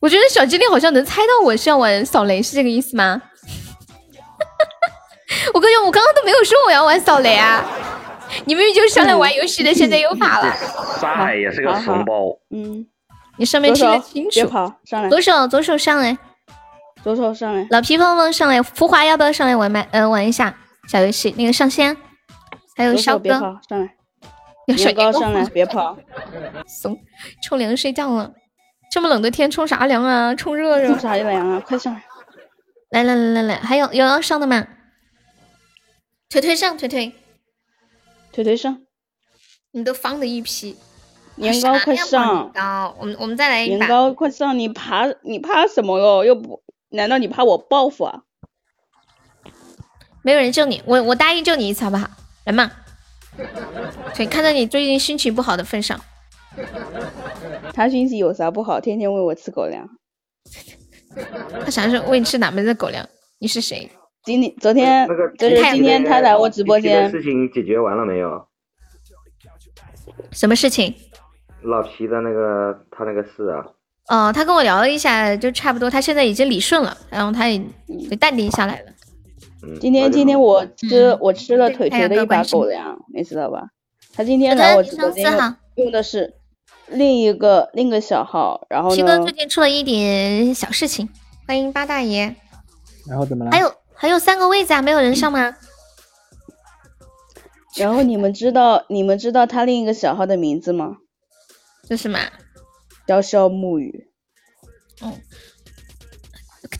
[SPEAKER 1] 我觉得小机灵好像能猜到我是要玩扫雷，是这个意思吗？我感觉，我刚刚都没有说我要玩扫雷啊！你明明就是上来玩游戏的，现在又怕了。
[SPEAKER 4] 沙海也是个怂包。
[SPEAKER 3] 嗯，
[SPEAKER 1] 你上面听得清楚。
[SPEAKER 3] 别跑，上来。
[SPEAKER 1] 左手左手上来，
[SPEAKER 3] 左手上来。
[SPEAKER 1] 老皮碰碰上来，浮华要不要上来玩麦？嗯、玩一下小游戏。那个上仙，还有
[SPEAKER 3] 左
[SPEAKER 1] 肖哥，
[SPEAKER 3] 上来。年糕上来，别跑。
[SPEAKER 1] 怂，冲凉睡觉了。这么冷的天，冲啥凉啊？冲热热。
[SPEAKER 3] 冲啥凉啊？快上来！
[SPEAKER 1] 来来来来来，还有有要上的吗？腿腿上，腿腿，
[SPEAKER 3] 腿腿上。
[SPEAKER 1] 你都方的一批。
[SPEAKER 3] 年糕快上！
[SPEAKER 1] 年糕，我们我们再来一把。
[SPEAKER 3] 年糕快上！你怕你怕什么哟？又不，难道你怕我报复啊？
[SPEAKER 1] 没有人救你，我我答应救你一次好不好？来嘛！对，看在你最近心情不好的份上。
[SPEAKER 3] 他心情有啥不好？天天喂我吃狗粮。
[SPEAKER 1] 他啥时候喂你吃哪门子狗粮？你是谁？
[SPEAKER 3] 今天、昨天，就是今天他来我直播间。
[SPEAKER 4] 事情解决完了没有？
[SPEAKER 1] 什么事情？
[SPEAKER 4] 老皮的那个他那个事啊。
[SPEAKER 1] 哦，他跟我聊了一下，就差不多，他现在已经理顺了，然后他也淡定下来了。
[SPEAKER 3] 今天今天我吃我吃了腿腿的一把狗粮，你知道吧？他今天来我直播间用的是另一个另一个小号，然后呢？
[SPEAKER 1] 七哥最近出了一点小事情，欢迎八大爷。
[SPEAKER 5] 然后怎么了？
[SPEAKER 1] 还有还有三个位子啊，没有人上吗？
[SPEAKER 3] 然后你们知道你们知道他另一个小号的名字吗？
[SPEAKER 1] 叫什么？
[SPEAKER 3] 潇潇暮雨。
[SPEAKER 1] 哦。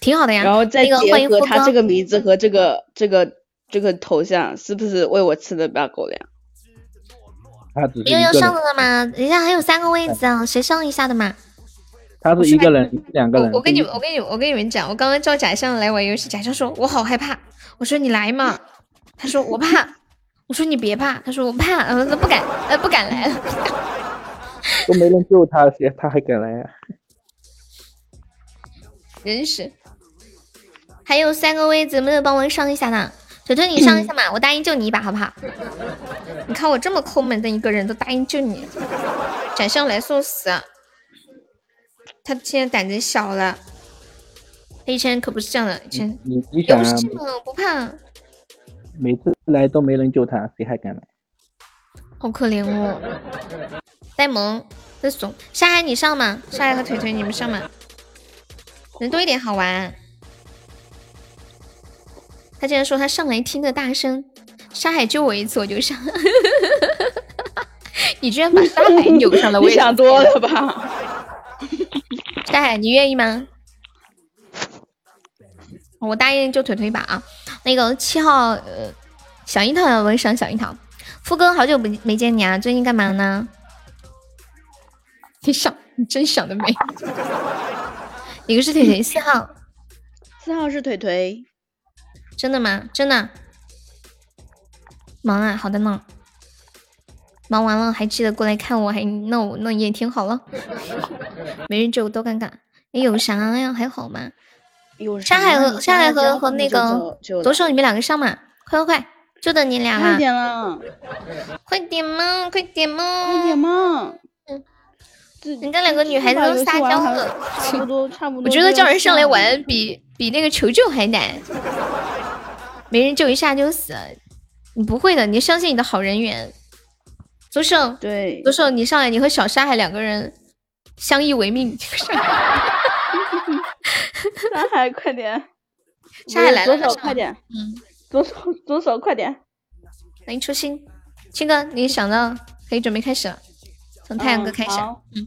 [SPEAKER 1] 挺好的呀，
[SPEAKER 3] 然后再结合他这个名字和这个这个这个头像，是不是喂我吃的大狗粮？
[SPEAKER 1] 悠悠上了吗？人家还有三个位置啊，谁上一下的嘛？
[SPEAKER 5] 他是一个人，两个人。
[SPEAKER 1] 我跟你们，我跟你，我跟你们讲，我刚刚叫假象来玩游戏，假象说我好害怕，我说你来嘛，他说我怕，我说你别怕，他说我怕，呃不敢，呃不敢来了。
[SPEAKER 5] 都没人救他，谁他还敢来啊？
[SPEAKER 1] 真是。还有三个位子，没有帮我上一下呢？腿腿，你上一下嘛，我答应救你一把，好不好？你看我这么抠门的一个人，都答应救你。展上来送死，他现在胆子小了。他以前可不是这样的，以前
[SPEAKER 5] 你你想啊，
[SPEAKER 1] 不怕。
[SPEAKER 5] 每次来都没人救他，谁还敢来？
[SPEAKER 1] 好可怜哦。呆萌，这怂。沙海你上嘛？沙海和腿腿你们上嘛？人多一点好玩。他竟然说他上来听的大声，沙海救我一次我就上，你居然把 沙海扭上了，我
[SPEAKER 3] 想多了吧？
[SPEAKER 1] 沙海，你愿意吗？我答应救腿腿一把啊！那个七号，呃，小樱桃要问上小樱桃，富哥好久不没见你啊，最近干嘛呢？你想，你真想得美！一个是腿腿四号，
[SPEAKER 3] 四号是腿腿。
[SPEAKER 1] 真的吗？真的？忙啊，好的呢。忙完了还记得过来看我，还那我那也挺好了。没人救多尴尬。你有啥呀？还好吗？
[SPEAKER 3] 有
[SPEAKER 1] 山海和山海和和那个左手，你们两个上嘛！快快快，就等你俩
[SPEAKER 3] 了。快点了，
[SPEAKER 1] 快点嘛，快点嘛，
[SPEAKER 3] 快点嘛！
[SPEAKER 1] 嗯，人家两个女孩子都撒娇了，
[SPEAKER 3] 差不多差不多。
[SPEAKER 1] 我觉得叫人上来玩比比那个求救还难。没人救一下就死，你不会的，你相信你的好人缘。左手，
[SPEAKER 3] 对，
[SPEAKER 1] 左手，你上来，你和小沙海两个人相依为命。
[SPEAKER 3] 沙海，快点！
[SPEAKER 1] 沙海来
[SPEAKER 3] 了，左手 快点，嗯，左手左手快点。
[SPEAKER 1] 欢迎初心，青哥，你想到可以准备开始了，从太阳哥开始，
[SPEAKER 3] 嗯，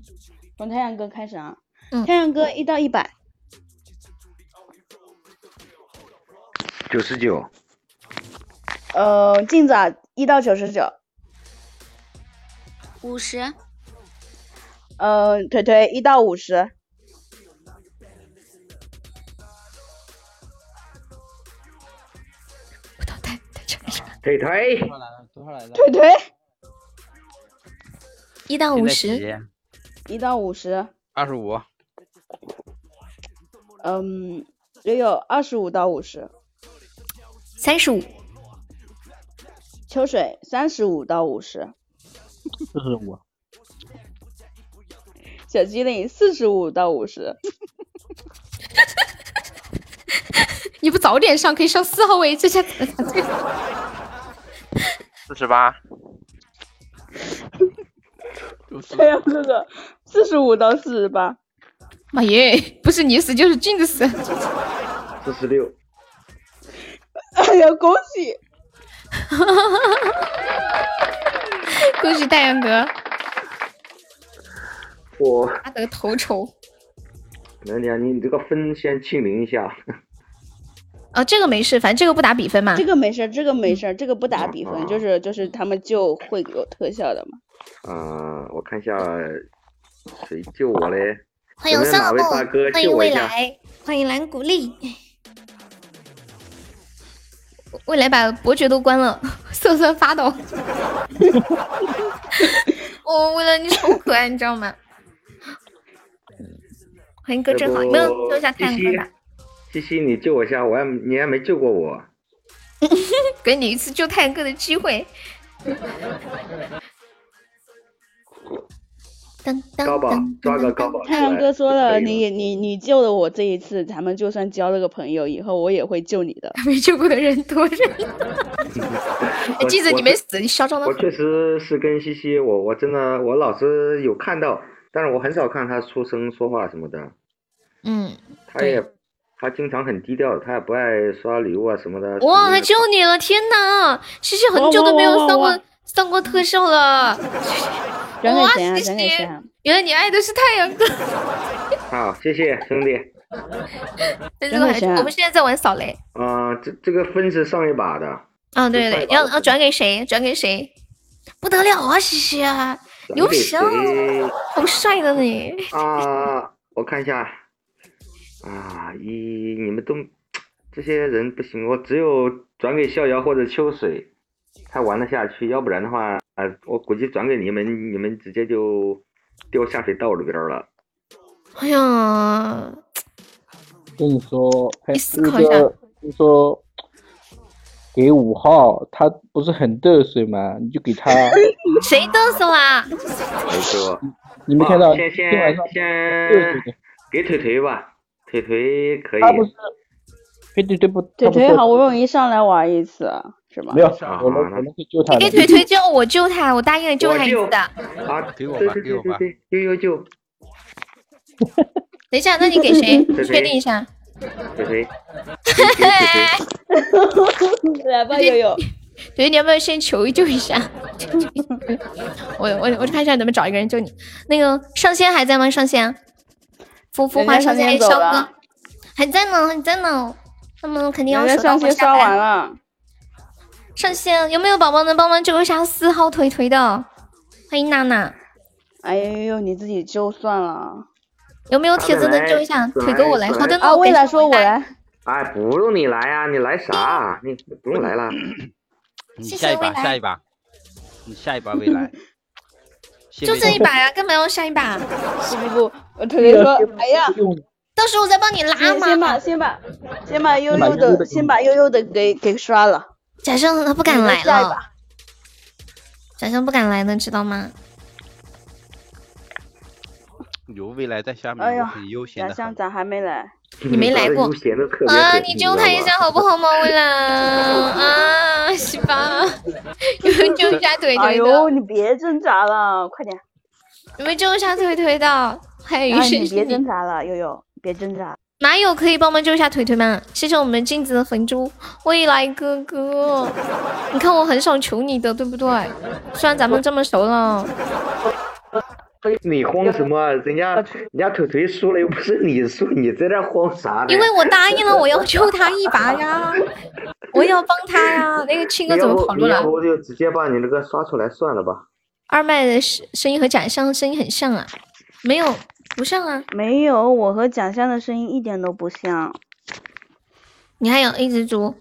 [SPEAKER 3] 从太阳哥开始啊，嗯，太阳哥一到一百。
[SPEAKER 4] 九十九，
[SPEAKER 3] 呃，镜子啊，一到九十九，
[SPEAKER 8] 五十，
[SPEAKER 3] 呃，腿腿一到五十，
[SPEAKER 4] 腿腿，
[SPEAKER 3] 腿腿，
[SPEAKER 1] 一到五十，
[SPEAKER 3] 一到五十，
[SPEAKER 7] 二十五，
[SPEAKER 3] 嗯，也有二十五到五十。
[SPEAKER 1] 三十五，
[SPEAKER 3] 秋水三十五到五十，
[SPEAKER 5] 四十五，
[SPEAKER 3] 小机灵四十五到五十，
[SPEAKER 1] 你不早点上可以上四号位，这下。
[SPEAKER 7] 四十八，
[SPEAKER 3] 太阳哥哥四十五到四十八，
[SPEAKER 1] 妈耶，不是你死就是镜子死，
[SPEAKER 4] 四十六。
[SPEAKER 3] 哎呀，恭喜！
[SPEAKER 1] 恭喜大阳哥！
[SPEAKER 4] 我
[SPEAKER 1] 他得头筹。
[SPEAKER 4] 娘娘，你这个分先清零一下。
[SPEAKER 1] 啊，这个没事，反正这个不打比分嘛。
[SPEAKER 3] 这个没事，这个没事，这个不打比分，就是就是他们就会有特效的嘛。
[SPEAKER 4] 嗯，我看一下谁救我嘞？
[SPEAKER 1] 欢迎三宝，
[SPEAKER 4] 大哥
[SPEAKER 1] 欢迎？未来，欢迎蓝古丽。未来把伯爵都关了，瑟瑟发抖。我 为了你超可爱，你知道吗？欢迎哥真好，你们救一下太阳哥吧，
[SPEAKER 4] 西西，你救我一下，我还你还没救过我。
[SPEAKER 1] 给你一次救太阳哥的机会。当当
[SPEAKER 4] 高宝抓个高宝
[SPEAKER 3] 太阳。哥说了，你你你救了我这一次，咱们就算交了个朋友，以后我也会救你的。
[SPEAKER 1] 没救过的人多着呢。
[SPEAKER 4] 我
[SPEAKER 1] 记着你
[SPEAKER 4] 我是
[SPEAKER 1] 没死，你嚣张的
[SPEAKER 4] 我确实是跟西西，我我真的我老是有看到，但是我很少看他出声说话什么的。
[SPEAKER 1] 嗯，
[SPEAKER 4] 他也他经常很低调，他也不爱刷礼物啊什么的。
[SPEAKER 1] 哇，他救你了！天哪，西西很久都没有上过
[SPEAKER 3] 哇哇哇
[SPEAKER 1] 上过特效了。哇，
[SPEAKER 3] 转给谁啊？转给谁啊？，
[SPEAKER 1] 原来你爱的是太阳哥。
[SPEAKER 4] 好，谢谢兄弟。
[SPEAKER 1] 但是我们现在在玩扫雷。
[SPEAKER 4] 啊、这这个分是上一把的，
[SPEAKER 1] 啊，对对对，要要转给谁？转给谁？不得了啊，西西牛皮啊，好帅的你。
[SPEAKER 4] 啊？我看一下，啊，一你们都这些人不行，我只有转给逍遥或者秋水才玩得下去，要不然的话，呃，我估计转给你们，你们直接就掉下水道里边了。
[SPEAKER 1] 哎呀，
[SPEAKER 5] 跟你说，还
[SPEAKER 1] 你思考一下
[SPEAKER 5] 个就说给五号，他不是很得瑟吗？你就给他，
[SPEAKER 1] 谁嘚瑟啊？
[SPEAKER 4] 没错，
[SPEAKER 5] 你没看到
[SPEAKER 4] 啊先先先，给腿腿吧，腿腿可以。
[SPEAKER 5] 他不是，
[SPEAKER 3] 腿
[SPEAKER 5] 他不是
[SPEAKER 3] 腿好不容易上来玩一次，是吗？
[SPEAKER 5] 没有，
[SPEAKER 4] 啊
[SPEAKER 5] 我能我能去救他。
[SPEAKER 1] 你给腿腿救我救他，我答应了救他一次的。
[SPEAKER 4] 啊，
[SPEAKER 10] 给我
[SPEAKER 4] 对对
[SPEAKER 10] 吧给我吧
[SPEAKER 4] 对对对，悠悠救
[SPEAKER 1] 等一下，那你给谁？确定一下。
[SPEAKER 4] 腿腿，给腿腿。
[SPEAKER 3] 来吧，悠悠。
[SPEAKER 1] 对，你要不要先求救一下？我我我看一下能不能找一个人救你。那个上仙还在吗？上仙，浮浮华上仙，
[SPEAKER 3] 上仙走
[SPEAKER 1] 肖哥
[SPEAKER 3] 了
[SPEAKER 1] 还在呢，还在呢。他们肯定要我下班
[SPEAKER 3] 完了，
[SPEAKER 1] 上线有没有宝宝能帮忙救一下四号腿腿的？欢迎娜娜，
[SPEAKER 3] 哎呦呦，你自己救算了。
[SPEAKER 1] 有没有铁子能救一下？腿哥我来，好的呢。
[SPEAKER 3] 啊，未来说我来，
[SPEAKER 4] 哎，不用你来呀、你来啥？你你不用来了。
[SPEAKER 10] 你下一把，
[SPEAKER 1] 谢谢未来
[SPEAKER 10] 下一把，你下一把未来。
[SPEAKER 1] 就这一把呀，干嘛要下一把？
[SPEAKER 3] 不不不，我腿腿说，哎呀，
[SPEAKER 1] 到时候我再帮你拉嘛。
[SPEAKER 3] 先把先把
[SPEAKER 5] 先把
[SPEAKER 3] 悠
[SPEAKER 5] 悠的
[SPEAKER 3] 先把悠悠的给给刷了，
[SPEAKER 1] 假象他不敢来了，假象不敢来了，知道吗？
[SPEAKER 10] 有未来在下面，
[SPEAKER 3] 哎
[SPEAKER 10] 很悠闲的。
[SPEAKER 3] 假象咋还没来？
[SPEAKER 1] 你没来过啊，你救他一下好不好嘛，未来 啊，西吧，有没有救一下腿腿的？
[SPEAKER 3] 哎呦，你别挣扎了，快点！
[SPEAKER 1] 有没有救一下腿腿的？还有
[SPEAKER 3] 哎，
[SPEAKER 1] 谁
[SPEAKER 3] 你？别挣扎了，悠悠，别挣扎。
[SPEAKER 1] 马友可以帮忙救一下腿腿吗？谢谢我们镜子的粉猪，未来哥哥，你看我很少求你的，对不对？虽然咱们这么熟了，
[SPEAKER 4] 你慌什么？人家人家腿腿输了又不是你输，你在这慌啥呢？
[SPEAKER 1] 因为我答应了我要救他一把呀，我要帮他呀。那个青哥怎么跑路了
[SPEAKER 4] 你要？不就直接把你那个刷出来算了吧。
[SPEAKER 1] 二麦的声声音和假象声音很像啊？没有，不像啊。
[SPEAKER 3] 没有，我和蒋香的声音一点都不像。
[SPEAKER 1] 你还有一只猪，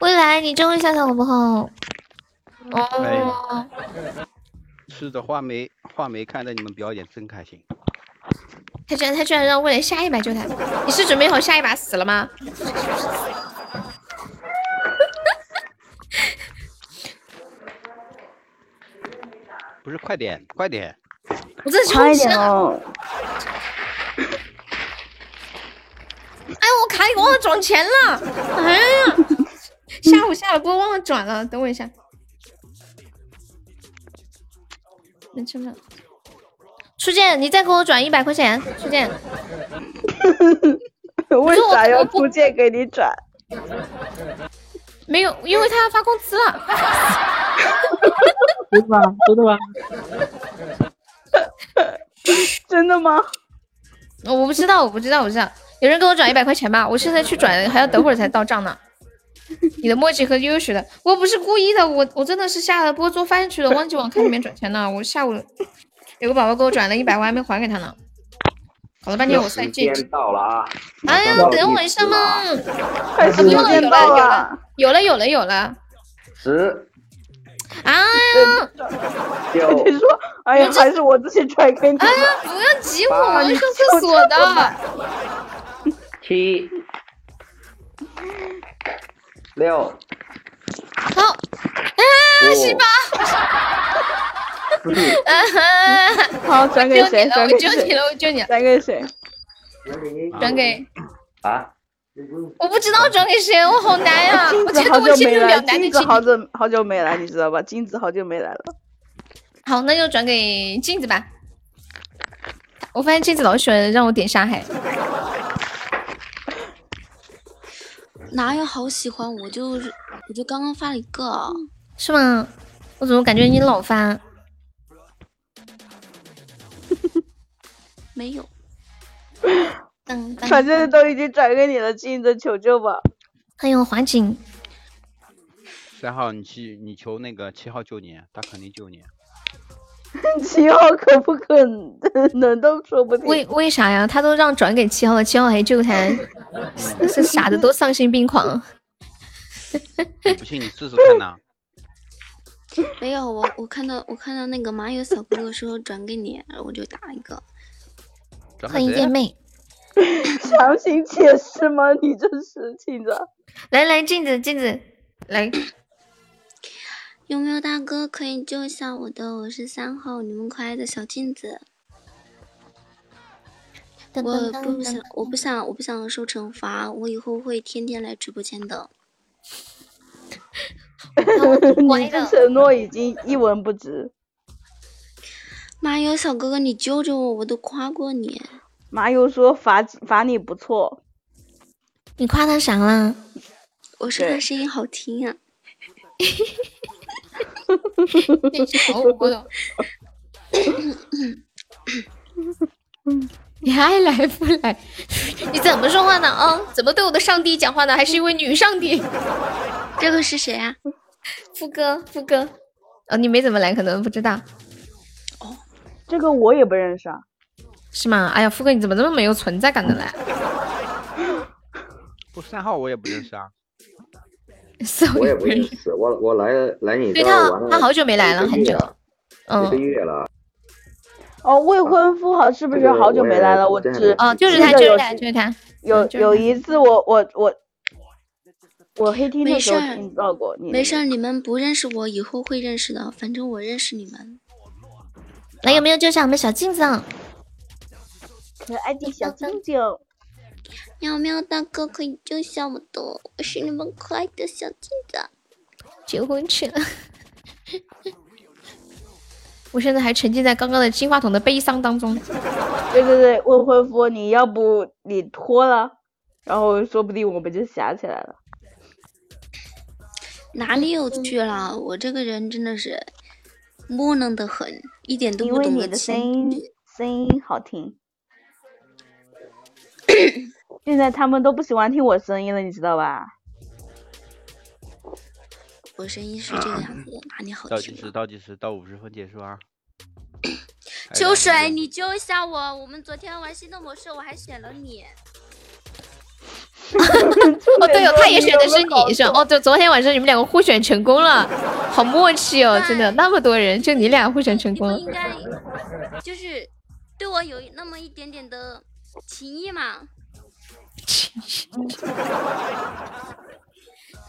[SPEAKER 1] 未来你救一下他好不好？哦，
[SPEAKER 10] 哎是的，画眉画眉看着你们表演真开心。
[SPEAKER 1] 他居然他居然让未来下一把救他，你是准备好下一把死了吗？
[SPEAKER 10] 不是，快点，快点！
[SPEAKER 1] 我这
[SPEAKER 3] 快一！点哦！
[SPEAKER 1] 哎，我忘了转钱了！哎呀，下午下了播忘了转了，等我一下。能吃吗？初见，你再给我转一百块钱，初见。
[SPEAKER 3] 为啥要
[SPEAKER 1] 我
[SPEAKER 3] 出借给你转？
[SPEAKER 1] 没有，因为他要发工资了。
[SPEAKER 5] 真的吗？真的吗？
[SPEAKER 3] 真的吗？
[SPEAKER 1] 我不知道，我不知道，我不知道。有人给我转一百块钱吧？我现在去转，还要等会儿才到账呢。你的墨迹和悠悠学的，我不是故意的，我我真的是下了播做饭去了，忘记往卡里面转钱了。我下午有个宝宝给我转了一百，我还没还给他呢。搞了半天我才进。
[SPEAKER 4] 时到了啊！
[SPEAKER 1] 哎呀，等我一下嘛！
[SPEAKER 3] 快时
[SPEAKER 1] 不用了，有
[SPEAKER 3] 间到
[SPEAKER 1] 了，有了，有了，有了，有了。
[SPEAKER 4] 十
[SPEAKER 1] 哎呀，
[SPEAKER 4] 九
[SPEAKER 3] 你说，哎呀，还是我自己转给你。
[SPEAKER 1] 哎呀，不要挤我，我要上厕所的。
[SPEAKER 4] 七六
[SPEAKER 1] 好，啊，西巴。
[SPEAKER 3] 好，转给谁？转给谁？
[SPEAKER 1] 我救你了，我救你了。
[SPEAKER 3] 转给谁？
[SPEAKER 1] 转给
[SPEAKER 4] 啊！
[SPEAKER 1] 我不知道转给谁，我好难呀！我
[SPEAKER 3] 镜子好
[SPEAKER 1] 觉得我
[SPEAKER 3] 镜子。好久好久没来，你知道吧？镜子好久没来了。
[SPEAKER 1] 好，那就转给镜子吧。我发现镜子老喜欢让我点沙海，
[SPEAKER 8] 哪有好喜欢？我就是我就刚刚发了一个，
[SPEAKER 1] 是吗？我怎么感觉你老发？
[SPEAKER 8] 没有。
[SPEAKER 3] 反正都已经转给你了，镜子求救吧。
[SPEAKER 1] 欢迎华锦，
[SPEAKER 10] 三号，你去你求那个七号救你，他肯定救你。
[SPEAKER 3] 七号可不可能都说不定。
[SPEAKER 1] 为为啥呀？他都让转给七号了，七号还救他，是傻的都丧心病狂。
[SPEAKER 10] 不信你试试看呐。
[SPEAKER 8] 没有，我我看到我看到那个麻友小哥哥说转给你，然后我就打一个。
[SPEAKER 1] 欢迎见妹，
[SPEAKER 3] 强行解释吗？你这是镜子。
[SPEAKER 1] 来来，镜子镜子来，
[SPEAKER 8] 有没有大哥可以救一下我的？我是三号，你们可爱的小镜子。我不想，我不想，我不想受惩罚。我以后会天天来直播间的。
[SPEAKER 3] 你的承诺已经一文不值。
[SPEAKER 8] 麻油小哥哥，你救救我，我都夸过你。
[SPEAKER 3] 麻油说罚罚你不错，
[SPEAKER 1] 你夸他啥了？
[SPEAKER 8] 我说他声音好听啊。
[SPEAKER 1] 你还来不来？你怎么说话呢？啊，怎么对我的上帝讲话呢？还是一位女上帝？
[SPEAKER 8] 这个是谁啊？
[SPEAKER 1] 副哥，副哥。哦，你没怎么来，可能不知道。
[SPEAKER 3] 哦这个我也不认识啊。
[SPEAKER 1] 是吗？哎呀，副哥，你怎么这么没有存在感的来？
[SPEAKER 10] 不，三号我也不认识啊。
[SPEAKER 4] 我也不认识，我我来来你这
[SPEAKER 1] 对他
[SPEAKER 4] 玩了
[SPEAKER 1] 他好久没来了，很久。
[SPEAKER 4] 一个
[SPEAKER 1] 嗯，
[SPEAKER 4] 月了。
[SPEAKER 3] 哦，未婚夫好是不是好久没来了？我只
[SPEAKER 1] 哦，就是他，就是他，就是他。
[SPEAKER 3] 有有一次我我我我黑听的时候
[SPEAKER 8] 没事儿
[SPEAKER 3] 听到过你。
[SPEAKER 8] 没事，你们不认识我，以后会认识的。反正我认识你们。
[SPEAKER 1] 来，有没有救下我们小镜子？
[SPEAKER 3] 可爱的小静静，
[SPEAKER 8] 喵喵大哥可以救下我的，我是你们可爱的小镜子。
[SPEAKER 1] 结婚去了。我现在还沉浸在刚刚的金话筒的悲伤当中。
[SPEAKER 3] 对对对，未婚夫，你要不你脱了，然后说不定我们就想起来了。
[SPEAKER 8] 哪里有趣了？我这个人真的是木讷的很，一点都
[SPEAKER 3] 因为
[SPEAKER 8] 不懂得
[SPEAKER 3] 你的声音。声音好听。现在他们都不喜欢听我声音了，你知道吧？
[SPEAKER 8] 我声音是这个样子的，哪里好听倒
[SPEAKER 10] 计？时，倒计时，到五十分结束啊！
[SPEAKER 8] 秋水，你救一下我！我们昨天玩心动模式，我还选了你。
[SPEAKER 1] 哦，对哦，他也选的是你，是吧？哦，对，昨天晚上你们两个互选成功了，好默契哦，真的，那么多人，就你俩互选成功了。
[SPEAKER 8] 应该就是对我有那么一点点的情谊嘛。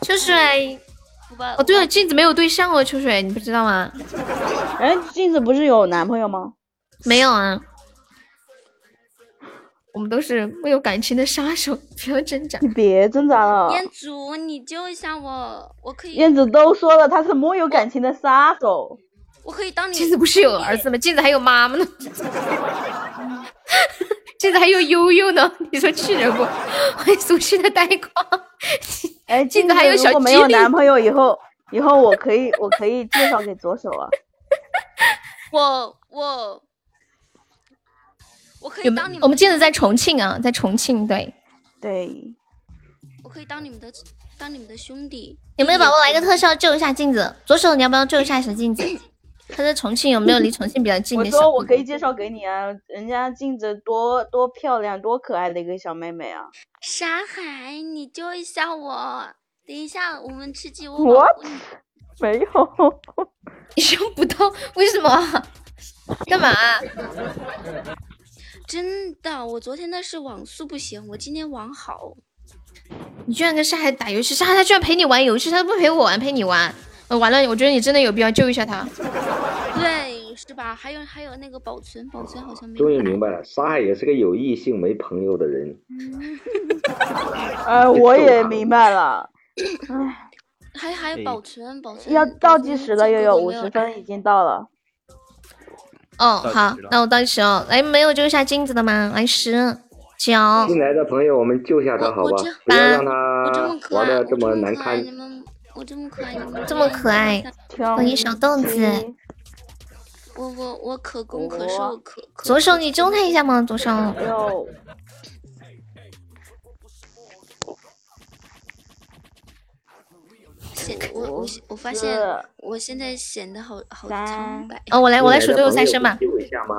[SPEAKER 1] 秋水，哦，对了，镜子没有对象哦，秋水，你不知道吗？
[SPEAKER 3] 哎，镜子不是有男朋友吗？
[SPEAKER 1] 没有啊，我们都是没有感情的杀手，不要挣扎。
[SPEAKER 3] 你别挣扎了，
[SPEAKER 8] 彦祖，你救一下我，我可以，
[SPEAKER 3] 燕子都说了，他是没有感情的杀手。
[SPEAKER 8] 我可以当你。
[SPEAKER 1] 镜子不是有儿子吗？镜子还有妈妈呢，镜子还有悠悠呢，你说气人不？欢 迎俗气的呆瓜。
[SPEAKER 3] 哎，
[SPEAKER 1] 镜子还有小
[SPEAKER 3] 如果没有男朋友以后，以后我可以我可以介绍给左手啊。
[SPEAKER 8] 我我我可以当你们？
[SPEAKER 1] 我们镜子在重庆啊，在重庆，对，
[SPEAKER 3] 对，
[SPEAKER 8] 我可以当你们的当你们的兄弟。
[SPEAKER 1] 有没有宝宝来个特效救一下镜子？左手你要不要救一下小镜子？他在重庆有没有离重庆比较近
[SPEAKER 3] 我
[SPEAKER 1] 的小？
[SPEAKER 3] 说我可以介绍给你啊，人家镜子多多漂亮，多可爱的一个小妹妹啊！
[SPEAKER 8] 沙海，你救一下我！等一下，我们吃鸡，我。
[SPEAKER 3] 没有，
[SPEAKER 1] 你用不到，为什么？干嘛？
[SPEAKER 8] 真的，我昨天那是网速不行，我今天网好。
[SPEAKER 1] 你居然跟沙海打游戏，沙海他居然陪你玩游戏，他不陪我玩，陪你玩。呃，完了，我觉得你真的有必要救一下他。
[SPEAKER 8] 对，是吧？还有还有那个保存，保存好像没有。
[SPEAKER 4] 终于明白了，沙海也是个有异性没朋友的人。
[SPEAKER 3] 呃，我也明白了。唉，
[SPEAKER 8] 还还有保存，保存。
[SPEAKER 3] 要倒计时了，悠悠，五十分已经到了。
[SPEAKER 1] 哦，好那我倒计时哦。来，没有救一下镜子的吗？来，十、九、
[SPEAKER 4] 新来的朋友，我们救下他好吧，不要让他玩的这么难堪。
[SPEAKER 8] 我这么可爱，你们
[SPEAKER 1] 这么可爱，欢迎小豆子。
[SPEAKER 8] 我我我可攻可受可。可
[SPEAKER 1] 左手你救他一下吗？左手。
[SPEAKER 3] 有。
[SPEAKER 8] 显我我我发现我现在显得好好苍白。
[SPEAKER 1] 哦，我来，我来数最后三声吧。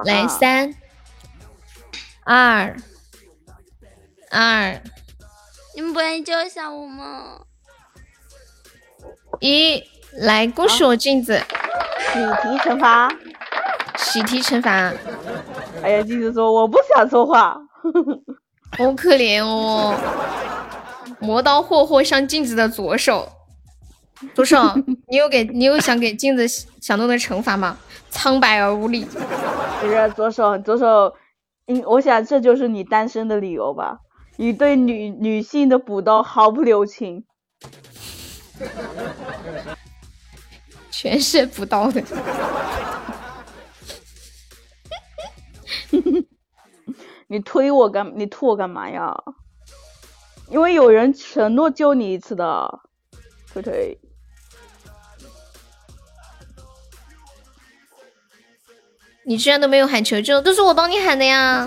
[SPEAKER 1] 来，三、二、二、
[SPEAKER 8] 你们不愿意救一下我吗？
[SPEAKER 1] 一，来，恭喜我镜子。
[SPEAKER 3] 喜提惩罚。
[SPEAKER 1] 喜提惩罚。
[SPEAKER 3] 哎呀，镜子说我不想说话。
[SPEAKER 1] 好可怜哦。磨刀霍霍向镜子的左手，左手，你有给你有想给镜子想弄的惩罚吗？苍白而无力。
[SPEAKER 3] 不是左手，左手，嗯，我想这就是你单身的理由吧？你对女女性的补刀毫不留情。
[SPEAKER 1] 全是补刀的。
[SPEAKER 3] 你推我干？你吐我干嘛呀？因为有人承诺救你一次的，推推。
[SPEAKER 1] 你居然都没有喊求救，都是我帮你喊的呀。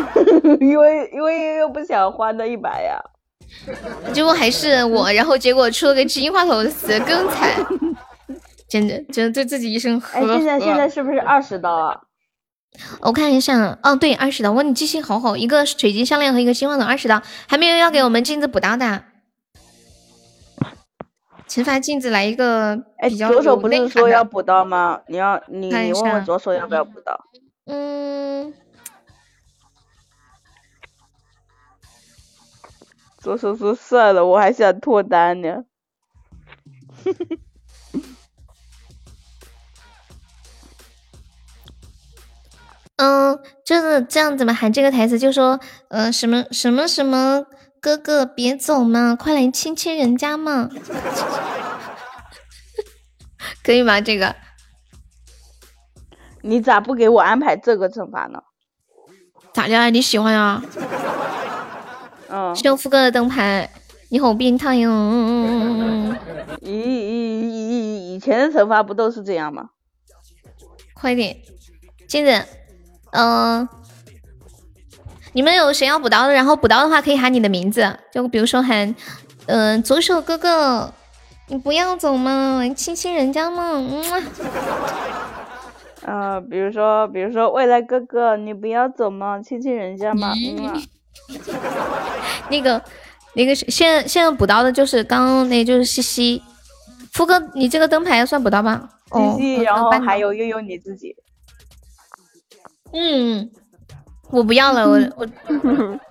[SPEAKER 3] 因为因为又不想花那一百呀。
[SPEAKER 1] 结果还是我，然后结果出了个金话筒，死的更惨。真的，真的对自己一声呵
[SPEAKER 3] 哎，
[SPEAKER 1] 呵。
[SPEAKER 3] 现在现在是不是二十刀啊？
[SPEAKER 1] 我看一下，哦，对，二十刀。哇，你记性好好，一个水晶项链和一个金话筒，二十刀，还没有要给我们镜子补刀的。惩罚镜子来一个
[SPEAKER 3] 哎，
[SPEAKER 1] 比较
[SPEAKER 3] 左手不是说要补刀吗？你要你你问问左手要不要补刀？
[SPEAKER 1] 嗯，
[SPEAKER 3] 左手说算了，我还想脱单呢。
[SPEAKER 1] 嗯，就是这样子嘛，喊这个台词就说，呃，什么什么什么，哥哥别走嘛，快来亲亲人家嘛，可以吗？这个
[SPEAKER 3] 你咋不给我安排这个惩罚呢？
[SPEAKER 1] 咋的啊？你喜欢啊？
[SPEAKER 3] 嗯，
[SPEAKER 1] 幸福哥的灯牌，你好变态哟、嗯嗯嗯嗯
[SPEAKER 3] 以以以以以前的惩罚不都是这样吗？
[SPEAKER 1] 快点，金子，嗯、你们有谁要补刀的？然后补刀的话可以喊你的名字，就比如说喊，嗯、左手哥哥，你不要走嘛，亲亲人家嘛，嗯。
[SPEAKER 3] 比如说，比如说，未来哥哥，你不要走嘛，亲亲人家嘛。嗯啊
[SPEAKER 1] 那个那个是现在现在补刀的就是刚刚那就是西西，福哥，你这个灯牌算补刀吧？哦，
[SPEAKER 3] 然后还有悠悠你自己。
[SPEAKER 1] 嗯，我不要了，我我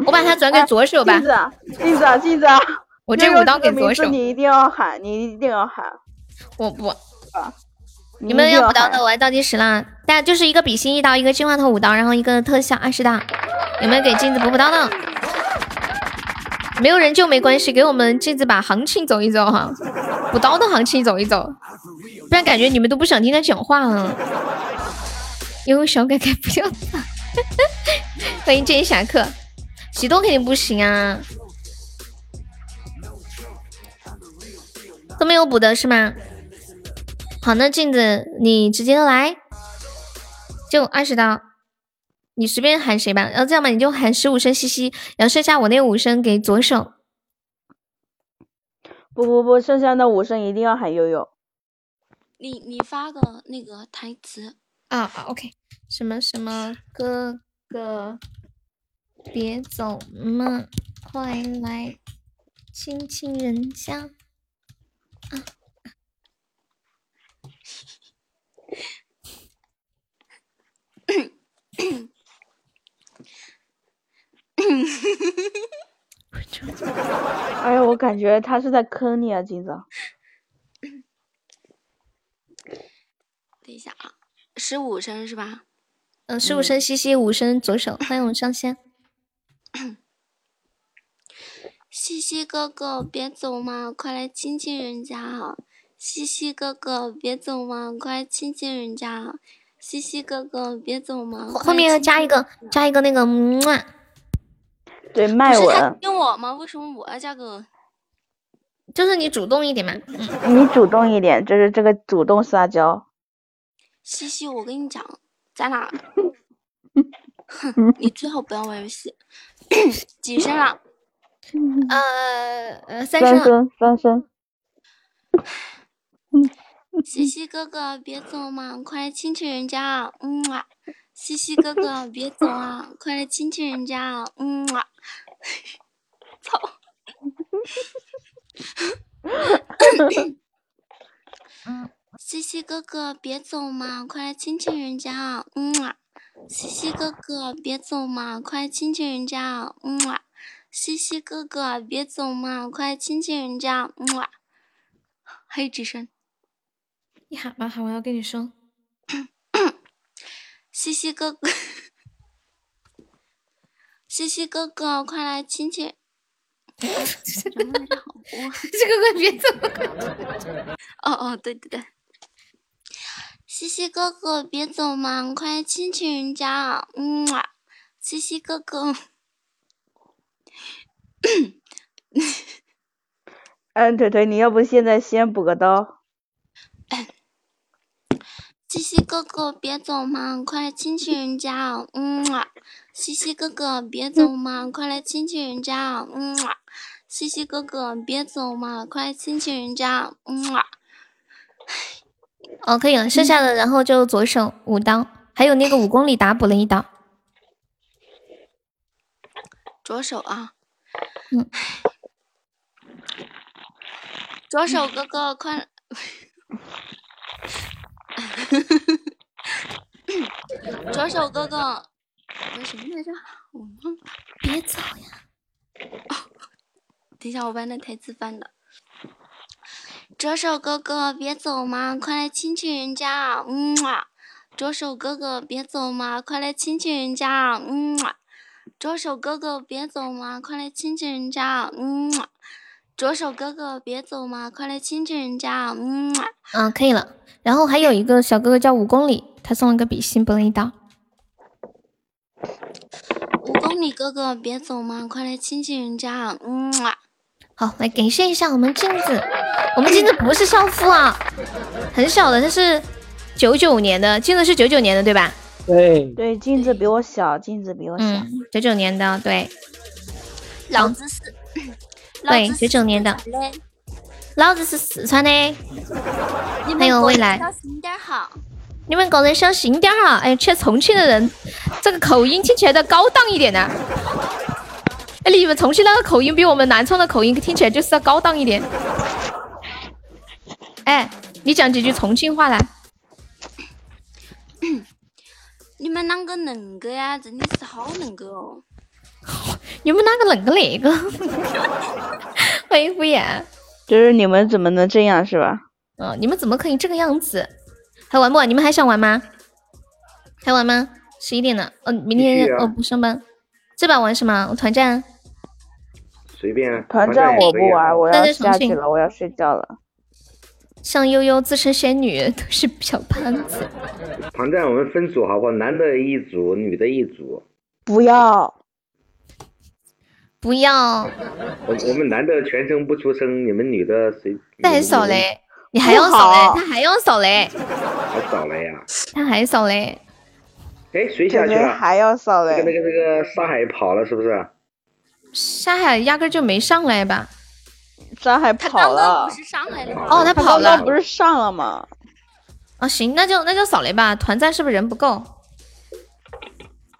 [SPEAKER 1] 我把它转给 左手吧。
[SPEAKER 3] 镜子啊，镜子啊，镜子啊！
[SPEAKER 1] 我这
[SPEAKER 3] 悠悠
[SPEAKER 1] 舞刀给左手
[SPEAKER 3] 字你一定要喊，你一定要喊。
[SPEAKER 1] 我不。
[SPEAKER 3] 啊！
[SPEAKER 1] 你们
[SPEAKER 3] 要
[SPEAKER 1] 补刀的，我来倒计时啦！大家就是一个比心一刀，一个金话筒五刀，然后一个特效二十刀。有没有给镜子补补刀的？没有人就没关系，给我们镜子把行情走一走哈，补刀的行情走一走，不然感觉你们都不想听他讲话了。有小改改不要，欢迎剑侠客，喜多肯定不行啊，都没有补的是吗？好，那镜子你直接来，就二十刀，你随便喊谁吧。然后这样吧，你就喊十五声西西，然后剩下我那五声给左手。
[SPEAKER 3] 不不不，剩下那五声一定要喊悠悠。
[SPEAKER 8] 你你发个那个台词
[SPEAKER 1] 啊啊，OK，什么什么哥哥，别走嘛，快来亲亲人家。啊。
[SPEAKER 3] 哎呀，我感觉他是在坑你啊，金子。
[SPEAKER 8] 等一下啊，十五声是吧？
[SPEAKER 1] 嗯，十五声西西，五声左手，欢迎我上线。
[SPEAKER 8] 西西哥哥，别走嘛，快来亲亲人家啊！西西哥哥，别走嘛，快来亲亲人家！西西哥哥，别走嘛，
[SPEAKER 1] 后面要加一个，加一个那个么。
[SPEAKER 3] 对，麦吻。
[SPEAKER 8] 跟我吗？为什么我要加个？
[SPEAKER 1] 就是你主动一点嘛。
[SPEAKER 3] 你主动一点，就是这个主动撒娇。
[SPEAKER 8] 西西，我跟你讲，咱俩，哼，你最好不要玩游戏。几声了？
[SPEAKER 1] 呃呃，
[SPEAKER 3] 三
[SPEAKER 1] 声，
[SPEAKER 3] 三声。
[SPEAKER 8] 西西哥哥，别走嘛，快来亲亲人家啊。嗯啊。西西哥哥，别走啊，快来亲亲人家。啊！嗯啊。操。西西哥哥，别走嘛，快来亲亲人家啊。嗯啊。西西哥哥，别走嘛，快来亲亲人家啊。嗯啊。西西哥哥，别走嘛，快来亲亲人家。嗯啊。还有几声？
[SPEAKER 1] 你喊吧，喊完要跟你说。
[SPEAKER 8] 西西哥哥，西西哥哥，快来亲亲。
[SPEAKER 1] 这个哥哥别走。
[SPEAKER 8] 哦哦，对对对。西西哥哥别走嘛，快来亲亲人家。嗯啊，西西哥哥。
[SPEAKER 3] 嗯，腿腿，你要不现在先补个刀？
[SPEAKER 8] 西西哥哥别走嘛，快来亲亲人家。嗯啊，西西哥哥别走嘛，快来亲亲人家。嗯啊，西西哥哥别走嘛，快来亲亲人家。嗯啊。
[SPEAKER 1] 哦，可以了，剩下的然后就左手五刀，还有那个五公里打补了一刀。
[SPEAKER 8] 左手啊。
[SPEAKER 1] 嗯。
[SPEAKER 8] 左手哥哥快。左手哥哥，我什么来着？我忘了。
[SPEAKER 1] 别走呀！
[SPEAKER 8] 哦，等一下，我把那台词翻了。左手哥哥，别走嘛，快来亲亲人家。嗯啊。左手哥哥，别走嘛，快来亲亲人家。嗯啊。左手哥哥，别走嘛，快来亲亲人家。嗯啊。左手哥哥，别走嘛，快来亲亲人家。嗯啊。
[SPEAKER 1] 嗯，可以了。然后还有一个小哥哥叫五公里，他送了个比心，补了一刀。
[SPEAKER 8] 五公里哥哥别走嘛，快来亲亲人家。嗯啊，
[SPEAKER 1] 好，来感谢一下我们镜子，我们镜子不是少妇啊，很小的，他是九九年的，镜子是九九年的对吧？
[SPEAKER 5] 对
[SPEAKER 3] 对，镜子比我小，镜子比我小，
[SPEAKER 1] 九九年的，对。
[SPEAKER 8] 老子是，
[SPEAKER 1] 对，九九年的。老子是四川的，还有未来。
[SPEAKER 8] 小心点哈！
[SPEAKER 1] 你们个人小心点哈！哎，去重庆的人，这个口音听起来都高档一点呢。哎，你们重庆那个口音比我们南充的口音听起来就是要高档一点。哎，你讲几句重庆话来。
[SPEAKER 8] 你们啷个恁个呀？真的是好恁个哦！
[SPEAKER 1] 你们啷个冷个哪个？欢迎敷衍。
[SPEAKER 3] 就是你们怎么能这样是吧？
[SPEAKER 1] 嗯，你们怎么可以这个样子？还玩不？你们还想玩吗？还玩吗？十一点了，哦，明天哦不上班。这把玩什么？团战。
[SPEAKER 4] 随便。
[SPEAKER 3] 团战我不玩，我要下去了，我要睡觉了。
[SPEAKER 1] 像悠悠自称仙女 都是小胖子。
[SPEAKER 4] 团战我们分组好不好？男的一组，女的一组。
[SPEAKER 3] 不要。
[SPEAKER 1] 不要，
[SPEAKER 4] 我我们男的全程不出声，你们女的谁？
[SPEAKER 1] 那还少嘞，你还要少嘞，他还要少嘞，
[SPEAKER 4] 还少嘞呀？
[SPEAKER 1] 他还少嘞。
[SPEAKER 4] 哎，谁下去了？
[SPEAKER 3] 还要少嘞。
[SPEAKER 4] 那个那个那个沙海跑了是不是？
[SPEAKER 1] 沙海压根就没上来吧？
[SPEAKER 3] 沙海跑了。
[SPEAKER 8] 不是上来了吗？
[SPEAKER 1] 哦，他跑了，
[SPEAKER 3] 不是上了吗？
[SPEAKER 1] 啊，行，那就那就扫雷吧。团战是不是人不够？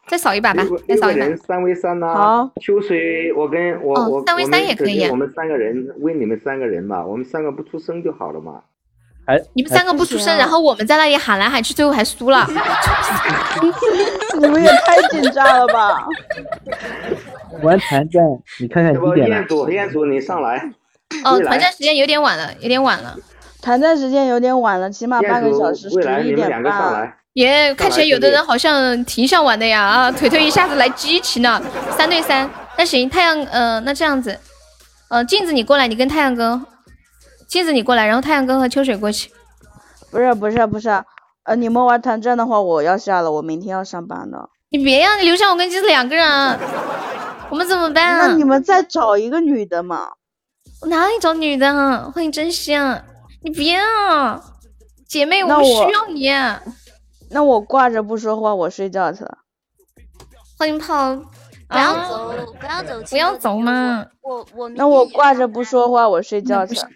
[SPEAKER 1] 再扫一把吧，再扫一把。
[SPEAKER 4] 三 v 三呐。
[SPEAKER 3] 好。
[SPEAKER 4] 秋水，我跟我我
[SPEAKER 1] 三 v 三也可以。
[SPEAKER 4] 我们三个人为你们三个人嘛，我们三个不出声就好了嘛。
[SPEAKER 5] 哎，
[SPEAKER 1] 你们三个不出声，然后我们在那里喊来喊去，最后还输了。
[SPEAKER 3] 你们也太紧张了吧！
[SPEAKER 5] 玩团战，你看看几点了？
[SPEAKER 4] 彦祖，彦祖，你上来。
[SPEAKER 1] 哦，团战时间有点晚了，有点晚了。
[SPEAKER 3] 团战时间有点晚了，起码半个小时，十一点半。
[SPEAKER 1] 耶，看起来有的人好像挺想玩的呀！啊，腿腿一下子来激情了，三对三。那行，太阳，呃，那这样子，呃，镜子你过来，你跟太阳哥。镜子你过来，然后太阳哥和秋水过去。
[SPEAKER 3] 不是不是不是，呃，你们玩团战的话，我要下了，我明天要上班的。
[SPEAKER 1] 你别呀，你留下我跟镜子两个人，我们怎么办
[SPEAKER 3] 啊？那你们再找一个女的嘛。
[SPEAKER 1] 我哪里找女的？欢迎珍惜啊！你别啊，姐妹，我们需要你。
[SPEAKER 3] 那我挂着不说话，我睡觉去了。
[SPEAKER 1] 欢迎炮，
[SPEAKER 8] 不要走，不要走，
[SPEAKER 1] 不要走嘛。
[SPEAKER 8] 我我
[SPEAKER 3] 那我挂着不说话，我睡觉去了。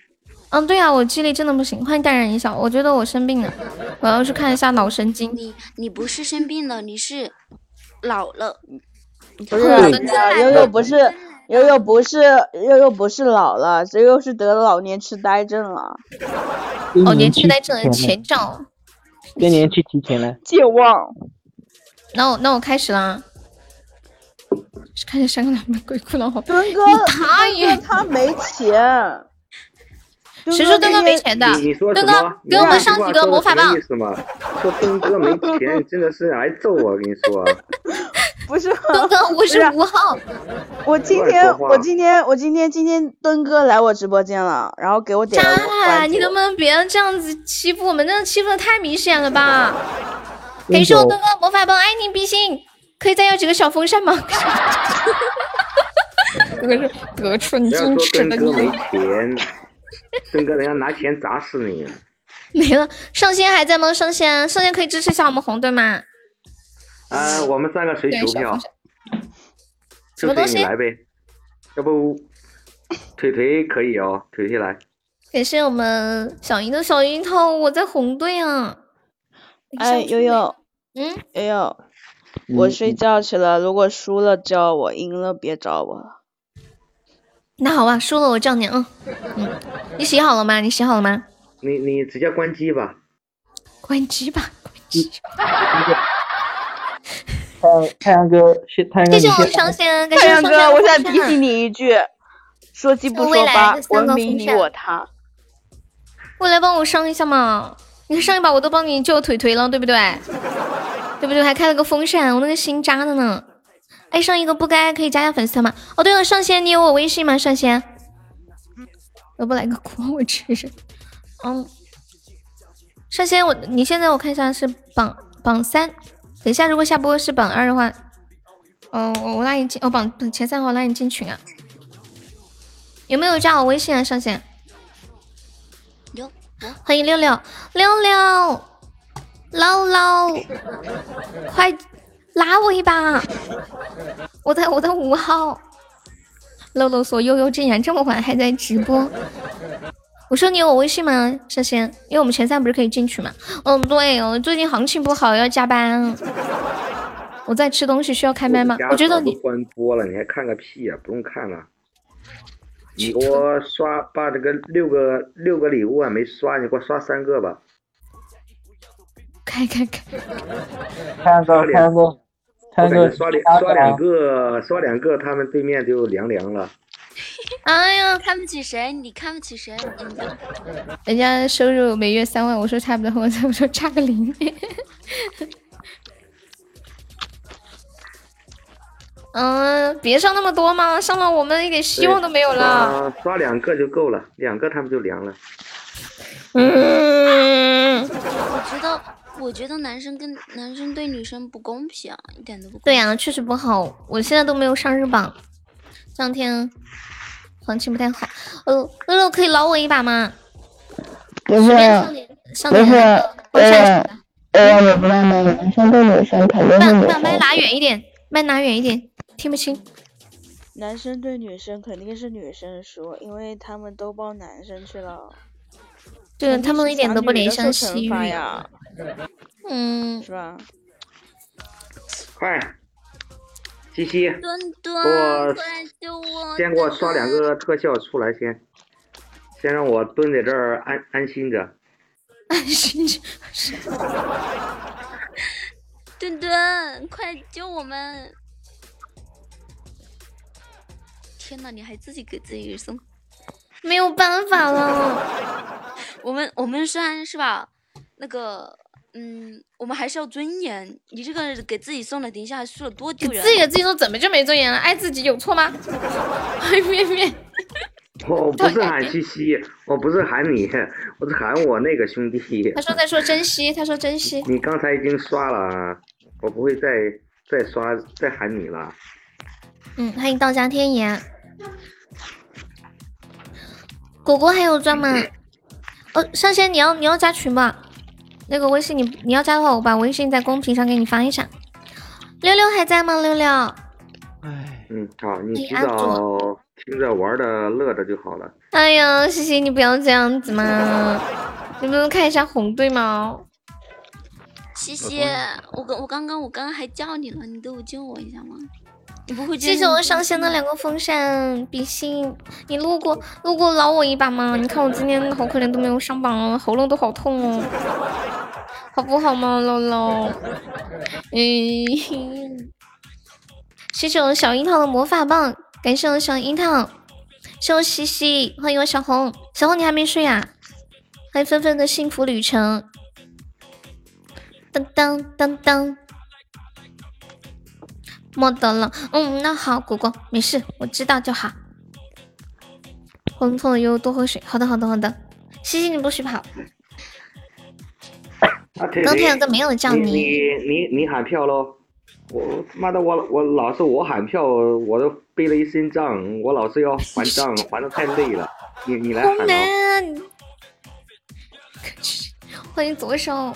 [SPEAKER 1] 嗯，对啊，我记忆力真的不行。欢迎淡然一笑，我觉得我生病了，我要去看一下脑神经。
[SPEAKER 8] 你你不是生病了，你是老了。
[SPEAKER 3] 不是，悠悠不是悠悠不是悠悠不是老了，悠悠是得了老年痴呆症了。
[SPEAKER 1] 老年痴呆症的前兆。
[SPEAKER 5] 更年期提前了。
[SPEAKER 3] 健忘。
[SPEAKER 1] 那我那我开始了。看见三个两个鬼哭狼嚎。
[SPEAKER 3] 墩哥，
[SPEAKER 1] 他
[SPEAKER 3] 他没钱。
[SPEAKER 1] 谁说墩哥没钱的？墩哥给我们上几个魔法棒。
[SPEAKER 4] 说墩哥没钱，真的是挨揍啊！我跟你说。
[SPEAKER 3] 不是
[SPEAKER 1] 我是五号。
[SPEAKER 3] 我今天，我今天，我今天，今天墩哥来我直播间了，然后给我点了
[SPEAKER 1] 渣你能不能别这样子欺负我们？这欺负的太明显了吧！感谢我墩哥魔法棒，爱你比心。可以再要几个小风扇吗？哥是得寸进尺的
[SPEAKER 4] 你。没钱。孙哥，人家拿钱砸死你！
[SPEAKER 1] 没了，上仙还在吗？上仙，上仙可以支持一下我们红队吗？
[SPEAKER 4] 啊，我们三个谁投票？
[SPEAKER 1] 什么东西？
[SPEAKER 4] 来呗，要不腿腿可以哦，腿腿来。
[SPEAKER 1] 感谢我们小樱的小樱桃，我在红队啊。
[SPEAKER 3] 哎，悠悠，
[SPEAKER 1] 嗯，
[SPEAKER 3] 悠悠，我睡觉去了。如果输了叫我，赢了别找我。
[SPEAKER 1] 那好吧，输了我叫你啊。嗯，你洗好了吗？你洗好了吗？
[SPEAKER 4] 你你直接关机吧。
[SPEAKER 1] 关机吧，关机。
[SPEAKER 5] 太 太阳哥，太阳哥，
[SPEAKER 1] 谢谢我上线，
[SPEAKER 3] 太阳哥，我想提醒你一句，说鸡不说八，文明你我他。
[SPEAKER 1] 过来帮我上一下嘛！你看上一把我都帮你救腿腿了，对不对？对不对？还开了个风扇，我那个心扎的呢。爱上一个不该可以加下粉丝吗？哦，对了，上仙，你有我微信吗？上仙，要不来个哭我吃吃。嗯，上仙，我你现在我看一下是榜榜三，等一下如果下播是榜二的话，哦，我我拉你进，哦榜前三号拉你进群啊。有没有加我微信啊？上线，
[SPEAKER 8] 有，
[SPEAKER 1] 欢迎六六六六，捞捞，快。拉我一把，我在我的五号。露露说悠悠竟然这么晚还在直播。我说你有我微信吗？上仙，因为我们前三不是可以进去吗？嗯，对，我最近行情不好，要加班。我在吃东西，需要开麦吗？我觉得你
[SPEAKER 4] 关播了，你还看个屁呀！不用看了。你给我刷，把这个六个六个礼物还没刷，你给我刷三个吧。
[SPEAKER 1] 开开开！
[SPEAKER 5] 开 个开个。
[SPEAKER 4] 刷两刷两个，刷两个，他们对面就凉凉了。
[SPEAKER 1] 哎呀，
[SPEAKER 8] 看不起谁？你看不起谁？
[SPEAKER 1] 人家收入每月三万，我说差不多，我我说差个零。嗯，别上那么多嘛，上了我们一点希望都没有了。
[SPEAKER 4] 刷两个就够了，两个他们就凉了。
[SPEAKER 1] 嗯，
[SPEAKER 8] 我觉得。我觉得男生跟男生对女生不公平，一点都不。
[SPEAKER 1] 对呀，确实不好。我现在都没有上日榜，这两天行情不太好。呃，乐乐可以捞我一把吗？
[SPEAKER 11] 不是，不是，呃，呃，我不让男生对女生肯定是女
[SPEAKER 1] 把麦拿远一点，麦拿远一点，听不清。
[SPEAKER 3] 男生对女生肯定是女生输，因为他们都帮男生去了。
[SPEAKER 1] 对他们一点都不怜香惜玉
[SPEAKER 3] 呀。
[SPEAKER 1] 嗯，
[SPEAKER 3] 是吧？
[SPEAKER 4] 快，西西，
[SPEAKER 8] 墩
[SPEAKER 4] 给
[SPEAKER 8] 墩，
[SPEAKER 4] 我！先给我刷两个特效出来，先，先让我蹲在这儿安安心着。
[SPEAKER 1] 安心着。
[SPEAKER 8] 墩墩，快救我们！天呐，你还自己给自己送，
[SPEAKER 1] 没有办法了。
[SPEAKER 8] 我们我们虽然是吧，那个，嗯，我们还是要尊严。你这个给自己送的，等一下输了多丢人！
[SPEAKER 1] 自己给自己送怎么就没尊严了？爱自己有错吗？面面，
[SPEAKER 4] 我不是喊西西，我不是喊你，我是喊我那个兄弟。
[SPEAKER 1] 他说在说珍惜，他说珍惜。
[SPEAKER 4] 你刚才已经刷了，我不会再再刷再喊你了。
[SPEAKER 1] 嗯，欢迎道家天言。果果还有钻吗？哦，上仙你要你要加群吗？那个微信你你要加的话，我把微信在公屏上给你发一下。六六还在吗？六六。
[SPEAKER 4] 哎嗯，好，你洗澡听着玩的乐着就好了。
[SPEAKER 1] 哎呀，西西你不要这样子嘛，你不能看一下红队吗？
[SPEAKER 8] 西西，我刚我刚刚我刚刚还叫你了，你都有救我一下吗？你不会
[SPEAKER 1] 谢谢我上线的两个风扇，比心，你路过路过捞我一把吗？你看我今天好可怜，都没有上榜，喉咙都好痛哦，好不好吗，捞捞？嗯，谢谢我小樱桃的魔法棒，感谢我小樱桃，谢我西西，欢迎我小红，小红你还没睡呀？欢迎纷纷的幸福旅程，当当当当。没得了，嗯，那好，果果没事，我知道就好。喉咙痛了又多喝水。好的，好的，好的。西西，你不许跑。刚才有个没有叫
[SPEAKER 4] 你。你你你喊票喽！我妈的，我我老是我喊票，我都背了一身账，我老是要还账，还的太累了。你你来喊喽。
[SPEAKER 1] 欢迎左手。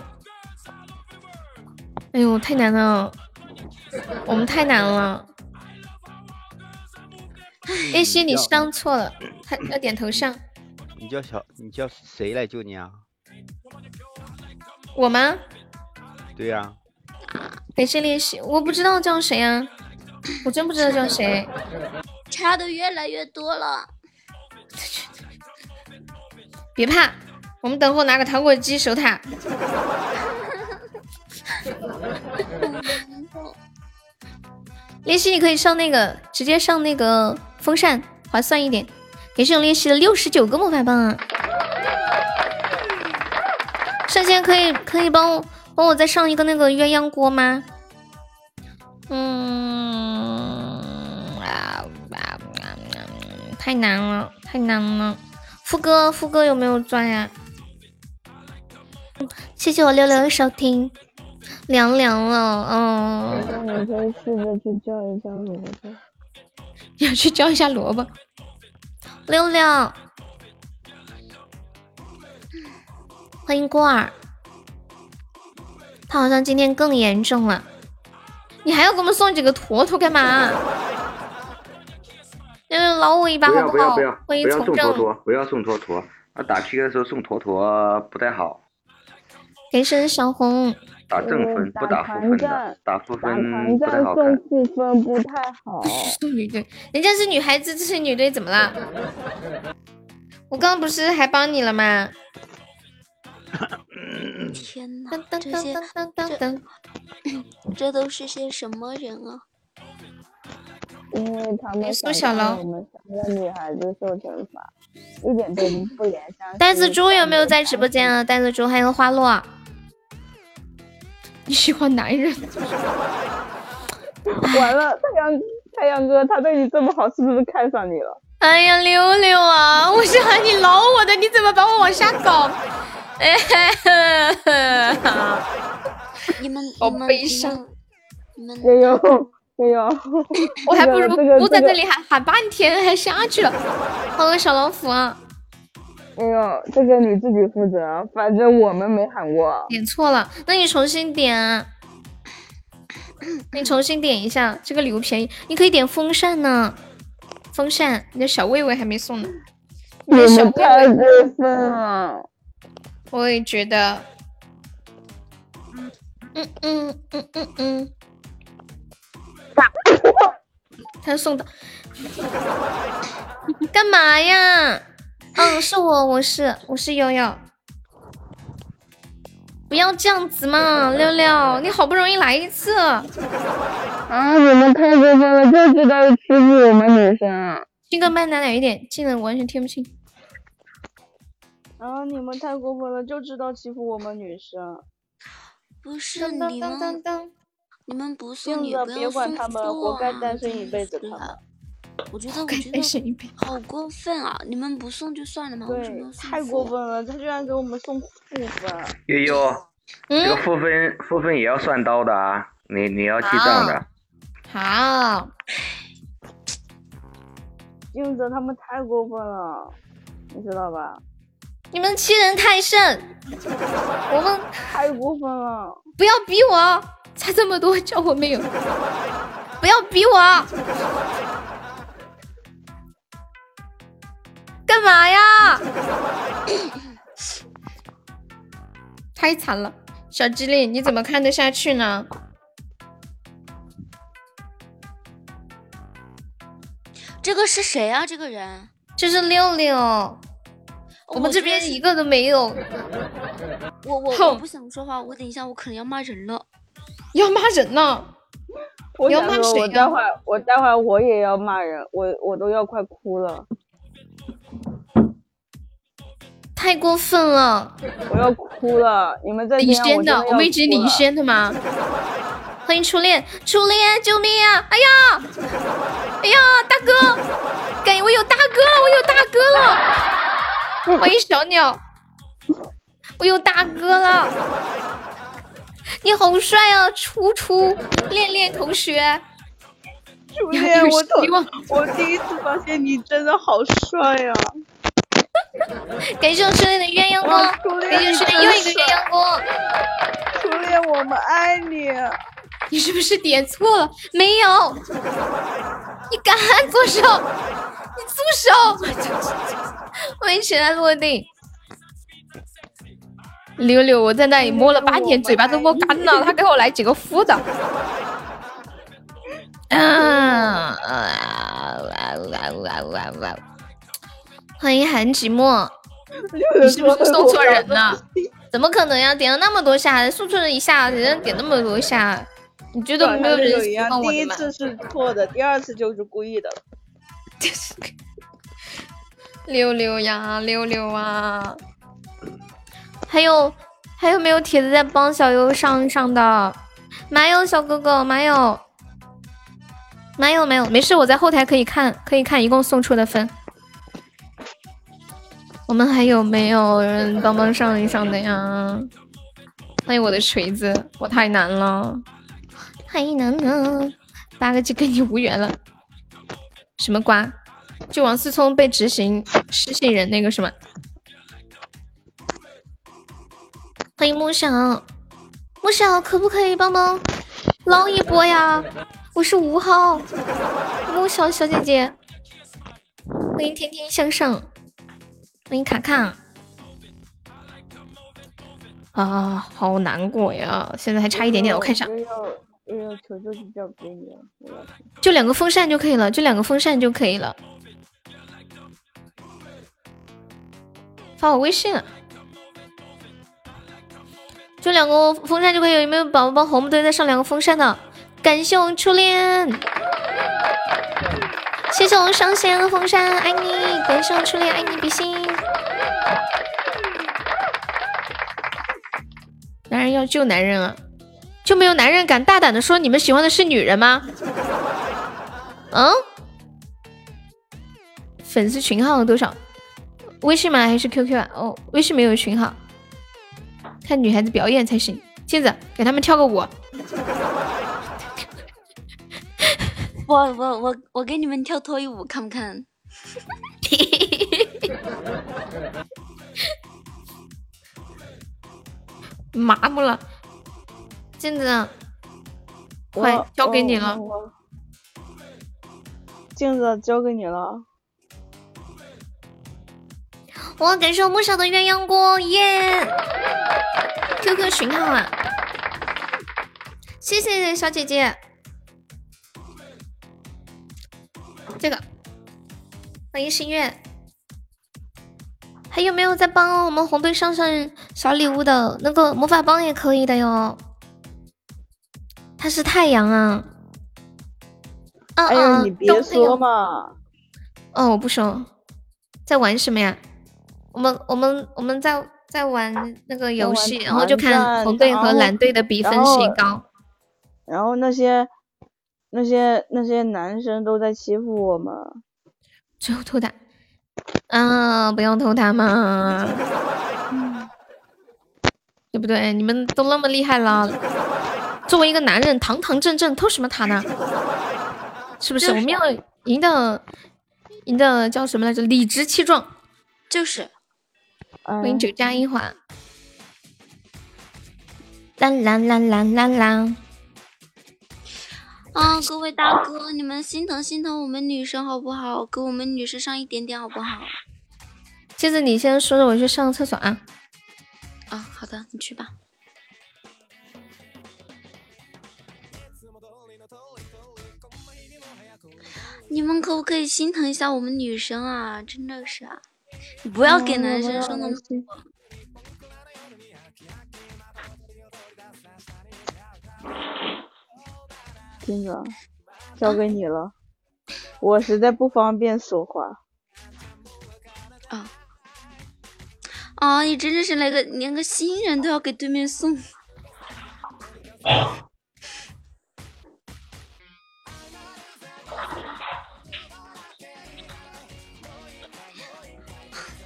[SPEAKER 1] 哎呦，太难了。我们太难了，叶希你上错了，他要点头像。
[SPEAKER 10] 你叫小，你叫谁来救你啊？
[SPEAKER 1] 我吗？
[SPEAKER 10] 对呀。
[SPEAKER 1] 感谢练习，我不知道叫谁啊，我真不知道叫谁。
[SPEAKER 8] 差的越来越多了。
[SPEAKER 1] 别怕，我们等会拿个糖果机守塔。练习你可以上那个，直接上那个风扇，划算一点。感谢我练习的六十九个魔法棒啊！上线可以可以帮我帮我再上一个那个鸳鸯锅吗？嗯啊啊啊！太难了，太难了。副歌副歌有没有钻呀？谢谢我六六的收听。凉凉了，嗯。
[SPEAKER 11] 你可以试着去叫一下萝卜。
[SPEAKER 1] 要去叫一下萝卜。六六，欢迎过儿。他好像今天更严重了。你还要给我们送几个坨坨干嘛？六六捞我一把好
[SPEAKER 4] 不好？不要
[SPEAKER 1] 不要不要
[SPEAKER 4] 送坨坨，不要送坨坨。啊，打 PK 的时候送坨坨不太好。
[SPEAKER 1] 给谢小红。
[SPEAKER 4] 打正分不打负分的，打负分不太好
[SPEAKER 11] 看。送负分不太好。
[SPEAKER 1] 女队，人家是女孩子，这是女队，怎么了？我刚刚不是还帮你了吗？
[SPEAKER 8] 天哪，这些这 这都是些什么人啊？
[SPEAKER 11] 因为他们
[SPEAKER 1] 苏小楼，
[SPEAKER 11] 我们三个女孩子受惩罚，一点都不怜香。
[SPEAKER 1] 呆子猪有没有在直播间啊？呆子猪还有花落。你喜欢男人？
[SPEAKER 11] 完了，太阳太阳哥，他对你这么好，是不是看上你了？
[SPEAKER 1] 哎呀，六六啊，我是喊你捞我的，你怎么把我往下搞？哎
[SPEAKER 8] 哈！你们
[SPEAKER 1] 好悲伤，
[SPEAKER 8] 你们
[SPEAKER 11] 没有 没有，
[SPEAKER 1] 我还不如不在这里喊喊半天，还下去了。好多小老虎啊！
[SPEAKER 11] 哎呦，这个你自己负责，反正我们没喊过。
[SPEAKER 1] 点错了，那你重新点，你重新点一下，这个礼物便宜，你可以点风扇呢。风扇，你的小魏魏还没送呢。
[SPEAKER 12] 你们太，过分了！
[SPEAKER 1] 我也觉得。嗯嗯嗯嗯嗯。他送的。干嘛呀？嗯，是我，我是我是悠悠。不要这样子嘛，六六，你好不容易来一次。
[SPEAKER 12] 啊！你们太过分了，就知道欺负我们女生。
[SPEAKER 1] 这个麦拿远一点，技能完全听不清。
[SPEAKER 3] 啊！你们太过分了，就知道欺负我们女生。
[SPEAKER 8] 不是你们，你们不送也
[SPEAKER 3] 镜子别
[SPEAKER 8] 不要送
[SPEAKER 3] 管他们，活该
[SPEAKER 8] 啊！
[SPEAKER 3] 单身一辈子。他们
[SPEAKER 8] 我觉得，我觉得好过分啊！你们不送就算了嘛，为什么要，送
[SPEAKER 3] 太过分了，他居然给我们送负分。
[SPEAKER 4] 悠悠，
[SPEAKER 1] 嗯
[SPEAKER 4] 这个负分负分也要算刀的啊，你你要记账的。
[SPEAKER 1] 好，
[SPEAKER 3] 英子他们太过分了，你知道吧？
[SPEAKER 1] 你们欺人太甚，我们
[SPEAKER 3] 太过分了。
[SPEAKER 1] 不要逼我，差这么多叫我没有，不要逼我，干嘛呀？太惨了，小机灵，你怎么看得下去呢？
[SPEAKER 8] 这个是谁啊？这个人？
[SPEAKER 1] 这是六六，我们这边一个都没有，
[SPEAKER 8] 我我
[SPEAKER 1] 哼
[SPEAKER 8] 我不想说话，我等一下我可能要骂人了。
[SPEAKER 1] 要骂人呢。
[SPEAKER 3] 我要
[SPEAKER 1] 骂谁呀
[SPEAKER 3] 我待会儿我待会儿我也要骂人，我我都要快哭了，
[SPEAKER 1] 太过分了！
[SPEAKER 3] 我要哭了。你们再这
[SPEAKER 1] 领，先的，
[SPEAKER 3] 我
[SPEAKER 1] 我们一直领先的吗？欢迎初恋，初恋，救命啊！哎呀，哎呀，大哥，感觉我有大哥了，我有大哥了！欢迎小鸟，我有大哥了！你好帅啊，初初恋恋同学！
[SPEAKER 3] 初恋，
[SPEAKER 1] 有
[SPEAKER 3] 我
[SPEAKER 1] 希望
[SPEAKER 3] 我第一次发现你真的好帅呀、
[SPEAKER 1] 感谢我初恋的鸳鸯锅，感谢初恋又一个鸳鸯锅。
[SPEAKER 3] 初恋，我们爱你。
[SPEAKER 1] 你是不是点错了？没有，你敢左手，你住手！我一起来落地。六六，我在那里摸了半天，嘴巴都摸干了，他给我来几个负的。啊欢迎韩寂寞，你是不是送错人了？怎么可能呀？点了那么多下，送错人一下，人家点那么多下，你觉得没有人喜欢，我的吗？
[SPEAKER 3] 第一次是错的，第二次就是故意的。
[SPEAKER 1] 溜溜呀，溜溜啊！还有还有没有铁子在帮小优上上的？没有，小哥哥没有，没有没有，没事，我在后台可以看，可以看一共送出的分。我们还有没有人帮忙上一上的呀？欢迎我的锤子，我太难了，太难了，八个 G 跟你无缘了。什么瓜？就王思聪被执行失信人那个是吗？欢迎木想，木想可不可以帮忙捞一波呀？我是五号，木小小姐姐。欢迎天天向上，欢迎卡卡。啊，好难过呀！现在还差一点点，我看一下，
[SPEAKER 3] 又要又要求救就交给你
[SPEAKER 1] 就两个风扇就可以了，就两个风扇就可以了。发我微信了，就两个风扇就可以。有没有宝宝帮红木队再上两个风扇的？感谢我们初恋，谢谢我上线的风扇，爱你！感谢我初恋，爱你比心。男人要救男人啊，就没有男人敢大胆的说你们喜欢的是女人吗？嗯？粉丝群号多少？微信吗？还是 QQ 啊？哦，微信没有群号，看女孩子表演才行。镜子，给他们跳个舞。
[SPEAKER 8] 我我我我给你们跳脱衣舞，看不看？
[SPEAKER 1] 麻木了，镜子，快交给你了。
[SPEAKER 3] 镜子交给你了。
[SPEAKER 1] 我感谢我木小的鸳鸯锅，耶！QQ 群号啊，谢谢小姐姐。这个，欢迎心月。还有没有在帮我们红队上上小礼物的？那个魔法棒也可以的哟。它是太阳啊。嗯嗯，
[SPEAKER 3] 你别说嘛。
[SPEAKER 1] 哦，我不说。在玩什么呀？我们我们我们在在玩那个游戏，然后就看红队和蓝队的比分谁高。
[SPEAKER 3] 然后那些那些那些男生都在欺负我们。
[SPEAKER 1] 最后偷塔。啊！不要偷塔嘛，对不对？你们都那么厉害了，作为一个男人，堂堂正正偷什么塔呢？是不是？我们要赢的，赢的叫什么来着？理直气壮。
[SPEAKER 8] 就是。
[SPEAKER 1] 欢迎九加一环。啦啦啦啦啦啦！
[SPEAKER 8] 啊，各位大哥，你们心疼心疼我们女生好不好？给我们女生上一点点好不好？
[SPEAKER 1] 接着你先说着，我去上个厕所啊。
[SPEAKER 8] 啊，好的，你去吧。你们可不可以心疼一下我们女生啊？真的是啊，你不要给男生说那么多。
[SPEAKER 3] 金子，交给你了，我实在不方便说话。
[SPEAKER 8] 啊啊！你真的是来个连个新人都要给对面送。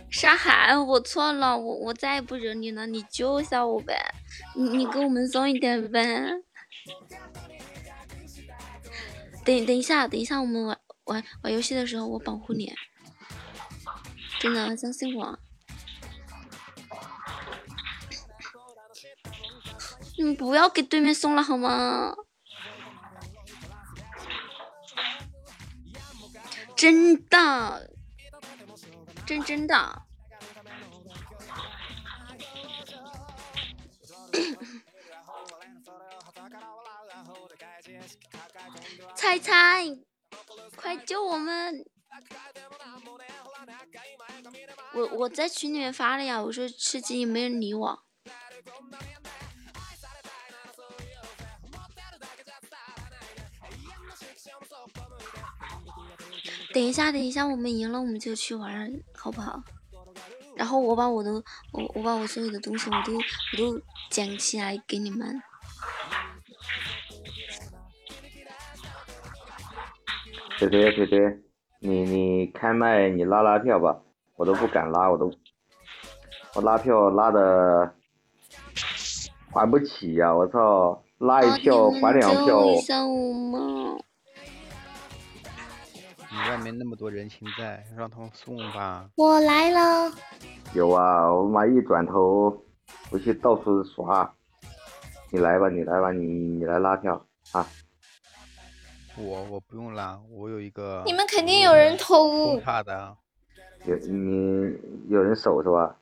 [SPEAKER 8] 沙海，我错了，我我再也不惹你了，你救一下我呗，你你给我们送一点呗。等等一下，等一下，我们玩玩玩游戏的时候，我保护你，真的相信我。你们不要给对面送了好吗？真的，真真的。猜猜，快救我们！我我在群里面发了呀，我说吃鸡没人理我。等一下，等一下，我们赢了我们就去玩，好不好？然后我把我的我我把我所有的东西我都我都捡起来给你们。
[SPEAKER 4] 腿腿腿腿，你你开麦你拉拉票吧，我都不敢拉，我都我拉票拉的还不起呀，我操，拉一票还两票。
[SPEAKER 10] 你外面那么多人情在，让他们送吧。
[SPEAKER 1] 我来了。
[SPEAKER 4] 有啊，我妈一转头，我去到处刷。你来吧，你来吧，你你来拉票啊。
[SPEAKER 10] 我我不用拉，我有一个。
[SPEAKER 1] 你们肯定有人偷。
[SPEAKER 10] 差的。
[SPEAKER 4] 有你有人守是吧？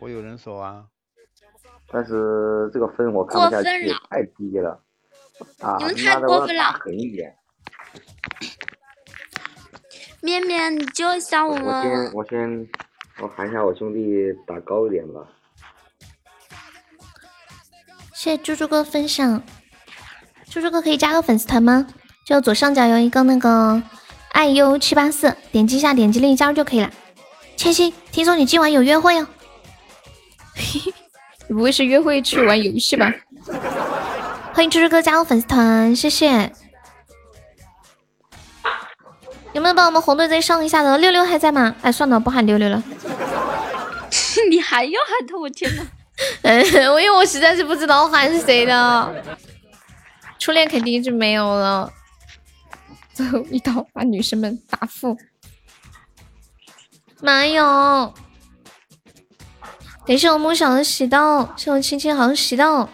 [SPEAKER 10] 我有人守啊。
[SPEAKER 4] 但是这个分我看不下去，太低了。啊，
[SPEAKER 8] 你们太过分了。
[SPEAKER 4] 狠一点。
[SPEAKER 8] 面面，你救一下我们。
[SPEAKER 4] 我先我先我喊一下我兄弟打高一点吧。
[SPEAKER 1] 谢谢猪猪哥分享，猪猪哥可以加个粉丝团吗？就左上角有一个那个爱优七八四，点击一下，点击另一加入就可以了。千玺，听说你今晚有约会哦？你不会是约会去玩游戏吧？欢迎猪猪哥加入粉丝团，谢谢。有没有帮我们红队再上一下的？六六还在吗？哎，算了，不喊六六了。
[SPEAKER 8] 你还要喊他？我天哪！
[SPEAKER 1] 嗯，因为我实在是不知道喊谁的。初恋肯定是没有了。最后一刀把女生们打负。妈哟！感谢我梦想的喜到，谢我青青好喜到。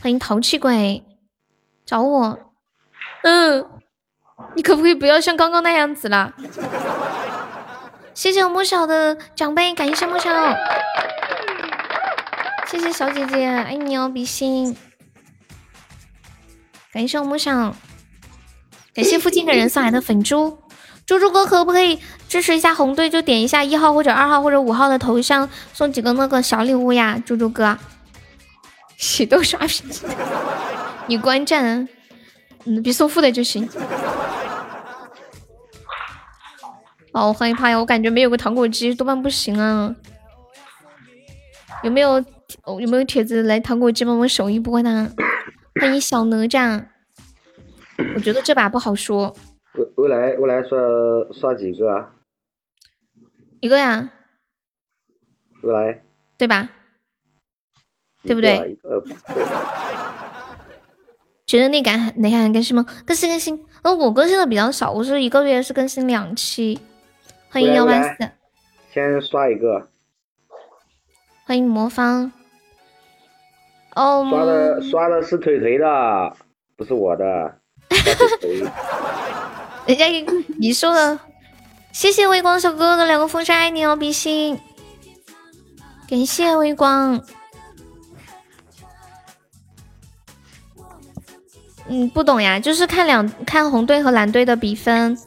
[SPEAKER 1] 欢迎淘气鬼找我。嗯，你可不可以不要像刚刚那样子了？谢谢我木小的奖杯，感谢木小，谢谢小姐姐，爱你哦，比心。感谢我木小，感谢附近的人送来的粉猪，猪猪哥可不可以支持一下红队？就点一下一号或者二号或者五号的头像，送几个那个小礼物呀，猪猪哥。喜豆刷屏，你观战，嗯，别送负的就行。哦，我害怕呀，我感觉没有个糖果机多半不行啊。有没有有没有铁子来糖果机帮我守一波呢？欢迎小哪吒，我觉得这把不好说。
[SPEAKER 4] 未未来未来刷刷几个啊？
[SPEAKER 1] 一个呀。
[SPEAKER 4] 未来。
[SPEAKER 1] 对吧？对不对？觉得内感内感更新吗？更新更新。呃，我更新的比较少，我是一个月是更新两期。欢迎幺八四。
[SPEAKER 4] 先刷一个。
[SPEAKER 1] 欢迎魔方。哦。
[SPEAKER 4] 刷的刷的是腿腿的，不是我的。
[SPEAKER 1] 人家你说的，谢谢微光小哥哥的两个风扇，爱你哦，比心。感谢微光。嗯，不懂呀，就是看两看红队和蓝队的比分，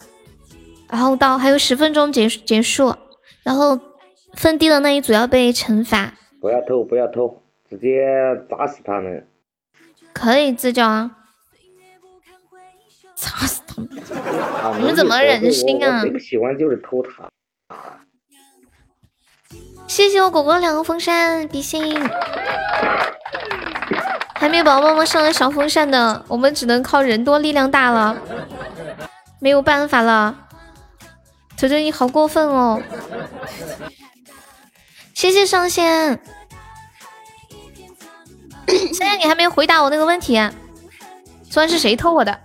[SPEAKER 1] 然后到还有十分钟结结束，然后分低的那一组要被惩罚。
[SPEAKER 4] 不要偷，不要偷，直接砸死他们。
[SPEAKER 1] 可以自救啊！砸死他们！你们怎么忍心啊？
[SPEAKER 4] 最不喜欢就是偷塔。
[SPEAKER 1] 谢谢我果果两个风扇，比心。还没有宝宝们上来小风扇的，我们只能靠人多力量大了，没有办法了。球球你好过分哦！谢谢上仙。现在你还没回答我那个问题，昨晚是谁偷我的？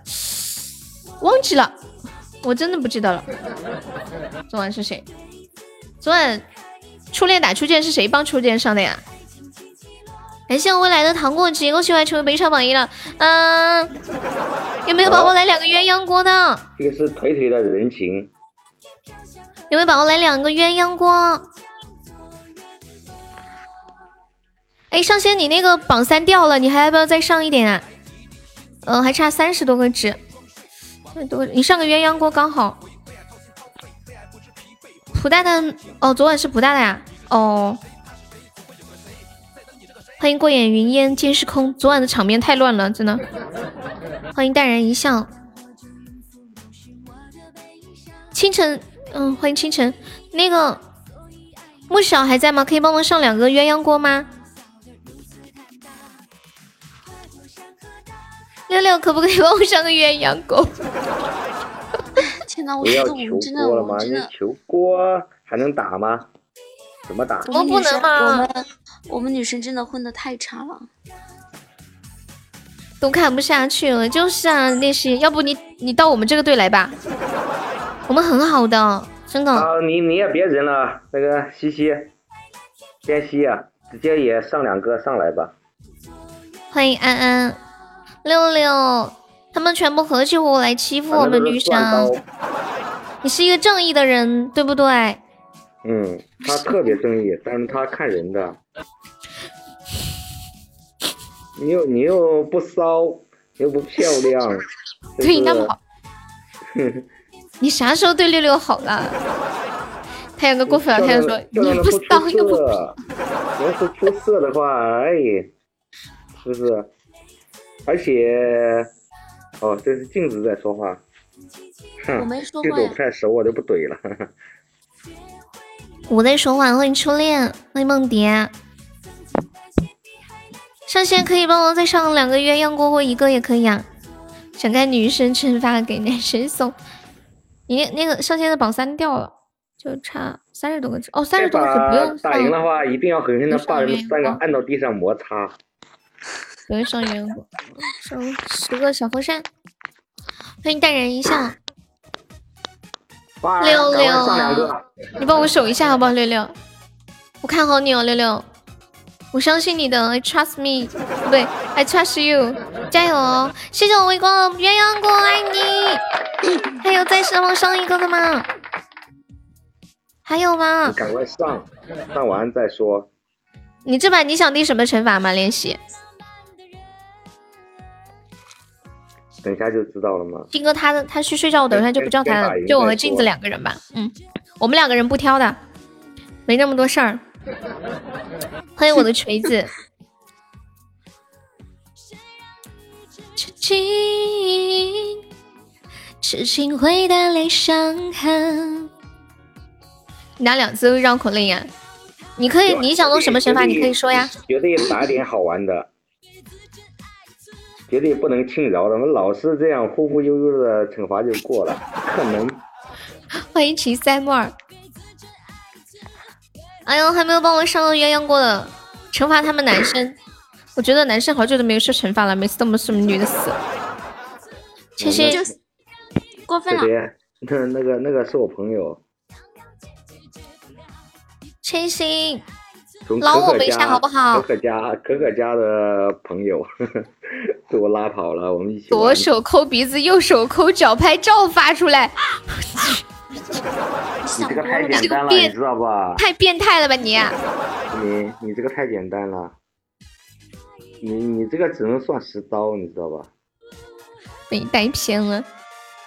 [SPEAKER 1] 忘记了，我真的不记得了。昨晚是谁？昨晚初恋打初见是谁帮初见上的呀？感谢我未来的糖果机，恭喜我成为本场榜一了。嗯，有没有宝宝来两个鸳鸯锅的？
[SPEAKER 4] 这个是腿腿的人情。
[SPEAKER 1] 有没有宝宝来两个鸳鸯锅？哎，上仙，你那个榜三掉了，你还要不要再上一点啊？嗯，还差三十多个值，多你上个鸳鸯锅刚好。普大大，哦，昨晚是普大大呀？哦。欢迎过眼云烟皆是空，昨晚的场面太乱了，真的。欢迎淡然一笑。清晨，嗯，欢迎清晨。那个木小还在吗？可以帮忙上两个鸳鸯锅吗？六六可不可以帮我上个鸳鸯锅？
[SPEAKER 8] 天哪，我觉得我们真的，我们真的
[SPEAKER 4] 求锅还能打吗？怎么打？
[SPEAKER 1] 怎么不能吗？
[SPEAKER 8] 我们女生真的混的太差了，
[SPEAKER 1] 都看不下去了。就是啊，那些要不你你到我们这个队来吧，我们很好的，真的。
[SPEAKER 4] 啊，你你也别忍了，那个西西，边西啊，直接也上两个上来吧。
[SPEAKER 1] 欢迎安安，六六，他们全部合起伙来欺负我们女生。你是一个正义的人，对不对？
[SPEAKER 4] 嗯，他特别正义，但是他看人的。你又你又不骚，又不漂亮，
[SPEAKER 1] 对你那么好。你啥时候对六六好了？他有个过分了，他就说你不骚又不。
[SPEAKER 4] 要是出色的话，哎，是不是？而且，哦，这是镜子在说话。
[SPEAKER 8] 我没说话
[SPEAKER 4] 呀。这不太熟，我就不怼了。
[SPEAKER 1] 我在说话，欢迎初恋，欢迎梦蝶。上线可以帮我再上两个鸳鸯锅或一个也可以啊。想看女生惩罚给男生送。你那个上线的榜三掉了，就差三十多个字哦，三十多个字不用
[SPEAKER 4] 打赢的话，一定要狠狠的把人三个按到地上摩擦。
[SPEAKER 1] 不用上鸳鸯锅，上十个小风扇。欢迎淡然一笑。六六，你帮我守一下好不好？六六，我看好你哦，六六。我相信你的，I trust me，不对，I trust you，加油哦！谢谢我微光鸳鸯锅，爱你。还有再上上一个的吗？还有吗？
[SPEAKER 4] 赶快上，上完再说。
[SPEAKER 1] 你这把你想定什么惩罚吗？练习。
[SPEAKER 4] 等一下就知道了吗？
[SPEAKER 1] 金哥他他去睡觉，我等一下就不叫他了，就我和镜子两个人吧。嗯，我们两个人不挑的，没那么多事儿。欢迎我的锤子。痴情，痴情会带来伤痕。拿两次绕口令呀？你可以，你想弄什么惩罚？你可以说呀。
[SPEAKER 4] 觉得也打点好玩的。绝对不能轻饶的，我们老是这样忽忽悠悠的惩罚就过了，可能。
[SPEAKER 1] 欢迎秦三木儿。哎呦，还没有帮我上鸳鸯锅的，惩罚他们男生。我觉得男生好久都没有受惩罚了，每次都是女的死。谢谢。过分了。
[SPEAKER 4] 那那个那个是我朋友。
[SPEAKER 1] 千心。捞我们一下好不好？
[SPEAKER 4] 可可家可可家的朋友被 我拉跑了，我们一起。
[SPEAKER 1] 左手抠鼻子，右手抠脚，拍照发出来。
[SPEAKER 4] 你这个太简单了，你知道吧？
[SPEAKER 1] 太变态了吧你！
[SPEAKER 4] 你你这个太简单了，你你这个只能算十刀，你知道吧？
[SPEAKER 1] 被带偏了。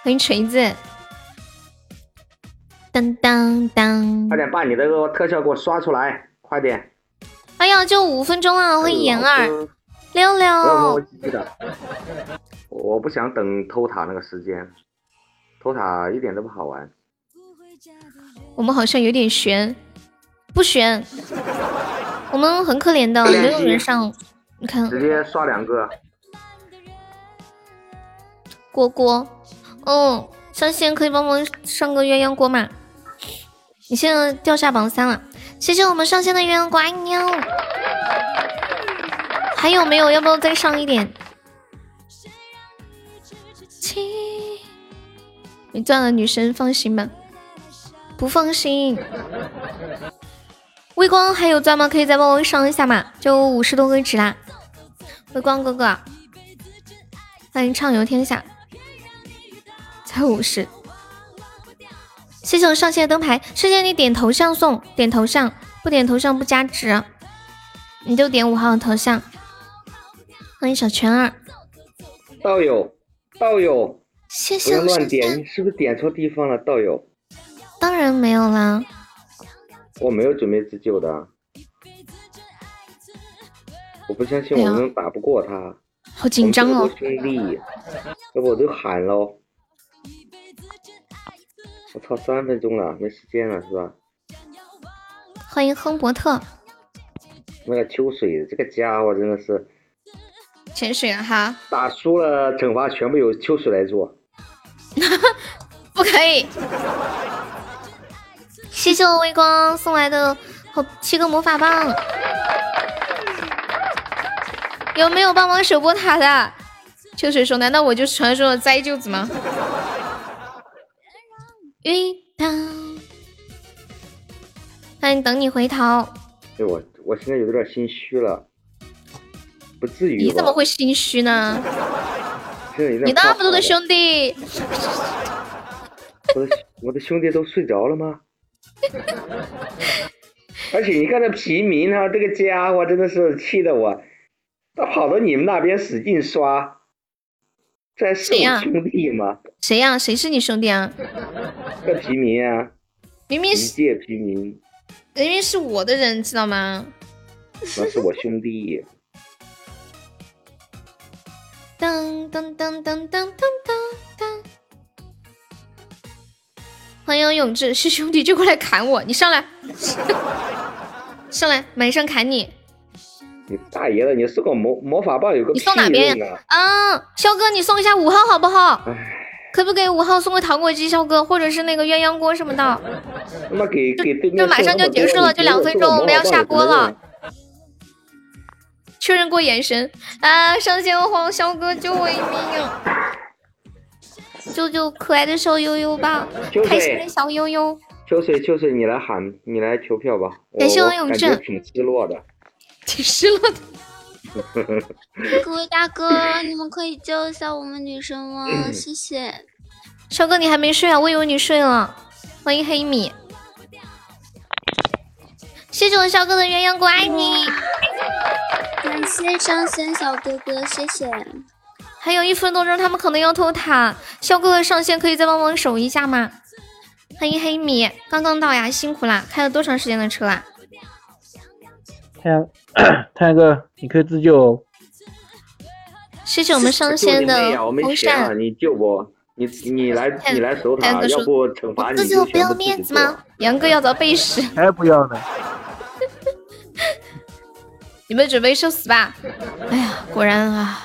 [SPEAKER 1] 欢迎锤子。当当当！
[SPEAKER 4] 快点把你的个特效给我刷出来。快点！
[SPEAKER 1] 哎呀，就五分钟啊！欢迎言儿六六。
[SPEAKER 4] 我我不想等偷塔那个时间，偷塔一点都不好玩。
[SPEAKER 1] 我们好像有点悬，不悬。我们很可怜的，没有人上。你看，
[SPEAKER 4] 直接刷两个。
[SPEAKER 1] 锅锅，嗯，上线可以帮忙上个鸳鸯锅吗？你现在掉下榜三了。谢谢我们上线的鸳鸯乖妞，还有没有？要不要再上一点？你赚了，女神放心吧，不放心。微光还有钻吗？可以再帮我上一下嘛？就五十多个值啦。微光哥哥，欢迎畅游天下，才五十。谢谢我上线的灯牌，谢谢你点头像送，点头像不点头像不加值，你就点五号的头像。欢迎小圈儿，
[SPEAKER 4] 道友，道友，
[SPEAKER 1] 谢谢
[SPEAKER 4] 不要乱点，你是不是点错地方了，道友？
[SPEAKER 1] 当然没有啦，
[SPEAKER 4] 我没有准备自救的，我不相信我们打不过他，
[SPEAKER 1] 好紧张哦，
[SPEAKER 4] 兄弟，要不我就喊喽。我操，三分钟了，没时间了，是吧？
[SPEAKER 1] 欢迎亨伯特。
[SPEAKER 4] 那个秋水这个家伙真的是
[SPEAKER 1] 潜水了哈。
[SPEAKER 4] 打输了，惩罚全部由秋水来做。
[SPEAKER 1] 不可以。谢谢我微光送来的好七个魔法棒。有没有帮忙守波塔的？秋水说：“难道我就是传说中的灾舅子吗？”遇到，欢迎等你回头。
[SPEAKER 4] 对我我现在有点心虚了，不至于
[SPEAKER 1] 你怎么会心虚呢？
[SPEAKER 4] 你
[SPEAKER 1] 那么多的兄弟，
[SPEAKER 4] 我的我的兄弟都睡着了吗？而且你看这平民啊，这个家伙真的是气得我，他跑到你们那边使劲刷。这是我兄弟吗？
[SPEAKER 1] 谁呀？谁是你兄弟啊？
[SPEAKER 4] 这平民啊！
[SPEAKER 1] 明明是
[SPEAKER 4] 界平民，
[SPEAKER 1] 明明是我的人，知道吗？
[SPEAKER 4] 那是我兄弟。
[SPEAKER 1] 噔噔噔噔噔噔噔！欢迎永志，是兄弟就过来砍我，你上来，上来，马上砍你！
[SPEAKER 4] 你大爷的！你送个魔魔法棒有个
[SPEAKER 1] 你送哪边呀？啊，肖哥，你送一下五号好不好？可不可以五号送个糖果机，肖哥，或者是那个鸳鸯锅什么的？
[SPEAKER 4] 他妈给给对面
[SPEAKER 1] 就马上就结束了，就两分钟，我们要下播了。确认过眼神啊！上线黄肖哥救我一命！救救可爱的小悠悠吧！开心的小悠悠。
[SPEAKER 4] 秋水，秋水，你来喊，你来求票吧。
[SPEAKER 1] 感谢我永
[SPEAKER 4] 志。挺失落的。
[SPEAKER 1] 经湿了的。
[SPEAKER 8] 各位大哥，你们可以救一下我们女生吗？谢谢。
[SPEAKER 1] 肖哥，你还没睡啊？我以为你睡了。欢迎黑米，谢谢我肖哥的鸳鸯锅，爱你。
[SPEAKER 8] 感谢上仙小哥哥，谢谢。
[SPEAKER 1] 还有一分多钟，他们可能要偷塔。肖哥哥上线可以再帮忙守一下吗？欢迎黑米，刚刚到呀，辛苦啦！开了多长时间的车啊？
[SPEAKER 5] 太阳，太阳哥，你可以自救哦。
[SPEAKER 1] 谢谢我们上线的风扇。
[SPEAKER 4] 你救我？你你来你来守塔，要不惩罚你。
[SPEAKER 1] 自救不要面子吗？杨哥要遭背时。
[SPEAKER 5] 才不要呢！
[SPEAKER 1] 你们准备受死吧！哎呀，果然啊！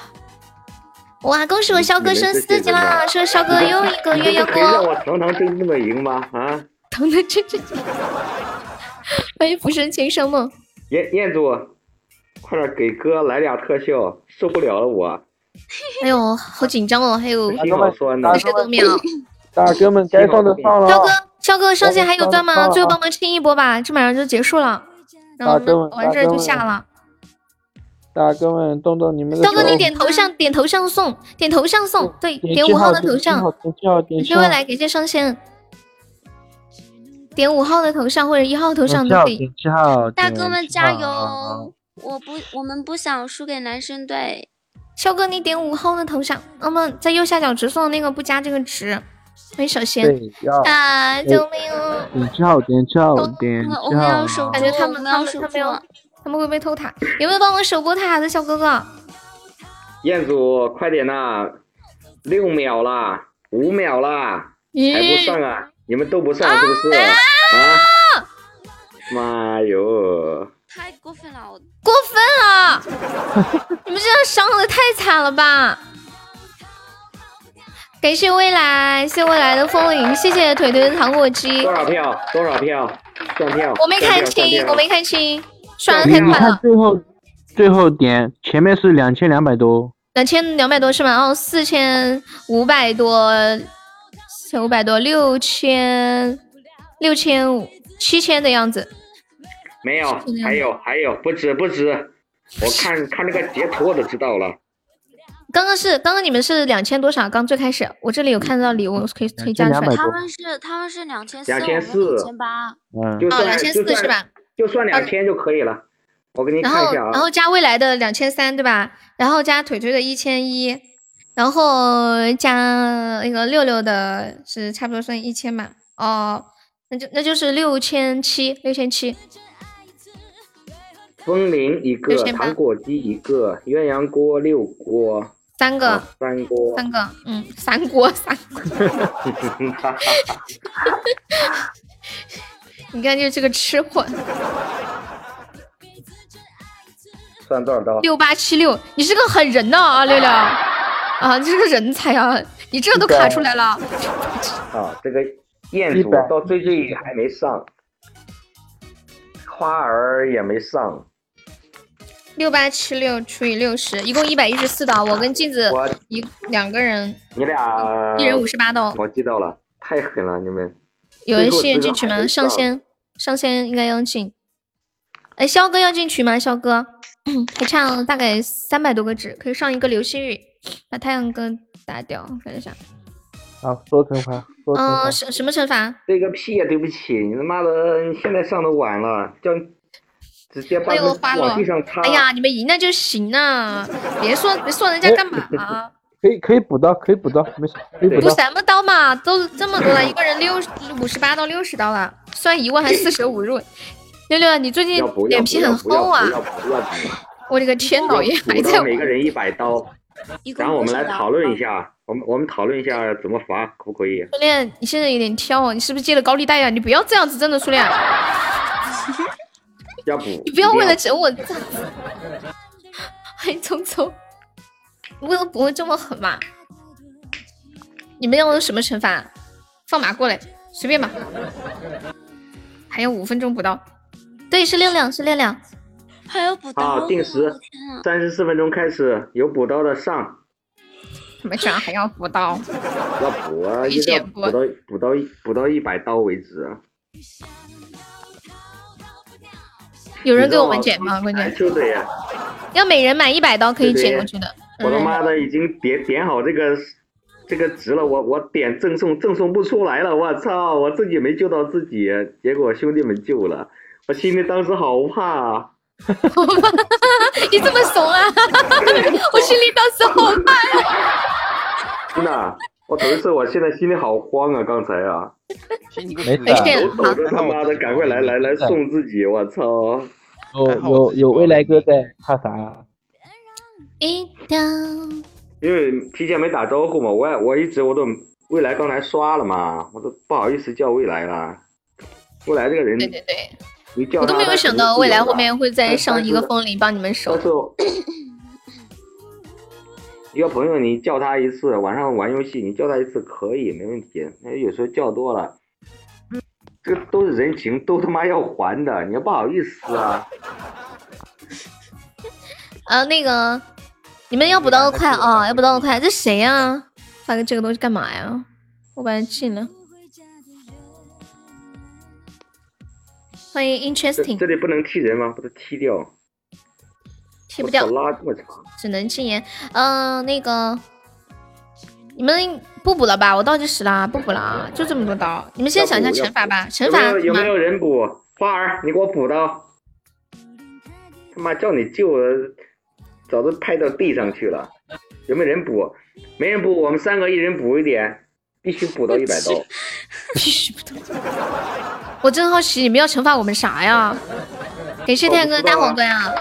[SPEAKER 1] 哇，恭喜我肖哥升四级啦！说肖哥又一个鸳鸯锅。
[SPEAKER 4] 让我堂堂正正的赢吗？啊！
[SPEAKER 1] 堂堂正正。欢迎浮生情深梦。
[SPEAKER 4] 彦彦祖，快点给哥来俩特效，受不了了我。
[SPEAKER 1] 哎呦，好紧张哦！还有四
[SPEAKER 5] 十
[SPEAKER 1] 多秒。
[SPEAKER 5] 大哥们该放的放了。
[SPEAKER 1] 肖哥，肖哥上线还有钻吗？最后帮忙清一波吧，这马上就结束了。然后完事儿就下了。
[SPEAKER 5] 大哥们，动动你们的。
[SPEAKER 1] 肖哥，你点头像，点头像送，点头像送，对，点五号的头像。感谢未来，感谢上线。点五号的头像或者一号头像都可以。
[SPEAKER 8] 大哥们加油！我不，我们不想输给男生队。
[SPEAKER 1] 肖哥，你点五号的头像，那么在右下角直送的那个不加这个值。欢迎小仙啊！救命！
[SPEAKER 5] 点七号，点七号，点七
[SPEAKER 8] 号。
[SPEAKER 1] 感觉他们他们他们他们会不会偷塔？有没有帮我守过塔的小哥哥？
[SPEAKER 4] 彦祖，快点呐！六秒啦，五秒啦，还不上啊？你们都不上是不是？啊！妈哟！
[SPEAKER 8] 太过分了！
[SPEAKER 1] 过分了！你们这样伤的太惨了吧！感谢未来，谢未来的风铃，谢谢腿腿的糖果机。
[SPEAKER 4] 多少票？多少票？算票。
[SPEAKER 1] 我没看清，我没看清，刷的太快了。
[SPEAKER 5] 最后，最后点前面是两千两百多。
[SPEAKER 1] 两千两百多是吗？哦，四千五百多，四千五百多，六千，六千五，七千的样子。
[SPEAKER 4] 没有，还有还有，不止不止，我看 看那个截图我都知道了。
[SPEAKER 1] 刚刚是刚刚你们是两千多少？刚最开始我这里有看到礼物，可以可以加出来。
[SPEAKER 8] 他们是他们是两千四，
[SPEAKER 4] 两千四，
[SPEAKER 8] 两千八，
[SPEAKER 4] 嗯，就算
[SPEAKER 1] 两千四是吧？
[SPEAKER 4] 就算两千就可以了。我给你看一下啊。
[SPEAKER 1] 然后加未来的两千三对吧？然后加腿腿的一千一，然后加那个六六的是差不多算一千吧？哦，那就那就是六千七，六千七。
[SPEAKER 4] 风铃一个，糖果机一个，鸳鸯锅六锅，
[SPEAKER 1] 三个，
[SPEAKER 4] 三锅，
[SPEAKER 1] 三个，嗯，三锅 三。你看，就这个吃货。
[SPEAKER 4] 算多少刀？
[SPEAKER 1] 六八七六，你是个狠人呐啊，六六啊，你是个人才啊，你这都卡出来了。
[SPEAKER 4] 啊，这个彦祖到最最还没上，花儿也没上。
[SPEAKER 1] 六八七六除以六十，一共一百一十四刀。我跟镜子一两个人，
[SPEAKER 4] 你俩
[SPEAKER 1] 一人五十八刀。
[SPEAKER 4] 我记到了，太狠了，你们。
[SPEAKER 1] 有人信任进群吗？上仙，上仙应该要进。哎，肖哥要进群吗？肖哥，还差大概三百多个纸，可以上一个流星雨，把太阳哥打掉。看一下。
[SPEAKER 5] 好，说惩罚。
[SPEAKER 1] 嗯，什什么惩罚？
[SPEAKER 4] 这个屁呀！对不起，你他妈的，现在上的晚了，叫。直接把往地上擦。
[SPEAKER 1] 哎呀，你们赢了就行了，别说别说人家干嘛啊？
[SPEAKER 5] 可以可以补刀，可以补刀，没事。
[SPEAKER 1] 补什么刀嘛？都这么多了，一个人六五十八到六十刀了，算一万还四舍五入。六六，你最近脸皮很厚啊！我的个天，老爷还在。
[SPEAKER 4] 每个人一百刀，然后我们来讨论一下，我们我们讨论一下怎么罚，可不可以？
[SPEAKER 1] 初恋，你现在有点跳，你是不是借了高利贷呀？你不要这样子，真的，初恋。
[SPEAKER 4] 要不
[SPEAKER 1] 你不要为了整我这样子，欢迎聪聪，为了不会这么狠嘛？你们要用什么惩罚？放马过来，随便吧。还有五分钟补刀，对，是亮亮，是亮亮。
[SPEAKER 8] 还有补刀，
[SPEAKER 4] 好，定时，三十四分钟开始，有补刀的上。
[SPEAKER 1] 怎么居然还要补刀？
[SPEAKER 4] 要补啊！一定要补到补到补到一百刀为止。
[SPEAKER 1] 有人给我们减吗？关键。要每人满一百刀可以减，过去的。
[SPEAKER 4] 我他妈的已经点点好这个这个值了，我我点赠送赠送不出来了，我操！我自己没救到自己，结果兄弟们救了，我心里当时好怕啊！
[SPEAKER 1] 你这么怂啊！我心里当时好怕呀！
[SPEAKER 4] 真的，我头一次，我现在心里好慌啊！刚才啊，
[SPEAKER 5] 没事，
[SPEAKER 4] 我走着他妈的，赶快来来来送自己！我操！
[SPEAKER 5] 有有有未来哥在，怕啥？
[SPEAKER 1] 一刀。
[SPEAKER 4] 因为提前没打招呼嘛，我我一直我都未来刚才刷了嘛，我都不好意思叫未来了。未来这个人，
[SPEAKER 1] 对对对，
[SPEAKER 4] 你叫
[SPEAKER 1] 我都没有想到未来后面会再上一个风铃帮你们守。
[SPEAKER 4] 一个朋友，你叫他一次，晚上玩游戏，你叫他一次可以没问题。那有时候叫多了，这都是人情，都他妈要还的，你要不好意思啊。
[SPEAKER 1] 啊，那个，你们要补刀的快啊，要补刀的快。这谁呀？发个这个东西干嘛呀？我把它禁了。欢迎 interesting。
[SPEAKER 4] 这里不能踢人吗？把它踢掉。
[SPEAKER 1] 踢不掉。
[SPEAKER 4] 拉这么长。
[SPEAKER 1] 只能禁言。嗯，那个，你们不补了吧？我倒计时啦，不补了啊，就这么多刀。你们先想一下惩罚吧。惩罚
[SPEAKER 4] 有没有人补？花儿，你给我补刀。他妈叫你救，早都拍到地上去了。有没有人补？没人补，我们三个一人补一点，必须补到一百刀。
[SPEAKER 1] 必须补到。我真好奇，你们要惩罚我们啥呀？感谢太阳哥大皇冠啊！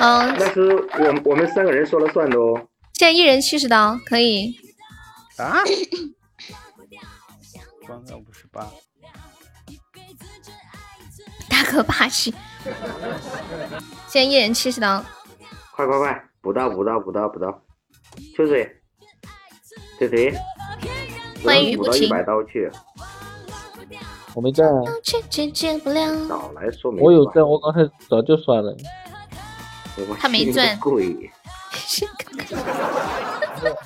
[SPEAKER 1] 嗯，
[SPEAKER 4] 那是我我们三个人说了算的哦。
[SPEAKER 1] 现在一人七十刀，可以。
[SPEAKER 10] 啊？刚刚五十八。
[SPEAKER 1] 大哥霸气。现在一人七十刀。
[SPEAKER 4] 快快快，补刀补刀补刀补刀！秋水，谁谁？
[SPEAKER 1] 欢迎雨不停。
[SPEAKER 4] 一百刀去。
[SPEAKER 5] 我没在
[SPEAKER 4] 啊。早来说明。
[SPEAKER 5] 我有在，我刚才早就刷了。
[SPEAKER 1] 他没钻。
[SPEAKER 4] 贵。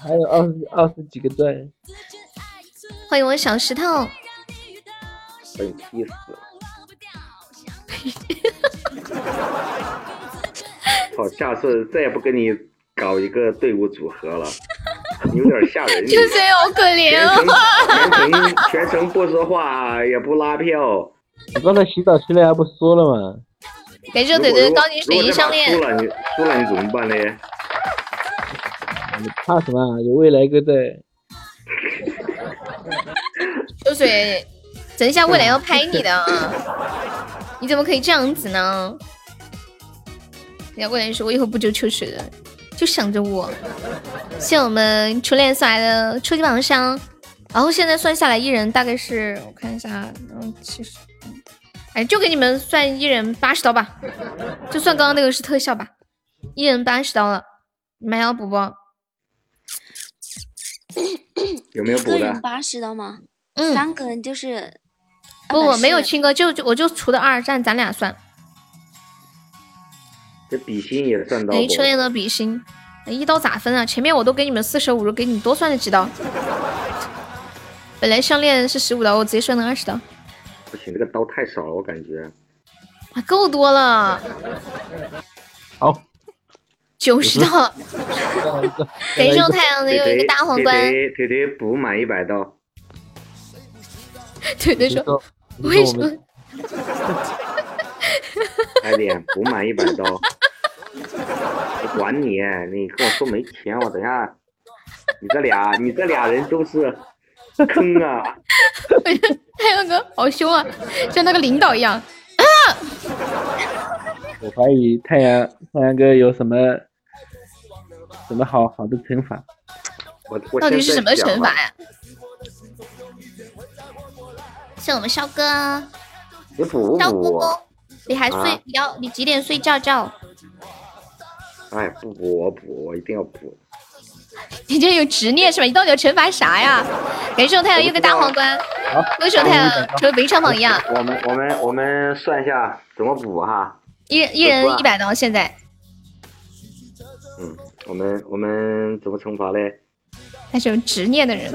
[SPEAKER 5] 还有二十二十几个钻。
[SPEAKER 1] 欢迎我小石头。
[SPEAKER 4] 被踢死了。好，下次再也不跟你搞一个队伍组合了，有点吓人。
[SPEAKER 1] 秋水好可怜
[SPEAKER 4] 哦。全程全程不说话，也不拉票。
[SPEAKER 5] 我刚才洗澡起来还不说了吗？
[SPEAKER 1] 感谢腿腿高级水晶项链。
[SPEAKER 4] 输了你输了你怎么办呢？
[SPEAKER 5] 你怕什么？有未来哥在。
[SPEAKER 1] 秋水，等一下未来要拍你的啊！你怎么可以这样子呢？人家未来说，我以后不揪秋水了，就想着我。谢我们初恋送来的初级宝箱，然后现在算下来一人大概是我看一下，嗯，七十。哎，就给你们算一人八十刀吧，就算刚刚那个是特效吧，一人八十刀了，你们还要补不？
[SPEAKER 4] 有没有补的？
[SPEAKER 8] 人八十刀吗？
[SPEAKER 1] 嗯，
[SPEAKER 8] 三个人就是
[SPEAKER 1] 不不没有亲哥，就就我就除的二，战咱俩算。
[SPEAKER 4] 这比心也算刀。
[SPEAKER 1] 没初恋的比心，一刀咋分啊？前面我都给你们四舍五入，给你多算了几刀。本来项链是十五刀，我直接算了二十刀。
[SPEAKER 4] 不行，这个刀太少了，我感觉。
[SPEAKER 1] 啊，够多了。
[SPEAKER 5] 好。
[SPEAKER 1] 九十刀。感谢我太阳的又一个大皇冠。
[SPEAKER 4] 腿腿补满一百刀。
[SPEAKER 1] 腿腿说：“为什么？”
[SPEAKER 4] 快点补满一百刀。我管你，你跟我说没钱，我等下。你这俩，你这俩人都是坑啊！
[SPEAKER 1] 太阳哥好凶啊，像那个领导一样。啊！
[SPEAKER 5] 我怀疑太阳太阳哥有什么什么好好的惩罚？
[SPEAKER 4] 我我
[SPEAKER 1] 到底是什么惩罚呀？谢我们肖哥。
[SPEAKER 4] 你补不补？
[SPEAKER 1] 你还睡？你要你几点睡觉觉？
[SPEAKER 4] 哎，不补我补，我一定要补。
[SPEAKER 1] 你这有执念是吧？你到底要惩罚啥呀？感谢我太阳又个大皇冠，为什么太阳成为围场榜一样。
[SPEAKER 4] 我们我们我们算一下怎么补哈。
[SPEAKER 1] 一一人一百刀，现在。
[SPEAKER 4] 嗯，我们我们怎么惩罚嘞？
[SPEAKER 1] 那是有执念的人。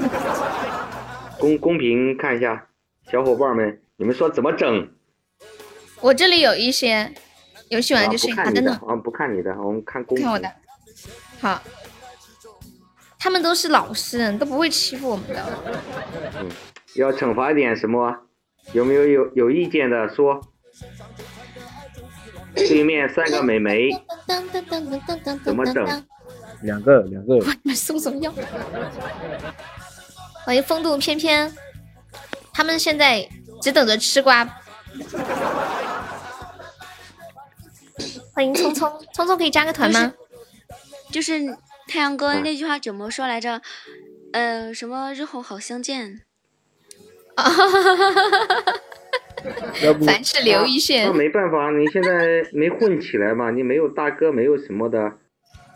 [SPEAKER 4] 公公屏看一下，小伙伴们，你们说怎么整？
[SPEAKER 1] 我这里有一些，游戏玩就睡。好的呢。
[SPEAKER 4] 我们不看你的，我们看公。
[SPEAKER 1] 看我的。好。他们都是老实人，都不会欺负我们的。
[SPEAKER 4] 嗯，要惩罚一点什么？有没有有有意见的说？对面三个美眉，怎么整？
[SPEAKER 5] 两个，两个。
[SPEAKER 1] 送送药。欢迎风度翩翩，他们现在只等着吃瓜。欢迎聪聪，聪聪可以加个团吗？
[SPEAKER 8] 就是。太阳哥那句话怎么说来着？呃，什么日后好相见？
[SPEAKER 1] 啊哈哈哈哈哈哈！凡是留一线，
[SPEAKER 4] 那没办法，你现在没混起来嘛，你没有大哥，没有什么的，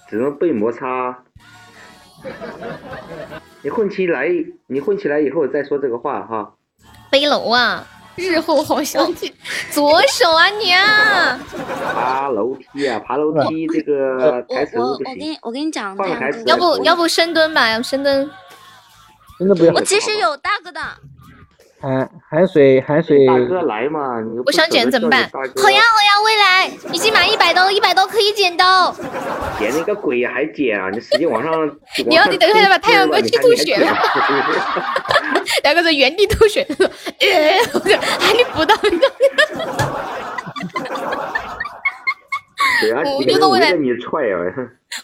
[SPEAKER 4] 只能被摩擦。你混起来，你混起来以后再说这个话哈。
[SPEAKER 1] 背楼啊！日后好相见，左手啊你啊！
[SPEAKER 4] 爬楼梯啊，爬楼梯这个台词不行。
[SPEAKER 8] 我我跟你我跟你讲，
[SPEAKER 1] 要不要不深蹲吧，要深蹲。
[SPEAKER 5] 真的不要。
[SPEAKER 8] 我其实有大哥的。
[SPEAKER 5] 海海水海水。
[SPEAKER 4] 大哥来嘛！
[SPEAKER 1] 我想捡怎么办？好呀好呀，未来已经满一百刀，一百刀可以捡刀。
[SPEAKER 4] 捡那个鬼呀，还捡啊！你使劲往上。
[SPEAKER 1] 你要你等一下把太阳哥气吐血了。大哥在原地吐血，哎，还你不到一个。我觉得未来
[SPEAKER 4] 你踹啊！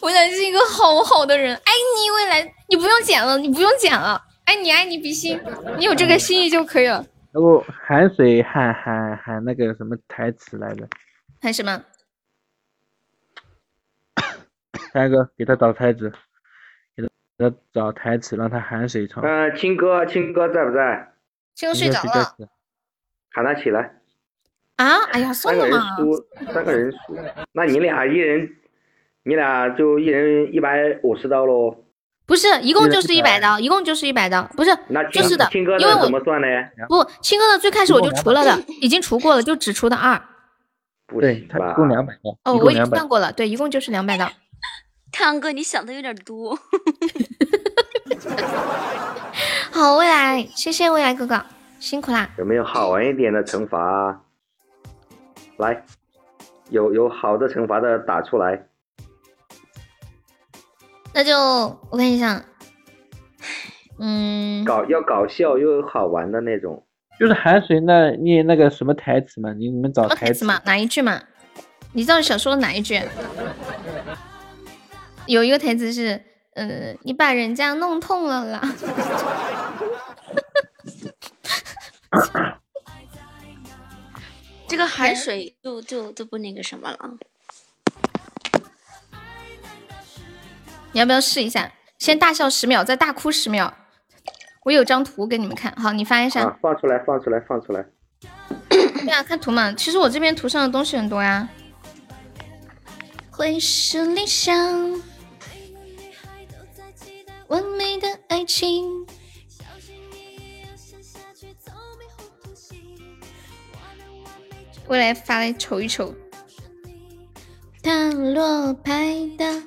[SPEAKER 1] 未来是一个好好的人，爱你未来，你不用捡了，你不用捡了。爱你爱你比心，你有这个心意就可以了。
[SPEAKER 5] 然后喊水喊喊喊那个什么台词来着？
[SPEAKER 1] 喊什么？
[SPEAKER 5] 三哥给他找台词，给他找台词，让他喊水唱。
[SPEAKER 4] 呃，青哥，青哥在不在？
[SPEAKER 1] 青哥睡着了。
[SPEAKER 4] 喊他起来。
[SPEAKER 1] 啊！哎呀，算了
[SPEAKER 4] 嘛。三个人输，三个人输，那你俩一人，你俩就一人一百五十刀喽。
[SPEAKER 1] 不是，一共就是一百刀，一共就是一百刀，不是，就是的，因为我
[SPEAKER 4] 怎么算呢？
[SPEAKER 1] 不，青哥的最开始我就除了的，已经除过了，就只除的二。
[SPEAKER 5] 对他一共两百刀。哦，
[SPEAKER 1] 我已经算过了，对，一共就是两百刀。
[SPEAKER 8] 太阳哥，你想的有点多。
[SPEAKER 1] 好，未来，谢谢未来哥哥，辛苦啦。
[SPEAKER 4] 有没有好玩一点的惩罚？来，有有好的惩罚的打出来。
[SPEAKER 1] 那就我看一下，嗯，
[SPEAKER 4] 搞要搞笑又好玩的那种，
[SPEAKER 5] 就是韩水那念那个什么台词嘛？你你们找
[SPEAKER 1] 台
[SPEAKER 5] 词
[SPEAKER 1] 嘛？哪一句嘛？你知道想说哪一句？有一个台词是，嗯，你把人家弄痛了啦。
[SPEAKER 8] 这个海水就就就不那个什么了。
[SPEAKER 1] 你要不要试一下？先大笑十秒，再大哭十秒。我有张图给你们看，好，你发一下。
[SPEAKER 4] 放出来，放出来，放出来。
[SPEAKER 1] 对啊，看图嘛。其实我这边图上的东西很多呀。会是理想，完美的爱情。未来发来瞅一瞅。塔罗牌的。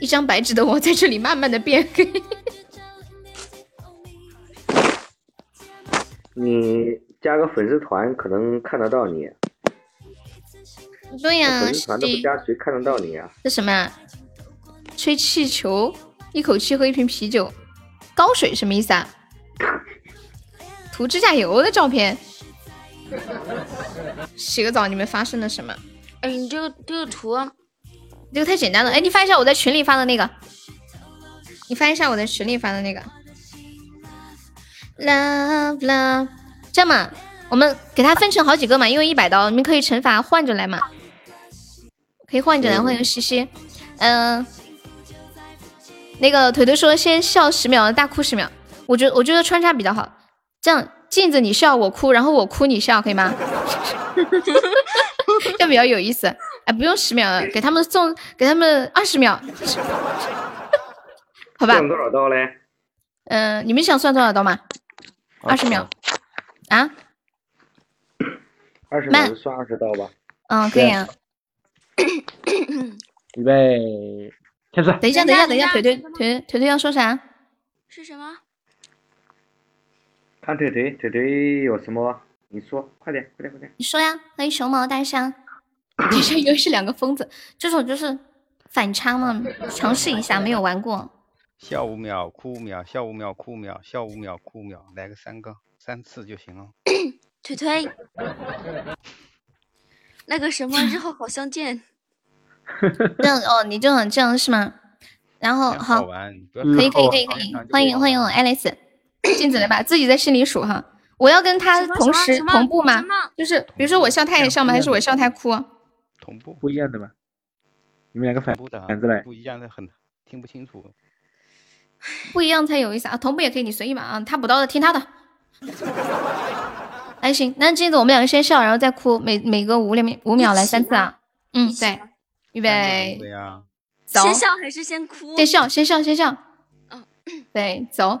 [SPEAKER 1] 一张白纸的我在这里慢慢的变黑。
[SPEAKER 4] 你加个粉丝团，可能看得到你。
[SPEAKER 1] 对呀，
[SPEAKER 4] 粉丝团都不加，谁看得到你啊？
[SPEAKER 1] 这什么呀？吹气球，一口气喝一瓶啤酒，高水什么意思啊？涂指甲油的照片。洗个澡，你们发生了什么？
[SPEAKER 8] 哎，你这个这个图。
[SPEAKER 1] 这个太简单了，哎，你发一下我在群里发的那个，你发一下我在群里发的那个。Love love，这样嘛，我们给它分成好几个嘛，因为一百刀，你们可以惩罚换着来嘛，可以换着来。欢迎西西，嗯，那个腿腿说先笑十秒，大哭十秒，我觉我觉得穿插比较好，这样镜子你笑我哭，然后我哭你笑，可以吗？这比较有意思。哎，不用十秒，给他们送，给他们二十秒，好吧？
[SPEAKER 4] 算多少刀嘞？
[SPEAKER 1] 嗯，你们想算多少刀吗？二十秒。啊？
[SPEAKER 4] 二十秒算二十刀吧。
[SPEAKER 1] 嗯，可以啊。
[SPEAKER 5] 预备，开始。
[SPEAKER 1] 等一下，等一下，等一下，腿腿腿腿腿要说啥？
[SPEAKER 8] 是什么？
[SPEAKER 4] 看腿腿腿腿有什么？你说，快点，快点，快点。
[SPEAKER 1] 你说呀，欢迎熊猫大象。等一下又是两个疯子，这种就是反差嘛，尝试一下，没有玩过。
[SPEAKER 10] 笑五秒，哭五秒，笑五秒，哭五秒，笑五秒，哭五秒，来个三个，三次就行了。
[SPEAKER 8] 腿腿，那个什么，日后好相见。
[SPEAKER 1] 这样哦，你这样这样是吗？然后好，可以可以可以可以，欢迎欢迎我爱丽丝，镜子来吧，自己在心里数哈。我要跟他同时同步吗？就是比如说我笑他也笑吗？还是我笑他哭？
[SPEAKER 10] 同步
[SPEAKER 5] 不一样的吧？你们两个反反着来，
[SPEAKER 10] 不一样的很，听不清楚。
[SPEAKER 1] 不一样才有意思啊！同步也可以，你随意嘛啊！他补刀的听他的。还 行，那镜子我们两个先笑，然后再哭，每每个五两五秒来三次啊。嗯，对，预备。
[SPEAKER 8] 先笑还是先哭？
[SPEAKER 1] 先笑，先笑，先笑。嗯，对，走。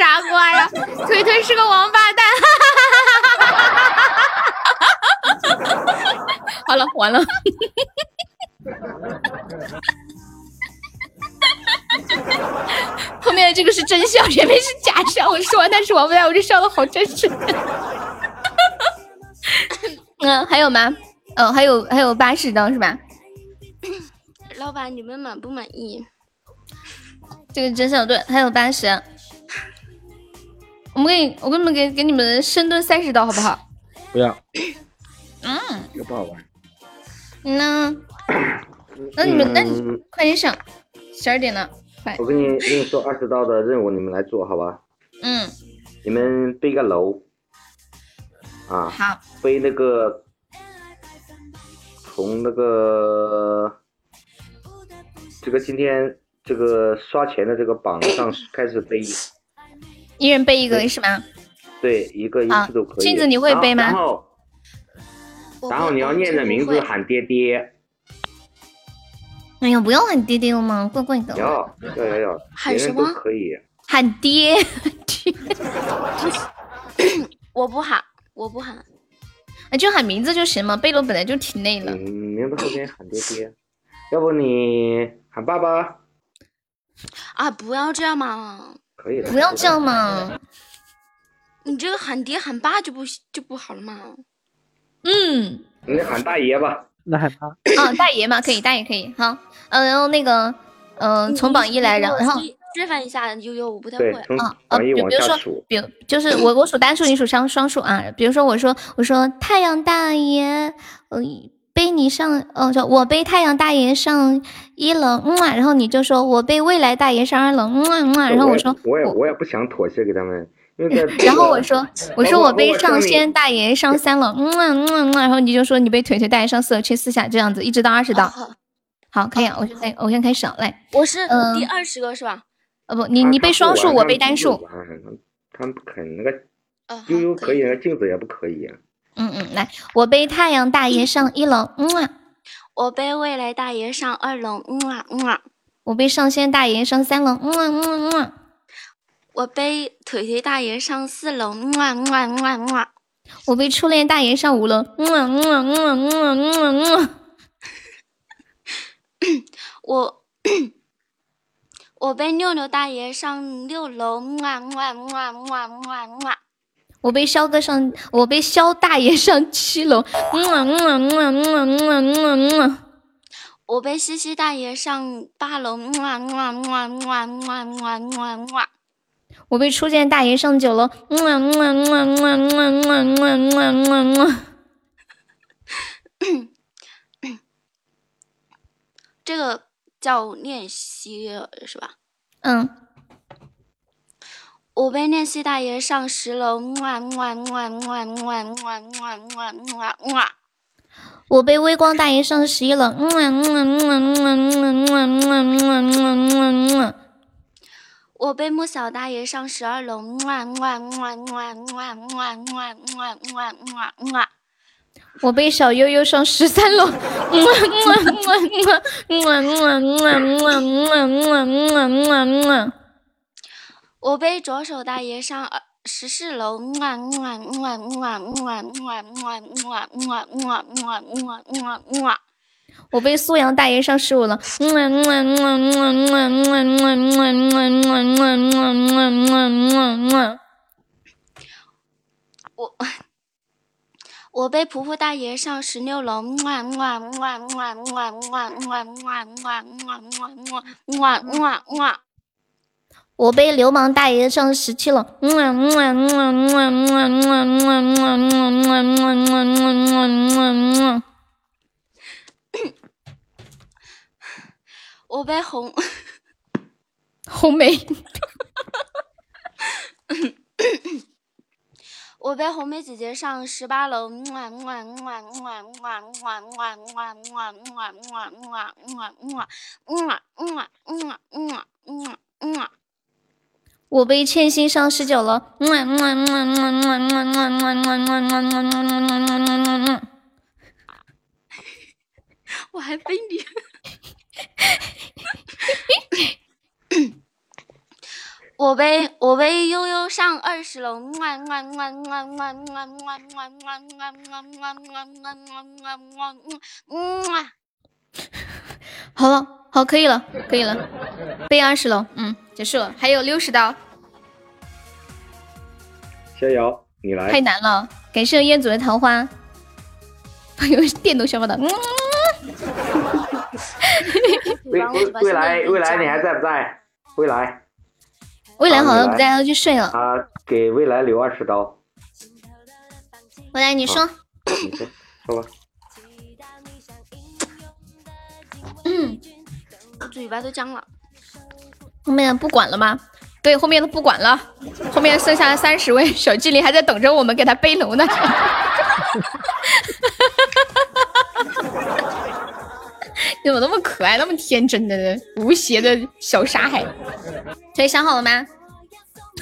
[SPEAKER 1] 傻瓜呀！推推是个王八蛋！好了，完了。后面这个是真笑，前面是假笑。我说完他是王八蛋，我这笑的好真实。嗯，还有吗？嗯，还有还有八十张是吧？
[SPEAKER 8] 老板，你们满不满意？
[SPEAKER 1] 这个真相对，还有八十。我们给你我给你们给给你们深蹲三十刀好不好？
[SPEAKER 5] 不要。
[SPEAKER 1] 嗯。
[SPEAKER 5] 又不好玩。
[SPEAKER 1] 那那你们那你快点上，十二点了，快。
[SPEAKER 4] 我给你跟你说二十刀的任务，你们来做好吧？
[SPEAKER 1] 嗯。
[SPEAKER 4] 你们背个楼。啊。
[SPEAKER 1] 好。
[SPEAKER 4] 背那个，从那个，这个今天这个刷钱的这个榜上开始背。
[SPEAKER 1] 一人背一个是吗？
[SPEAKER 4] 对，一个一次都可以。
[SPEAKER 1] 镜子你会背吗？
[SPEAKER 4] 然后，然后你要念着名字喊爹爹。
[SPEAKER 1] 哎呀，不要喊爹爹了吗？怪怪的。
[SPEAKER 4] 要要要要，
[SPEAKER 8] 喊什么？
[SPEAKER 4] 可以。
[SPEAKER 1] 喊爹爹。
[SPEAKER 8] 我不喊，我不喊。
[SPEAKER 1] 那就喊名字就行嘛，背楼本来就挺累的。
[SPEAKER 4] 嗯，名字后面喊爹爹，要不你喊爸爸？
[SPEAKER 8] 啊，不要这样嘛。
[SPEAKER 4] 可以的。
[SPEAKER 1] 不要这样嘛。
[SPEAKER 8] 你这个喊爹喊爸就不就不好了嘛？
[SPEAKER 1] 嗯。
[SPEAKER 4] 你喊大爷吧。
[SPEAKER 5] 那喊他。
[SPEAKER 1] 啊，大爷嘛，可以，大爷可以。好，嗯，然后那个，嗯，从榜一来，然后
[SPEAKER 8] 示范一下悠悠，我不太会
[SPEAKER 1] 啊啊。比如说，比如就是我我数单数，你数双双数啊。比如说我说我说太阳大爷，呃，背你上，哦，说我背太阳大爷上一楼，嗯啊然后你就说我背未来大爷上二楼，嗯啊嗯啊然后我说
[SPEAKER 4] 我也我也不想妥协给他们。
[SPEAKER 1] 然后我说，我说我背上仙大爷上三楼，嗯啊嗯嗯，然后你就说你背腿腿大爷上四楼，切四下，这样子一直到二十道。好，可以啊，我先开，我先开始来。
[SPEAKER 8] 我是第二十个是吧？
[SPEAKER 1] 呃不，你你背双数，我背单数。
[SPEAKER 4] 他们不肯那个悠悠可以，那镜子也不可以。
[SPEAKER 1] 嗯嗯，来，我背太阳大爷上一楼，嗯啊。
[SPEAKER 8] 我背未来大爷上二楼，木啊木啊。
[SPEAKER 1] 我背上仙大爷上三楼，木啊木啊木啊。
[SPEAKER 8] 我背腿腿大爷上四楼，木啊木啊木啊木啊。
[SPEAKER 1] 我背初恋大爷上五楼，木啊木啊木啊木啊木啊。
[SPEAKER 8] 我我背六六大爷上六楼，木啊木啊木啊木啊木啊。
[SPEAKER 1] 我被肖哥上，我被肖大爷上七楼，嗯啊嗯啊嗯啊嗯啊嗯啊嗯啊。
[SPEAKER 8] 我被西西大爷上八楼，嗯啊嗯啊嗯啊嗯啊嗯啊嗯啊。
[SPEAKER 1] 我被初见大爷上九楼，嗯嗯嗯嗯嗯嗯嗯嗯嗯
[SPEAKER 8] 这个叫练习是吧？
[SPEAKER 1] 嗯。
[SPEAKER 8] 我被练习大爷上十楼，哇哇哇哇哇哇哇哇哇！
[SPEAKER 1] 我被微光大爷上十一楼。
[SPEAKER 8] 我被穆小大爷上十二楼。
[SPEAKER 1] 我被小悠悠上十三楼，
[SPEAKER 8] 我被左手大爷上二十四楼，么么么么么么么么么么么么么。
[SPEAKER 1] 我被苏阳大爷上十五楼，
[SPEAKER 8] 我我被婆婆大爷上十六楼，
[SPEAKER 1] 我被流氓大爷上十七楼，
[SPEAKER 8] 我被红
[SPEAKER 1] 红梅，
[SPEAKER 8] 我被红梅姐姐上十八楼。
[SPEAKER 1] 我被欠薪上十九楼，
[SPEAKER 8] 我还被你，我被我被悠悠上二十楼，
[SPEAKER 1] 好了，好，可以了，可以了，背二十楼，嗯。结束了，还有六十刀。
[SPEAKER 4] 逍遥，你来。
[SPEAKER 1] 太难了，感谢彦祖的桃花。有电动小马的。
[SPEAKER 4] 未未来未来你还在不在？未来，
[SPEAKER 1] 未来好像不在，他去睡了。
[SPEAKER 4] 啊，给未来留二十刀。
[SPEAKER 1] 未来，你说。
[SPEAKER 4] 你说，说吧。
[SPEAKER 8] 嗯，我嘴巴都僵了。
[SPEAKER 1] 后面不管了吗？对，后面都不管了。后面剩下三十位小精灵还在等着我们给他背楼呢。你怎么那么可爱，那么天真的呢无邪的小傻海？所以想好了吗？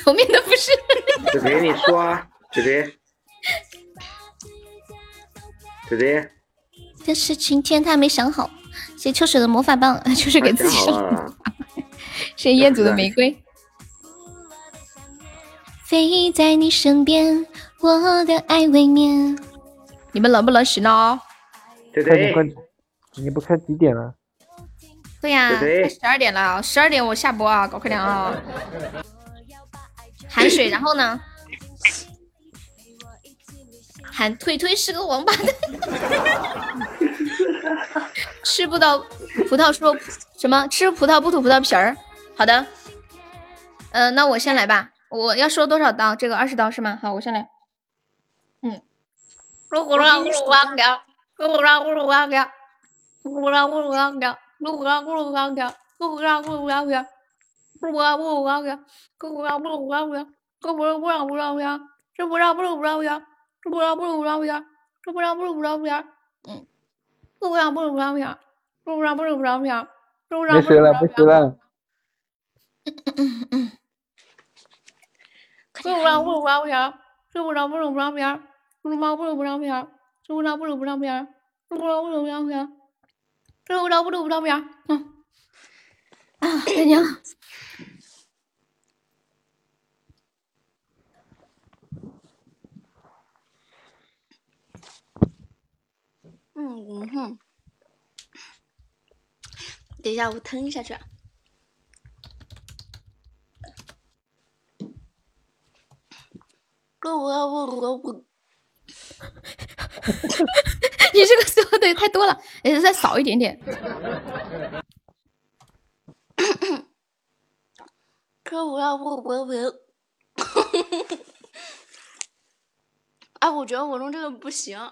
[SPEAKER 1] 后面的不是。
[SPEAKER 4] 姐姐，你说啊，姐姐。姐姐。
[SPEAKER 1] 但是晴天，他还没想好。谢秋水的魔法棒，就是给自己送。谢彦祖的玫瑰。飞在你身边，我的爱未眠。你们能不能行呢？
[SPEAKER 4] 姐姐。
[SPEAKER 5] 你不看几点了？
[SPEAKER 1] 对呀，快十二点了，十二点我下播啊，搞快点啊！含水，然后呢？喊腿腿是个王八蛋，吃不到葡萄说什么？吃葡萄不吐葡萄皮儿。好的，嗯，那我先来吧。我要收多少刀？这个二十刀是吗？好，我先来。嗯。噜呼啦呼噜哇喵，噜呼啦呼噜哇喵。咕噜啦咕噜啦喵，噜呼啦咕噜啦喵，噜呼啦咕噜啦喵，噜呼啦咕噜啦喵，咕呼啦咕噜啦喵，咕呼啦咕噜啦喵，咕呼啦咕噜啦喵，咕呼啦咕噜啦喵，咕呼啦咕噜啦喵，嗯，咕呼啦咕噜啦喵，咕呼啦咕噜啦喵，咕呼啦咕噜啦喵。没
[SPEAKER 5] 事了，没事了。
[SPEAKER 1] 睡不着，睡不着，不着；睡不着，睡不着，不着；睡不着，睡不着，不着；睡不着，睡不着，不着；睡不着，睡不着，不着。睡不着，睡不着，不着。嗯，再见。
[SPEAKER 8] 嗯，哼。等一下，我腾一下去。
[SPEAKER 1] 你这个说的太多了，哎，再少一点点。
[SPEAKER 8] 可我要不不不，啊，我觉得我弄这个不行。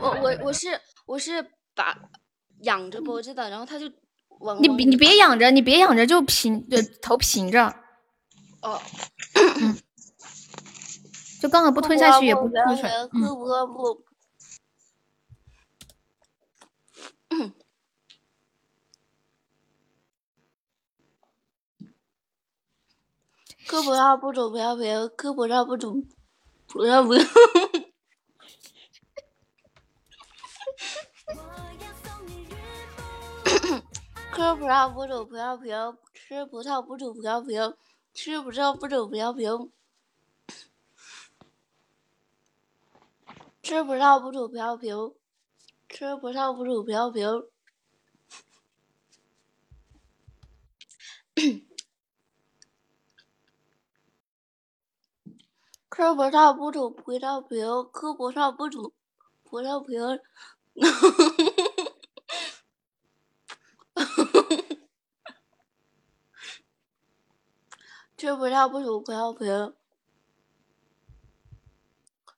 [SPEAKER 8] 我我我是我是把仰着脖子的，然后他就往
[SPEAKER 1] 你你别仰着，你别仰着，就平，就头平着。
[SPEAKER 8] 哦。
[SPEAKER 1] 就刚好不吞下去，也 不不要不
[SPEAKER 8] 要。嗑葡萄不吐，不要不要。嗑葡萄不吐，不要不要。嗑葡萄不吐，不要不要。吃葡萄不吐，不要不要。吃葡萄不吐葡萄皮。吃葡萄不吐葡萄皮。吃葡萄不吐葡萄皮。吃葡萄不吐葡萄皮。吃葡萄不吐葡萄皮。呵呵。吃葡萄不吐葡萄皮，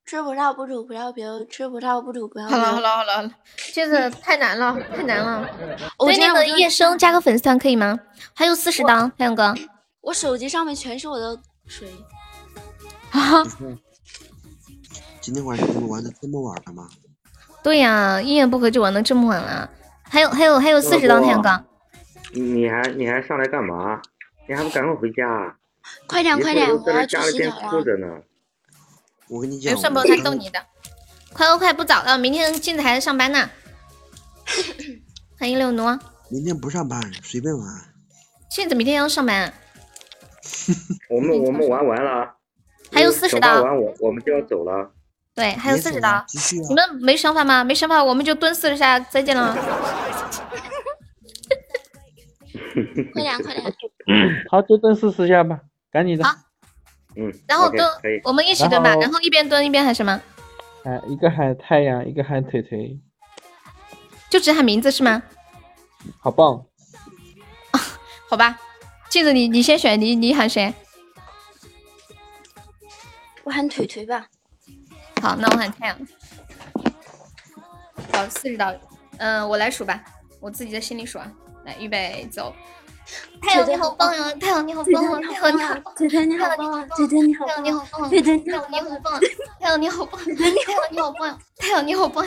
[SPEAKER 8] 吃葡萄不吐葡萄皮，吃葡萄不吐葡萄皮。
[SPEAKER 1] 好了好了好 了这个太难了太难了。对那个夜生加个粉丝团可以吗？还有四十刀，太阳哥。
[SPEAKER 8] 我手机上面全是我的水。
[SPEAKER 1] 啊！
[SPEAKER 13] 今天晚上你们玩的这么晚了吗？
[SPEAKER 1] 对呀，一言不合就玩的这么晚了。还有还有还有四十刀，太阳哥。
[SPEAKER 4] 你还你还上来干嘛？你还不赶快回家？
[SPEAKER 8] 快点快点，我要
[SPEAKER 4] 去洗澡了。
[SPEAKER 13] 我跟你讲，
[SPEAKER 1] 算不他逗你的。快快快，不早了，明天镜子还在上班呢。欢迎六奴。
[SPEAKER 13] 明天不上班，随便玩。
[SPEAKER 1] 镜子明天要上班。
[SPEAKER 4] 我们我们玩完了。
[SPEAKER 1] 还有四十刀。
[SPEAKER 4] 玩我我们就要走了。
[SPEAKER 1] 对，还有四十刀。你们没想法吗？没想法，我们就蹲四十下，再见了。
[SPEAKER 8] 快 点快点。
[SPEAKER 5] 好，就蹲四十下吧。赶紧的，好
[SPEAKER 4] 嗯，
[SPEAKER 1] 然后蹲，我们一起蹲吧，然后一边蹲一边喊什么？
[SPEAKER 5] 哎，一个喊太阳，一个喊腿腿，
[SPEAKER 1] 就只喊名字是吗？
[SPEAKER 5] 好棒，
[SPEAKER 1] 好吧，镜子你你先选，你你喊谁？
[SPEAKER 8] 我喊腿腿吧。
[SPEAKER 1] 好，那我喊太阳。好，四十道，嗯，我来数吧，我自己在心里数啊，来，预备，走。太阳你好棒呀！太阳你好棒啊！太阳你好棒！
[SPEAKER 8] 姐姐你好棒啊！腿腿你好
[SPEAKER 1] 棒！太阳你好棒！腿腿你好棒！太阳你好棒！太阳你好棒！太阳你好棒！太阳你好棒！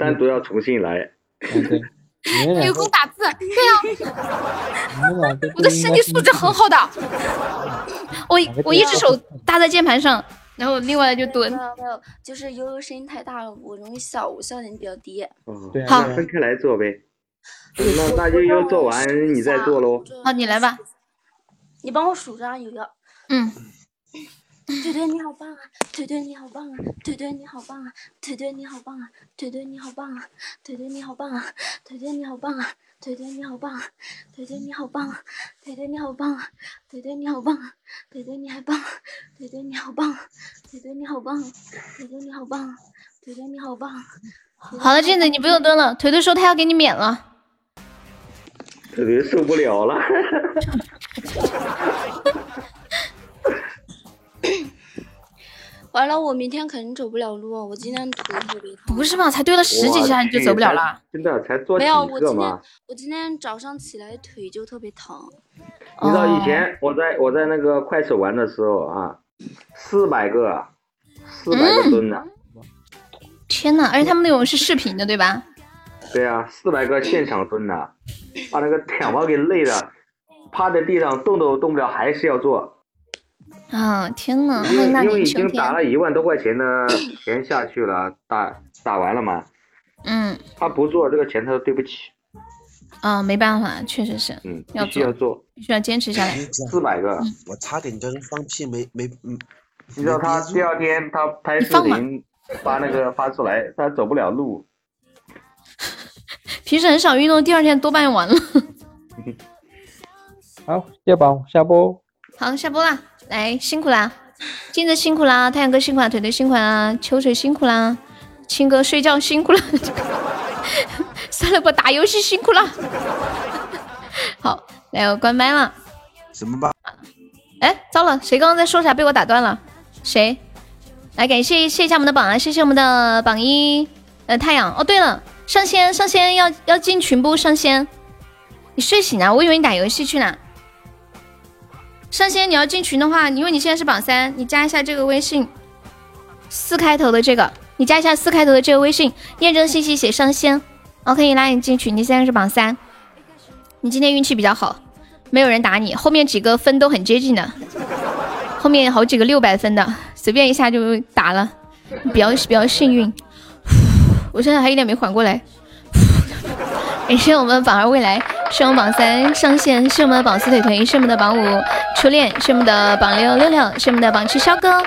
[SPEAKER 4] 单独要重新来。
[SPEAKER 1] 有空打字，对 呀。我的身体素质很好的，我我一只手搭在键盘上，然后另外就蹲。
[SPEAKER 8] 没有没有，就是悠悠声音太大了，我容易笑，我笑点比较低。
[SPEAKER 4] 嗯，对，那分开来做呗。那那悠悠做完你再做喽。
[SPEAKER 1] 好，你来吧。
[SPEAKER 8] 你帮我数着悠悠。
[SPEAKER 1] 嗯。
[SPEAKER 8] 腿腿你好棒啊！腿腿你好棒啊！腿腿你好棒啊！腿腿你好棒啊！腿腿你好棒啊！腿腿你好棒啊！腿腿你好棒啊！腿腿你好棒啊！腿腿你好棒啊！腿腿你好棒啊！腿腿你好棒啊！腿腿你还棒！腿腿你好棒！腿腿你好棒！腿腿你好棒！腿腿你好棒！
[SPEAKER 1] 好了，镜子你不用蹲了。腿腿说他要给你免了。
[SPEAKER 4] 腿腿受不了了。
[SPEAKER 8] 完了，我明天肯定走不了路。我今天腿特别
[SPEAKER 1] 疼。不是吧？才蹲了十几下你就走不了了？
[SPEAKER 4] 真的才做
[SPEAKER 8] 没有，我今天我今天早上起来腿就特别疼。
[SPEAKER 4] 你知道以前我在我在那个快手玩的时候啊，四百个，四百个蹲的。
[SPEAKER 1] 天呐，而且他们那种是视频的，对吧？
[SPEAKER 4] 对啊，四百个现场蹲的，把那个 舔毛给累的，趴在地上动都动不了，还是要做。
[SPEAKER 1] 啊天呐！
[SPEAKER 4] 因为因为已经打了一万多块钱的钱下去了，打打完了嘛。
[SPEAKER 1] 嗯。
[SPEAKER 4] 他不做这个钱，他说对不起。
[SPEAKER 1] 啊，没办法，确实是。
[SPEAKER 4] 嗯。
[SPEAKER 1] 要
[SPEAKER 4] 必须要做，
[SPEAKER 1] 必须要坚持下来。
[SPEAKER 4] 四百个，
[SPEAKER 13] 我差点叫人放屁，没没嗯。
[SPEAKER 4] 你知道他第二天他拍视频发那个发出来，他走不了路。
[SPEAKER 1] 平时很少运动，第二天多半完了。
[SPEAKER 5] 好，要宝下播。
[SPEAKER 1] 好，下播啦。来，辛苦啦，金子辛苦啦，太阳哥辛苦啦，腿腿辛苦啦，秋水辛苦啦，青哥睡觉辛苦了，算了吧，打游戏辛苦了。好，来我关麦了。
[SPEAKER 13] 什么吧？
[SPEAKER 1] 哎，糟了，谁刚刚在说啥被我打断了？谁？来感谢谢一下我们的榜啊，谢谢我们的榜一呃太阳。哦，对了，上仙上仙要要进群不？上仙，你睡醒了？我以为你打游戏去呢。上仙，你要进群的话，因为你现在是榜三，你加一下这个微信，四开头的这个，你加一下四开头的这个微信，验证信息写上仙，我可以拉你进群。你现在是榜三，你今天运气比较好，没有人打你，后面几个分都很接近的，后面好几个六百分的，随便一下就打了，比较比较幸运。我现在还有点没缓过来。感谢我们榜二未来，是我们榜三上线，是我们的榜四腿腿，是我们的榜五初恋，是我们的榜六六六，是我们的榜七肖哥，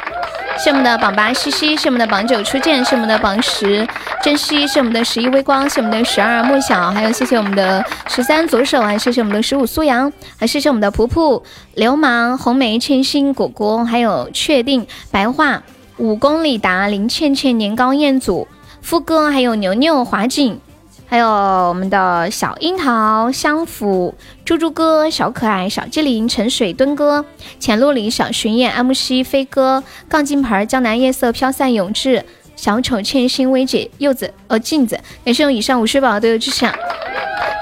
[SPEAKER 1] 是我们的榜八西西，是我们的榜九初见，是我们的榜十珍惜，是我们的十一微光，是我们的十二莫小，还有谢谢我们的十三左手，还谢谢我们的十五苏阳，还谢谢我们的噗噗流氓红梅千心果果，还有确定白话五公里达林倩倩年糕彦祖夫哥，还有牛牛华锦。还有我们的小樱桃、香福、猪猪哥、小可爱、小机灵、沉水墩哥、浅露里、小巡演、安慕希、飞哥、杠精牌、江南夜色、飘散永志、小丑、欠薪、薇姐、柚子、呃镜子，感谢我以上五十宝都有支持。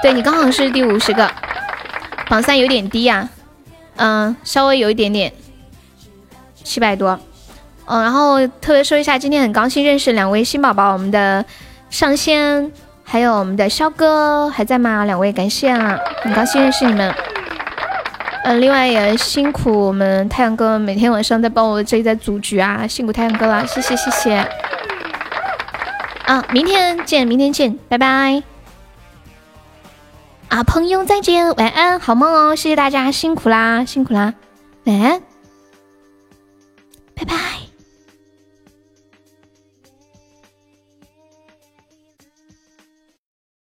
[SPEAKER 1] 对你刚好是第五十个，榜三有点低呀，嗯，稍微有一点点，七百多。嗯，然后特别说一下，今天很高兴认识两位新宝宝，我们的上仙。还有我们的肖哥还在吗？两位感谢啊，很高兴认识你们。嗯，另外也辛苦我们太阳哥每天晚上在帮我这里在组局啊，辛苦太阳哥了，谢谢谢谢。啊，明天见，明天见，拜拜。啊，朋友再见，晚安，好梦哦，谢谢大家辛苦啦，辛苦啦，晚安，拜拜。